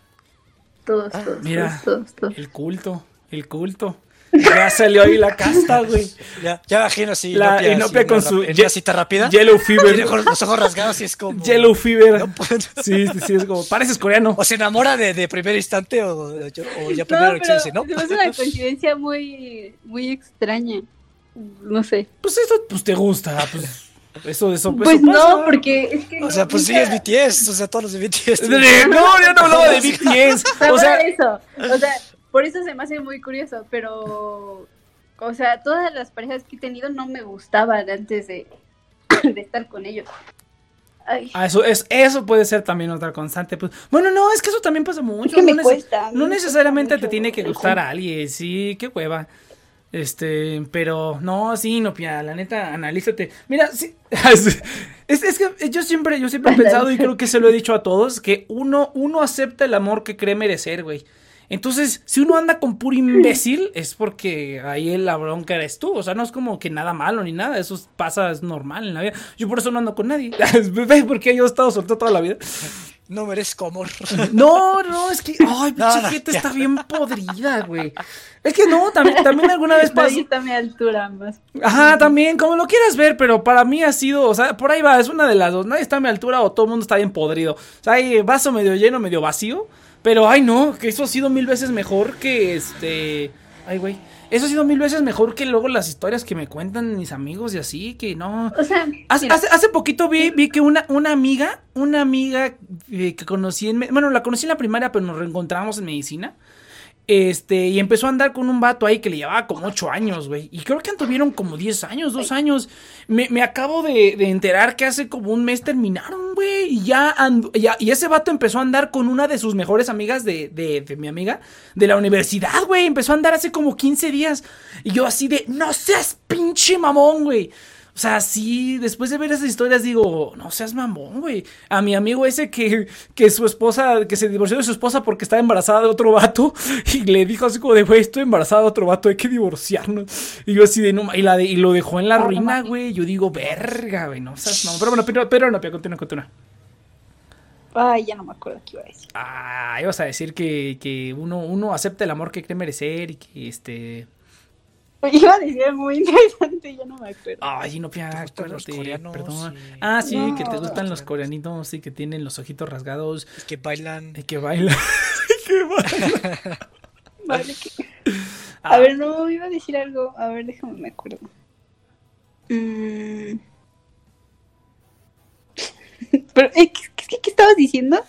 Todos, todos, mira. todos, todos, todos. El culto, el culto. Ya salió ahí la casta, güey. Ya, ya imagino así. La Inopia, Inopia así, con una su en ye- una cita rápida. Yellow <laughs> Tiene Fever. ojos- los ojos rasgados y es como. Yellow Fever. No puedo- Sí, sí, sí, es como, pareces coreano. O se enamora de, de primer instante o, o ya No, primero pero que se dice, ¿no? se me hace una coincidencia muy, muy extraña. No sé. Pues eso, pues te gusta, pues. Eso, eso, Pues eso pasa. no, porque es que. O sea, pues sí, nunca- es BTS. O sea, todos los de BTS. No, yo no hablaba de BTS. <laughs> Pero O sea, eso, o sea, por eso se me hace muy curioso, pero, o sea, todas las parejas que he tenido no me gustaban antes de, <coughs> de estar con ellos. Ay, ah, eso, es, eso puede ser también otra constante. Pues, bueno, no, es que eso también pasa mucho. Es que me no, cuesta, no me necesariamente te tiene que gustar a alguien, sí, qué hueva. Este, pero no, sí, no, pia, la neta, analízate. Mira, sí, <laughs> es, es que yo siempre, yo siempre he pensado y creo que se lo he dicho a todos, que uno, uno acepta el amor que cree merecer, güey. Entonces, si uno anda con puro imbécil, es porque ahí la bronca eres tú. O sea, no es como que nada malo ni nada. Eso pasa, es normal en la vida. Yo por eso no ando con nadie. <laughs> ¿Ves por qué yo he estado soltero toda la vida? No merezco amor. <laughs> No, no, es que. Ay, pinche no, gente está bien podrida, güey. Es que no, también, también alguna vez pasó. mi altura más. Ajá, también, como lo quieras ver, pero para mí ha sido, o sea, por ahí va, es una de las dos. Nadie está a mi altura o todo el mundo está bien podrido. O sea, hay vaso medio lleno, medio vacío. Pero, ay, no, que eso ha sido mil veces mejor que este. Ay, güey. Eso ha sido mil veces mejor que luego las historias que me cuentan mis amigos y así, que no. O sea, Hace, hace, hace poquito vi, vi que una, una amiga, una amiga eh, que conocí en, bueno, la conocí en la primaria, pero nos reencontramos en medicina. Este, y empezó a andar con un vato ahí que le llevaba como 8 años, güey. Y creo que anduvieron como 10 años, 2 años. Me, me acabo de, de enterar que hace como un mes terminaron, güey. Y ya, andu- ya, y ese vato empezó a andar con una de sus mejores amigas de, de, de mi amiga de la universidad, güey. Empezó a andar hace como 15 días. Y yo así de, no seas pinche mamón, güey. O sea, sí, después de ver esas historias digo, no seas mamón, güey. A mi amigo ese que, que su esposa, que se divorció de su esposa porque estaba embarazada de otro vato <laughs> y le dijo así como de, güey, estoy embarazada de otro vato, hay que divorciarnos. Y yo así de, no, y, la de, y lo dejó en la ruina, güey. Yo digo, verga, güey, no seas mamón. Pero bueno, pero, pero no, pero continúa, continúa. Ay, ya no me acuerdo qué iba a decir. Ah, ibas a decir que, que uno, uno acepta el amor que cree merecer y que este. Iba a decir algo muy interesante, ya no me acuerdo. Ay, no, pia, ¿Te gustan los acuérdate, coreanos? perdón. Sí. Ah, sí, No, que te gustan los coreanitos y que tienen los ojitos rasgados Es que bailan. y que bailan. <laughs> que bailan. Vale, que- Ah, A ver, no, iba a decir algo. A ver, déjame, me acuerdo. Mm. Pero, eh, ¿qué, qué- qué estabas diciendo?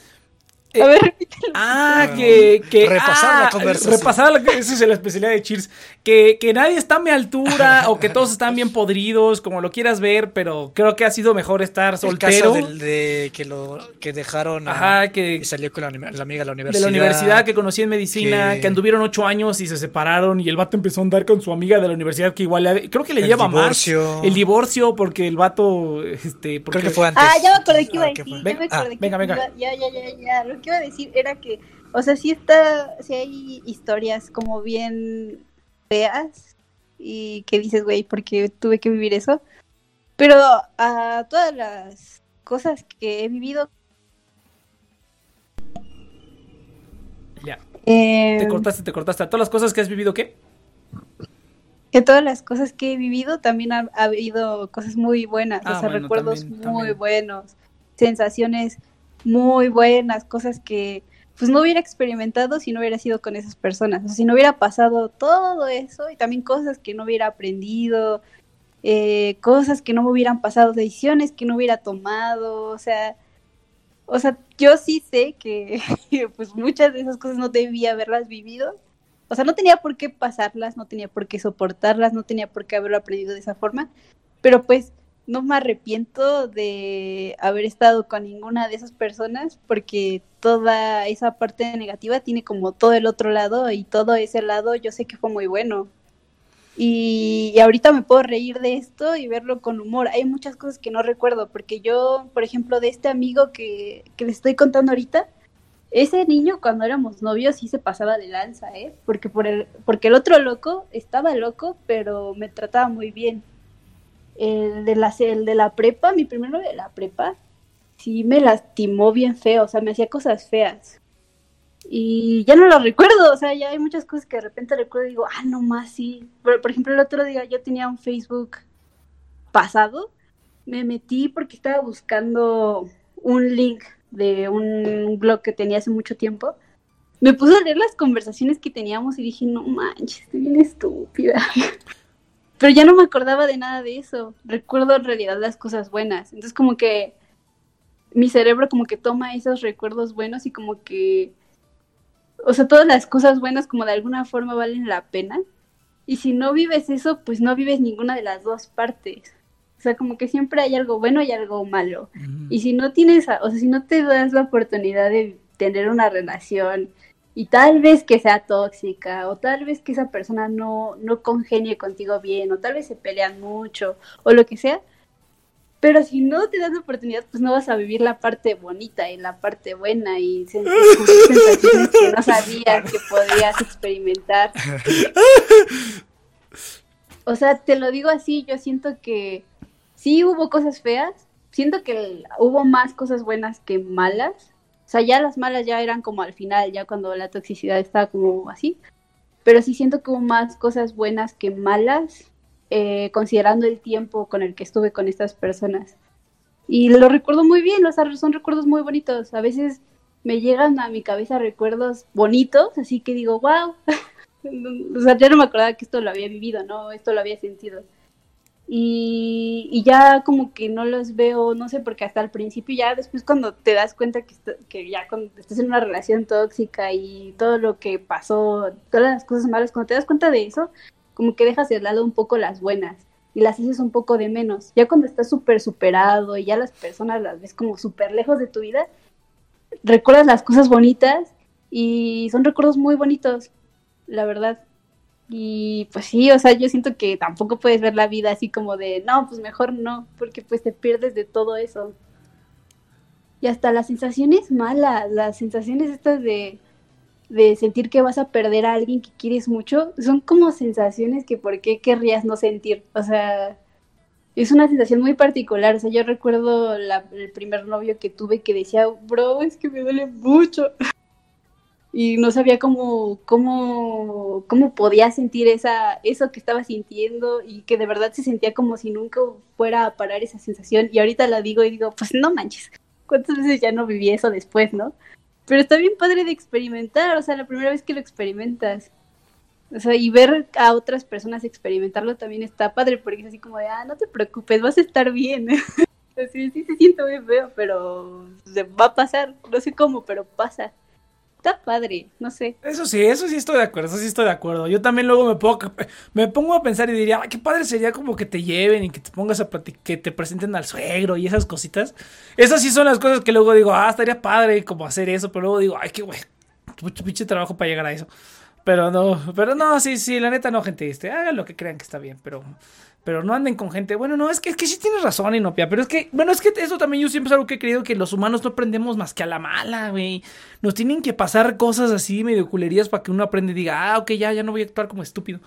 A ver, repítelo. Ah, Bueno, que, que repasar la ah, conversación. Repasar la esa es la especialidad de Cheers. Que, que nadie está a mi altura o que todos están bien podridos, como lo quieras ver, pero creo que ha sido mejor estar El caso soltero. del- de que lo que dejaron a- Ajá, que y salió con la, amiga de la de universidad. la universidad que conocí en medicina, que... que- anduvieron ocho años y se separaron y el vato empezó a andar con su amiga de la universidad que igual le- creo que le El lleva divorcio. más el divorcio porque el vato este porque Creo que fue antes. Ah, ya me acordé que iba a Ah, ¿qué decir. fue? Ya me Ah, acordé que venga, venga. Ya, ya, ya, ya. Lo que iba a decir era que, o sea, sí está, sí hay historias como bien feas y que dices, güey, porque tuve que vivir eso. Pero a todas las cosas que he vivido. ya eh, te cortaste, te cortaste. A todas las cosas que has vivido ¿qué? que todas las cosas que he vivido también ha, ha habido cosas muy buenas, Ah, o sea, bueno, recuerdos también, muy también. buenos, sensaciones muy buenas, cosas que pues no hubiera experimentado si no hubiera sido con esas personas, o sea, si no hubiera pasado todo eso y también cosas que no hubiera aprendido, eh, cosas que no me hubieran pasado, decisiones que no hubiera tomado, o sea, o sea, yo sí sé que <laughs> pues muchas de esas cosas no debía haberlas vivido, o sea, no tenía por qué pasarlas, no tenía por qué soportarlas, no tenía por qué haberlo aprendido de esa forma, pero pues no me arrepiento de haber estado con ninguna de esas personas porque toda esa parte negativa tiene como todo el otro lado y todo ese lado yo sé que fue muy bueno. Y, y ahorita me puedo reír de esto y verlo con humor. Hay muchas cosas que no recuerdo porque yo, por ejemplo, de este amigo que, que les estoy contando ahorita, ese niño cuando éramos novios sí se pasaba de lanza, ¿eh? Porque, por el, porque el otro loco estaba loco, pero me trataba muy bien. El de, la, el de la prepa, mi primer novio de la prepa, sí me lastimó bien feo, o sea, me hacía cosas feas. Y ya no lo recuerdo, o sea, ya hay muchas cosas que de repente recuerdo y digo, ah, no más, sí. Por, por ejemplo, el otro día yo tenía un Facebook pasado, me metí porque estaba buscando un link de un blog que tenía hace mucho tiempo. Me puse a leer las conversaciones que teníamos y dije, no manches, estoy bien estúpida. <laughs> Pero ya no me acordaba de nada de eso. Recuerdo en realidad las cosas buenas. Entonces como que mi cerebro como que toma esos recuerdos buenos y como que, o sea, todas las cosas buenas como de alguna forma valen la pena. Y si no vives eso, pues no vives ninguna de las dos partes. O sea, como que siempre hay algo bueno y algo malo. Y si no tienes, o sea, si no te das la oportunidad de tener una relación y tal vez que sea tóxica o tal vez que esa persona no, no congenie contigo bien o tal vez se pelean mucho o lo que sea, pero si no te das la oportunidad, pues no vas a vivir la parte bonita y la parte buena y <laughs> sensaciones que no sabías que podías experimentar. O sea, te lo digo así, yo siento que sí hubo cosas feas, siento que hubo más cosas buenas que malas. O sea, ya las malas ya eran como al final, ya cuando la toxicidad estaba como así. Pero sí siento que hubo más cosas buenas que malas, eh, considerando el tiempo con el que estuve con estas personas. Y lo recuerdo muy bien, o sea, son recuerdos muy bonitos. A veces me llegan a mi cabeza recuerdos bonitos, así que digo, wow. <laughs> o sea, ya no me acordaba que esto lo había vivido, ¿no? Esto lo había sentido. Y, ya como que no los veo, no sé, porque hasta el principio ya después cuando te das cuenta que, que ya cuando estás en una relación tóxica y todo lo que pasó, todas las cosas malas, cuando te das cuenta de eso, como que dejas de lado un poco las buenas y las haces un poco de menos. Ya cuando estás súper superado y ya las personas las ves como súper lejos de tu vida, recuerdas las cosas bonitas y son recuerdos muy bonitos, la verdad. Y pues sí, o sea, yo siento que tampoco puedes ver la vida así como de, no, pues mejor no, porque pues te pierdes de todo eso. Y hasta las sensaciones malas, las sensaciones estas de, de sentir que vas a perder a alguien que quieres mucho, son como sensaciones que por qué querrías no sentir. O sea, es una sensación muy particular. O sea, yo recuerdo la- el primer novio que tuve que decía, bro, es que me duele mucho. Y no sabía cómo, cómo, cómo podía sentir esa, eso que estaba sintiendo y que de verdad se sentía como si nunca fuera a parar esa sensación. Y ahorita la digo y digo, pues no manches, ¿cuántas veces ya no viví eso después, no? Pero está bien padre de experimentar, o sea, la primera vez que lo experimentas. O sea, y ver a otras personas experimentarlo también está padre, porque es así como de, ah, no te preocupes, vas a estar bien. <laughs> Así, sí se siente muy feo, pero se va a pasar, no sé cómo, pero pasa. Está padre, no sé. Eso sí, eso sí estoy de acuerdo, eso sí estoy de acuerdo. Yo también luego me pongo, me pongo a pensar y diría, "Ay, qué padre sería como que te lleven y que te pongas a que te presenten al suegro y esas cositas. Esas sí son las cosas que luego digo, ah, estaría padre como hacer eso, pero luego digo, ay, qué güey, mucho pinche trabajo para llegar a eso. Pero no, pero no, sí, sí, la neta no, gente, este, hagan lo que crean que está bien, pero, pero no anden con gente. Bueno, no, es que, es que sí tienes razón, Inopia, pero es que, bueno, es que eso también yo siempre es algo que he creído que los humanos no aprendemos más que a la mala, güey. Nos tienen que pasar cosas así medio culerías para que uno aprenda y diga, ah, ok, ya, ya no voy a actuar como estúpido.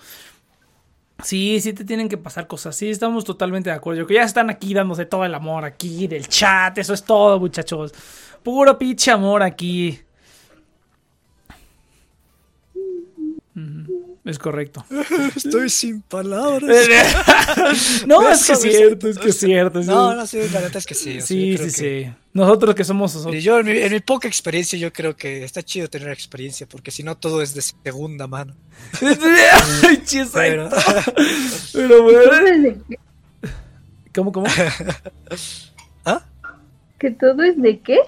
Sí, sí te tienen que pasar cosas. Sí, estamos totalmente de acuerdo. Que ya están aquí dándose todo el amor aquí del chat. Eso es todo, muchachos. Puro pinche amor aquí. Es correcto. <laughs> Estoy sin palabras. <laughs> no, es que es cierto, es que es cierto. No, no, sí, la neta es que sí. Sí, sí, sí. Nosotros que somos Y yo, en mi, en mi poca experiencia, yo creo que está chido tener experiencia, porque si no, todo es de segunda mano. <laughs> Pero, Pero bueno. ¿Todo es de qué? ¿Cómo, cómo? ¿Ah? ¿Que todo es de qué?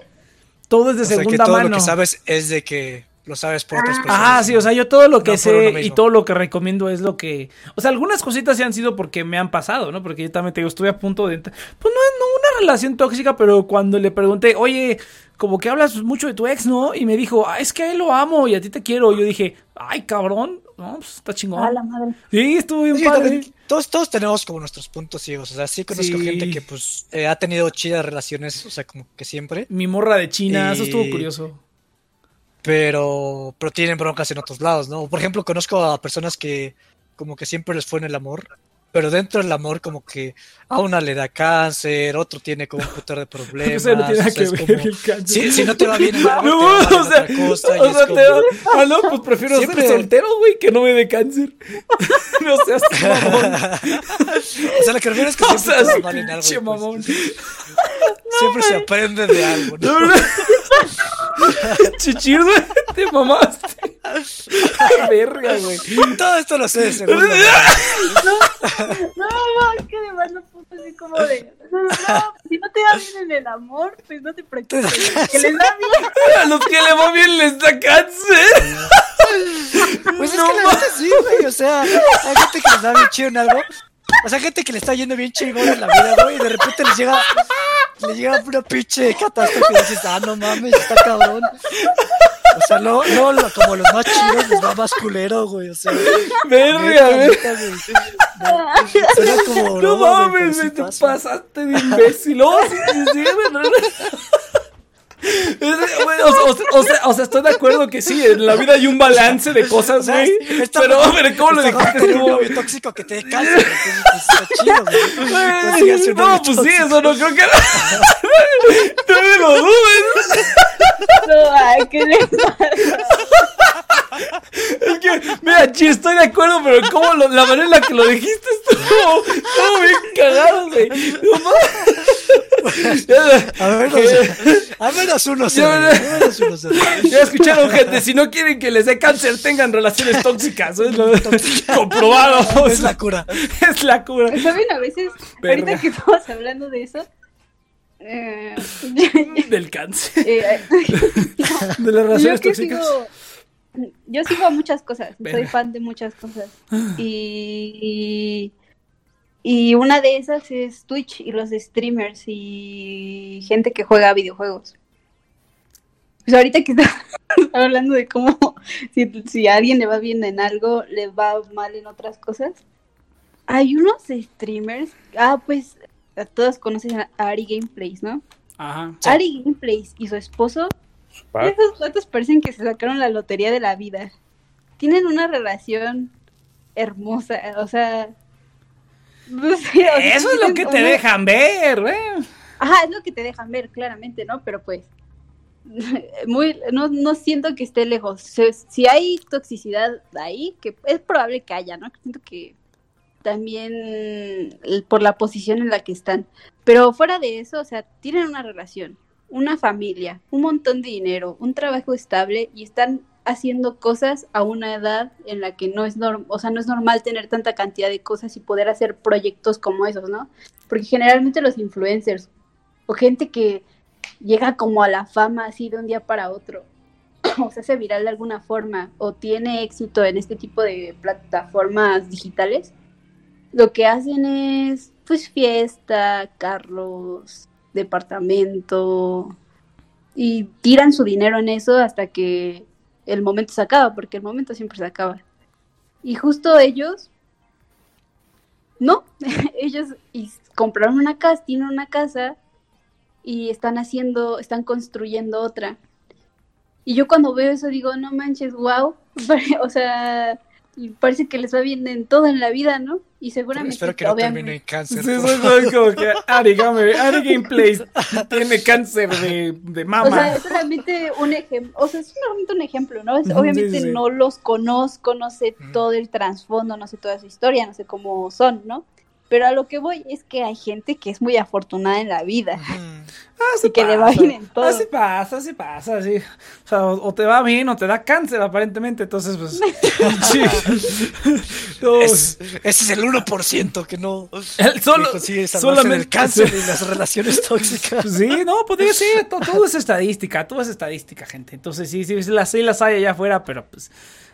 Todo es de O sea, que segunda todo mano. lo que sabes es de que lo sabes por otras Ah. personas. Ah, sí, o sea, yo todo lo que No sé y todo lo que recomiendo es lo que... O sea, algunas cositas sí han sido porque me han pasado, ¿no? Porque yo también te digo, estuve a punto de... Pues no, no una relación tóxica, pero cuando le pregunté, oye, como que hablas mucho de tu ex, ¿no? Y me dijo, ah, es que a él lo amo y a ti te quiero. Y yo dije, ay, cabrón, no, pues está chingón. A la madre. Sí, estuvo bien Sí, padre. también todos, todos tenemos como nuestros puntos ciegos. O sea, sí conozco Sí. gente que pues eh, ha tenido chidas relaciones, o sea, como que siempre. Mi morra de China, eso estuvo curioso. Pero, pero tienen broncas en otros lados, ¿no? Por ejemplo, conozco a personas que como que siempre les fue en el amor, pero dentro del amor como que a una le da cáncer, otro tiene como un putero de <laughs> problemas. O sea, no tiene nada o sea, que ver como- el cáncer. Si, si no te va bien amor, <laughs> No, te va o sea, cosa, o sea, como- te va- ah, no, pues prefiero Siempre- ser soltero, güey, que no me dé cáncer. <laughs> no seas mamón. O sea, lo que refiero es que O sea, sí, mal en algo. pues, siempre se aprende de algo, ¿no? No, no. Chichir, güey, te mamaste. Verga, güey. Todo esto lo sé de segundo. No, no, que lo puso así como de. No, no, no, si no te va bien en el amor, pues no te preocupes. Que les da bien. <laughs> A los que le va bien les da cáncer. Pues es No que la neta sí, güey. O sea, hay gente que les da bien chido en algo. O sea, gente que le está yendo bien chingón en la vida, güey. Y de repente les llega, le llega una pinche catástrofe y dices, ah, no mames, está cabrón. O sea, no, no, lo- como los más chidos les va más culero, güey. O sea, Verga. No, Suena como. No mames, güey, te pasa. pasaste de imbécil. Oh, sí, sí, sí, O, o- o sea, o sea, estoy de acuerdo que sí, en la vida hay un balance de cosas, güey. Pero, mejor- pero ¿cómo lo dijiste un novio tóxico que te dé cáncer. Pues, está chido, güey. Consíganse un No, pues sí, eso no creo que. No me lo dudes. No, ay, ¿qué le? Es que, mira, chi, estoy de acuerdo, pero cómo lo- la manera en la que lo dijiste estuvo, estuvo bien cagado, güey. No A menos, a menos uno cero, Ya- menos uno escucharon, gente. Si no quieren que les dé cáncer, tengan relaciones tóxicas. Es lo comprobado. Es la cura. <laughs> Es la cura. ¿Saben? A veces, Verga. ahorita que estamos hablando de eso, eh, <laughs> Del cáncer. eh, <laughs> De las yo relaciones tóxicas. sigo, yo sigo a muchas cosas, soy fan de muchas cosas. Y, y una de esas es Twitch y los streamers y gente que juega videojuegos. Pues ahorita que <laughs> está hablando de cómo si, si a alguien le va bien en algo, le va mal en otras cosas. Hay unos streamers, ah, pues a todos conocen a Ari Gameplays, ¿no? Ajá. Ari Gameplays y su esposo esos vatos parecen que se sacaron la lotería de la vida. Tienen una relación hermosa, o sea, sí, o sea, Eso es lo que te dejan ver, güey. Ajá, es lo que te dejan ver, claramente, ¿no? Pero pues, <laughs> muy, no, no siento que esté lejos. Si, hay toxicidad ahí, que es probable que haya, ¿no? Siento que también por la posición en la que están. Pero fuera de eso, o sea, tienen una relación, una familia, un montón de dinero, un trabajo estable y están haciendo cosas a una edad en la que no es norm o sea, no es normal tener tanta cantidad de cosas y poder hacer proyectos como esos, ¿no? Porque generalmente los influencers o gente que llega como a la fama así de un día para otro, <clears throat> o se hace viral de alguna forma, o tiene éxito en este tipo de plataformas digitales, lo que hacen es pues fiesta, carros, departamento, y tiran su dinero en eso hasta que el momento se acaba, porque el momento siempre se acaba. Y justo ellos, no, <laughs> ellos compraron una casa, tienen una casa y están haciendo, están construyendo otra. Y yo cuando veo eso digo, no manches, wow, <laughs> o sea, parece que les va bien en todo en la vida, ¿no? Y seguramente, Espero que no obviamente- termine en cáncer. Sí, favor. soy como que Ari, Game- Ari Gameplays tiene cáncer de, de O mama. sea, es solamente un ejemplo, o sea, es solamente un ejemplo, ¿no? Es- obviamente sí, sí. no los conozco, no sé todo el trasfondo, no sé toda su historia, no sé cómo son, ¿no? Pero a lo que voy es que hay gente que es muy afortunada en la vida Así y que le va pasa. bien en todo. Así pasa, así pasa, sí. O sea, o, o te va bien o te da cáncer, aparentemente. Entonces, pues. <laughs> sí. No, Es- ese es el 1% que no el solo, solamente del cáncer <laughs> y las relaciones tóxicas. Sí, no, podría ser, to- <laughs> todo, es estadística, todo es estadística, gente. Entonces sí, sí, sí las, sí las hay allá afuera, pero pues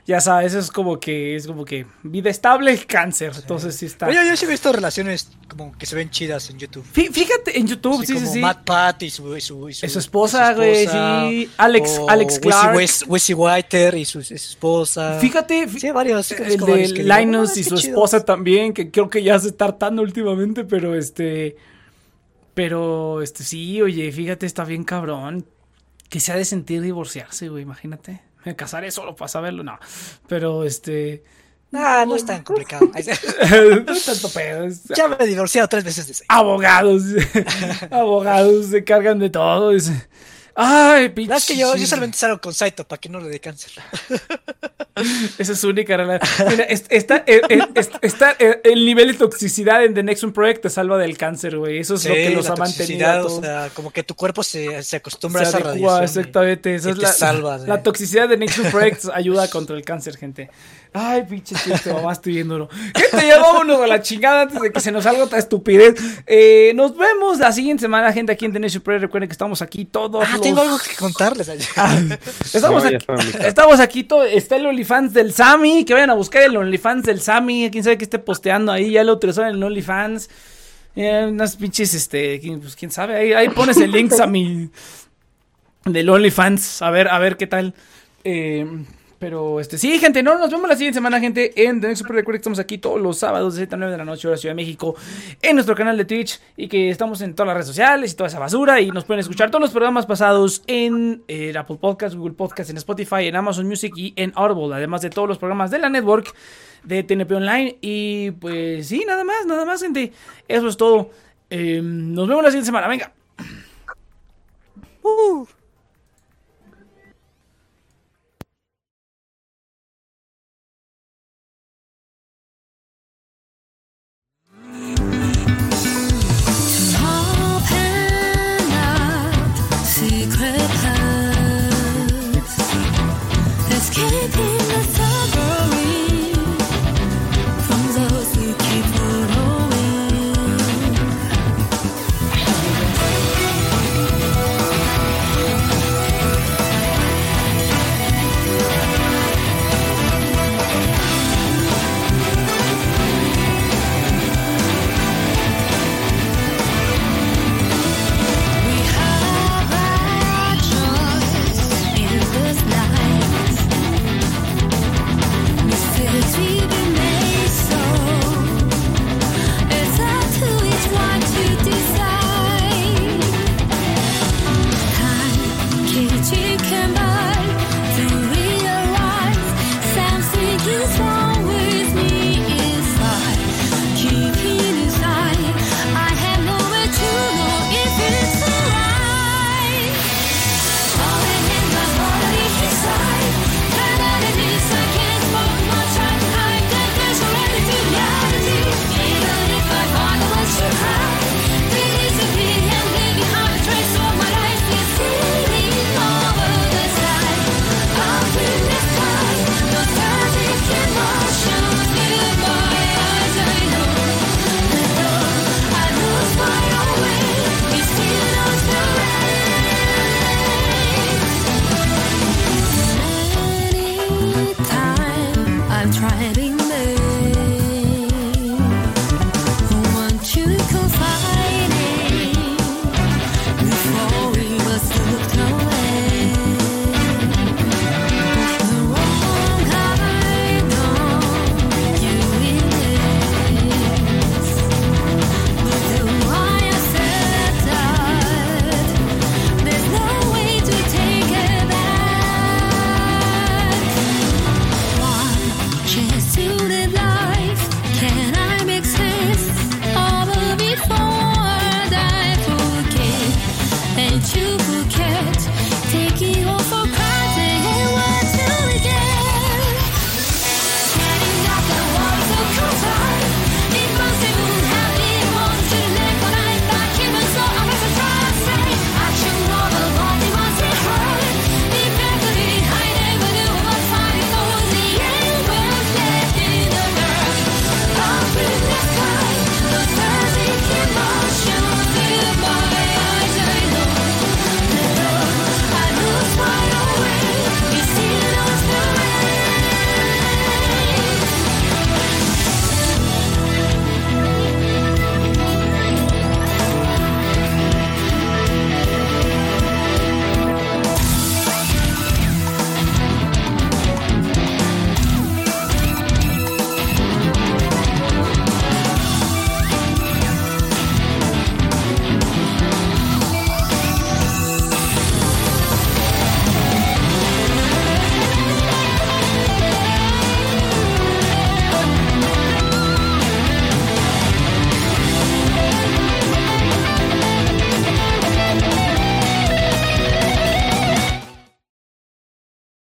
ya sabes, es como que es como que vida estable, cáncer. Entonces sí está. Oye, yo sí he visto relaciones como que se ven chidas en YouTube. Fí- Fíjate en YouTube, Así sí, sí, como sí. Matt Y su, y su, y su- Es su esposa, güey, sí. Alex- o Alex Clark. Wes- Wesley Whiter y su, esposa. Fíjate, fí- Sí, varios. el de digo, Linus "Ah, y su chidos". esposa también, que creo que ya se está hartando últimamente, pero este. Pero este sí, oye, fíjate, está bien cabrón. Que se ha de sentir divorciarse, güey, imagínate. Me casaré solo para saberlo, no. Pero este. Ah, no es tan complicado. <laughs> No es tanto pedo. ya me he divorciado tres veces de. Abogados. <laughs> abogados se cargan de todo. Ay, pinche. Es que yo, yo solamente salgo con Saito para que no le dé cáncer. <laughs> Esa es su única relación. Mira, es- está, eh, eh, es- está, eh, el nivel de toxicidad en The Next One Project te salva del cáncer, güey. Eso es lo que los ha mantenido. o sea, como que tu cuerpo se, se acostumbra Se a esa radiación. exactamente. Esa es la, salva la toxicidad de Next One <laughs> Project ayuda contra el cáncer, gente. Ay, pinche chiste, mamá, estoy viéndolo. Gente, ya vámonos a la chingada antes de que se nos salga otra estupidez. Eh, nos vemos la siguiente semana, gente, aquí en The Next One Project. Recuerden que estamos aquí todos. Ah, tengo algo que contarles. <laughs> Ah, estamos, aquí, estamos aquí, todo, está el OnlyFans del Sammy, que vayan a buscar el OnlyFans del Sammy, quién sabe que esté posteando ahí, ya lo autorizaron en el OnlyFans. Eh, unas pinches, este, quién, pues, quién sabe, ahí, ahí pones el link, Sammy, del OnlyFans, a ver, a ver qué tal. Eh, pero, este, sí, gente, no, nos vemos la siguiente semana, gente, en The Next Super Record. Estamos aquí todos los sábados de 7 a 9 de la noche, hora Ciudad de México, en nuestro canal de Twitch. Y que estamos en todas las redes sociales y toda esa basura. Y nos pueden escuchar todos los programas pasados en eh, Apple Podcast, Google Podcast, en Spotify, en Amazon Music y en Audible. Además de todos los programas de la network de TNP Online. Y pues, sí, nada más, nada más, gente. Eso es todo. Eh, nos vemos la siguiente semana, venga. Uh.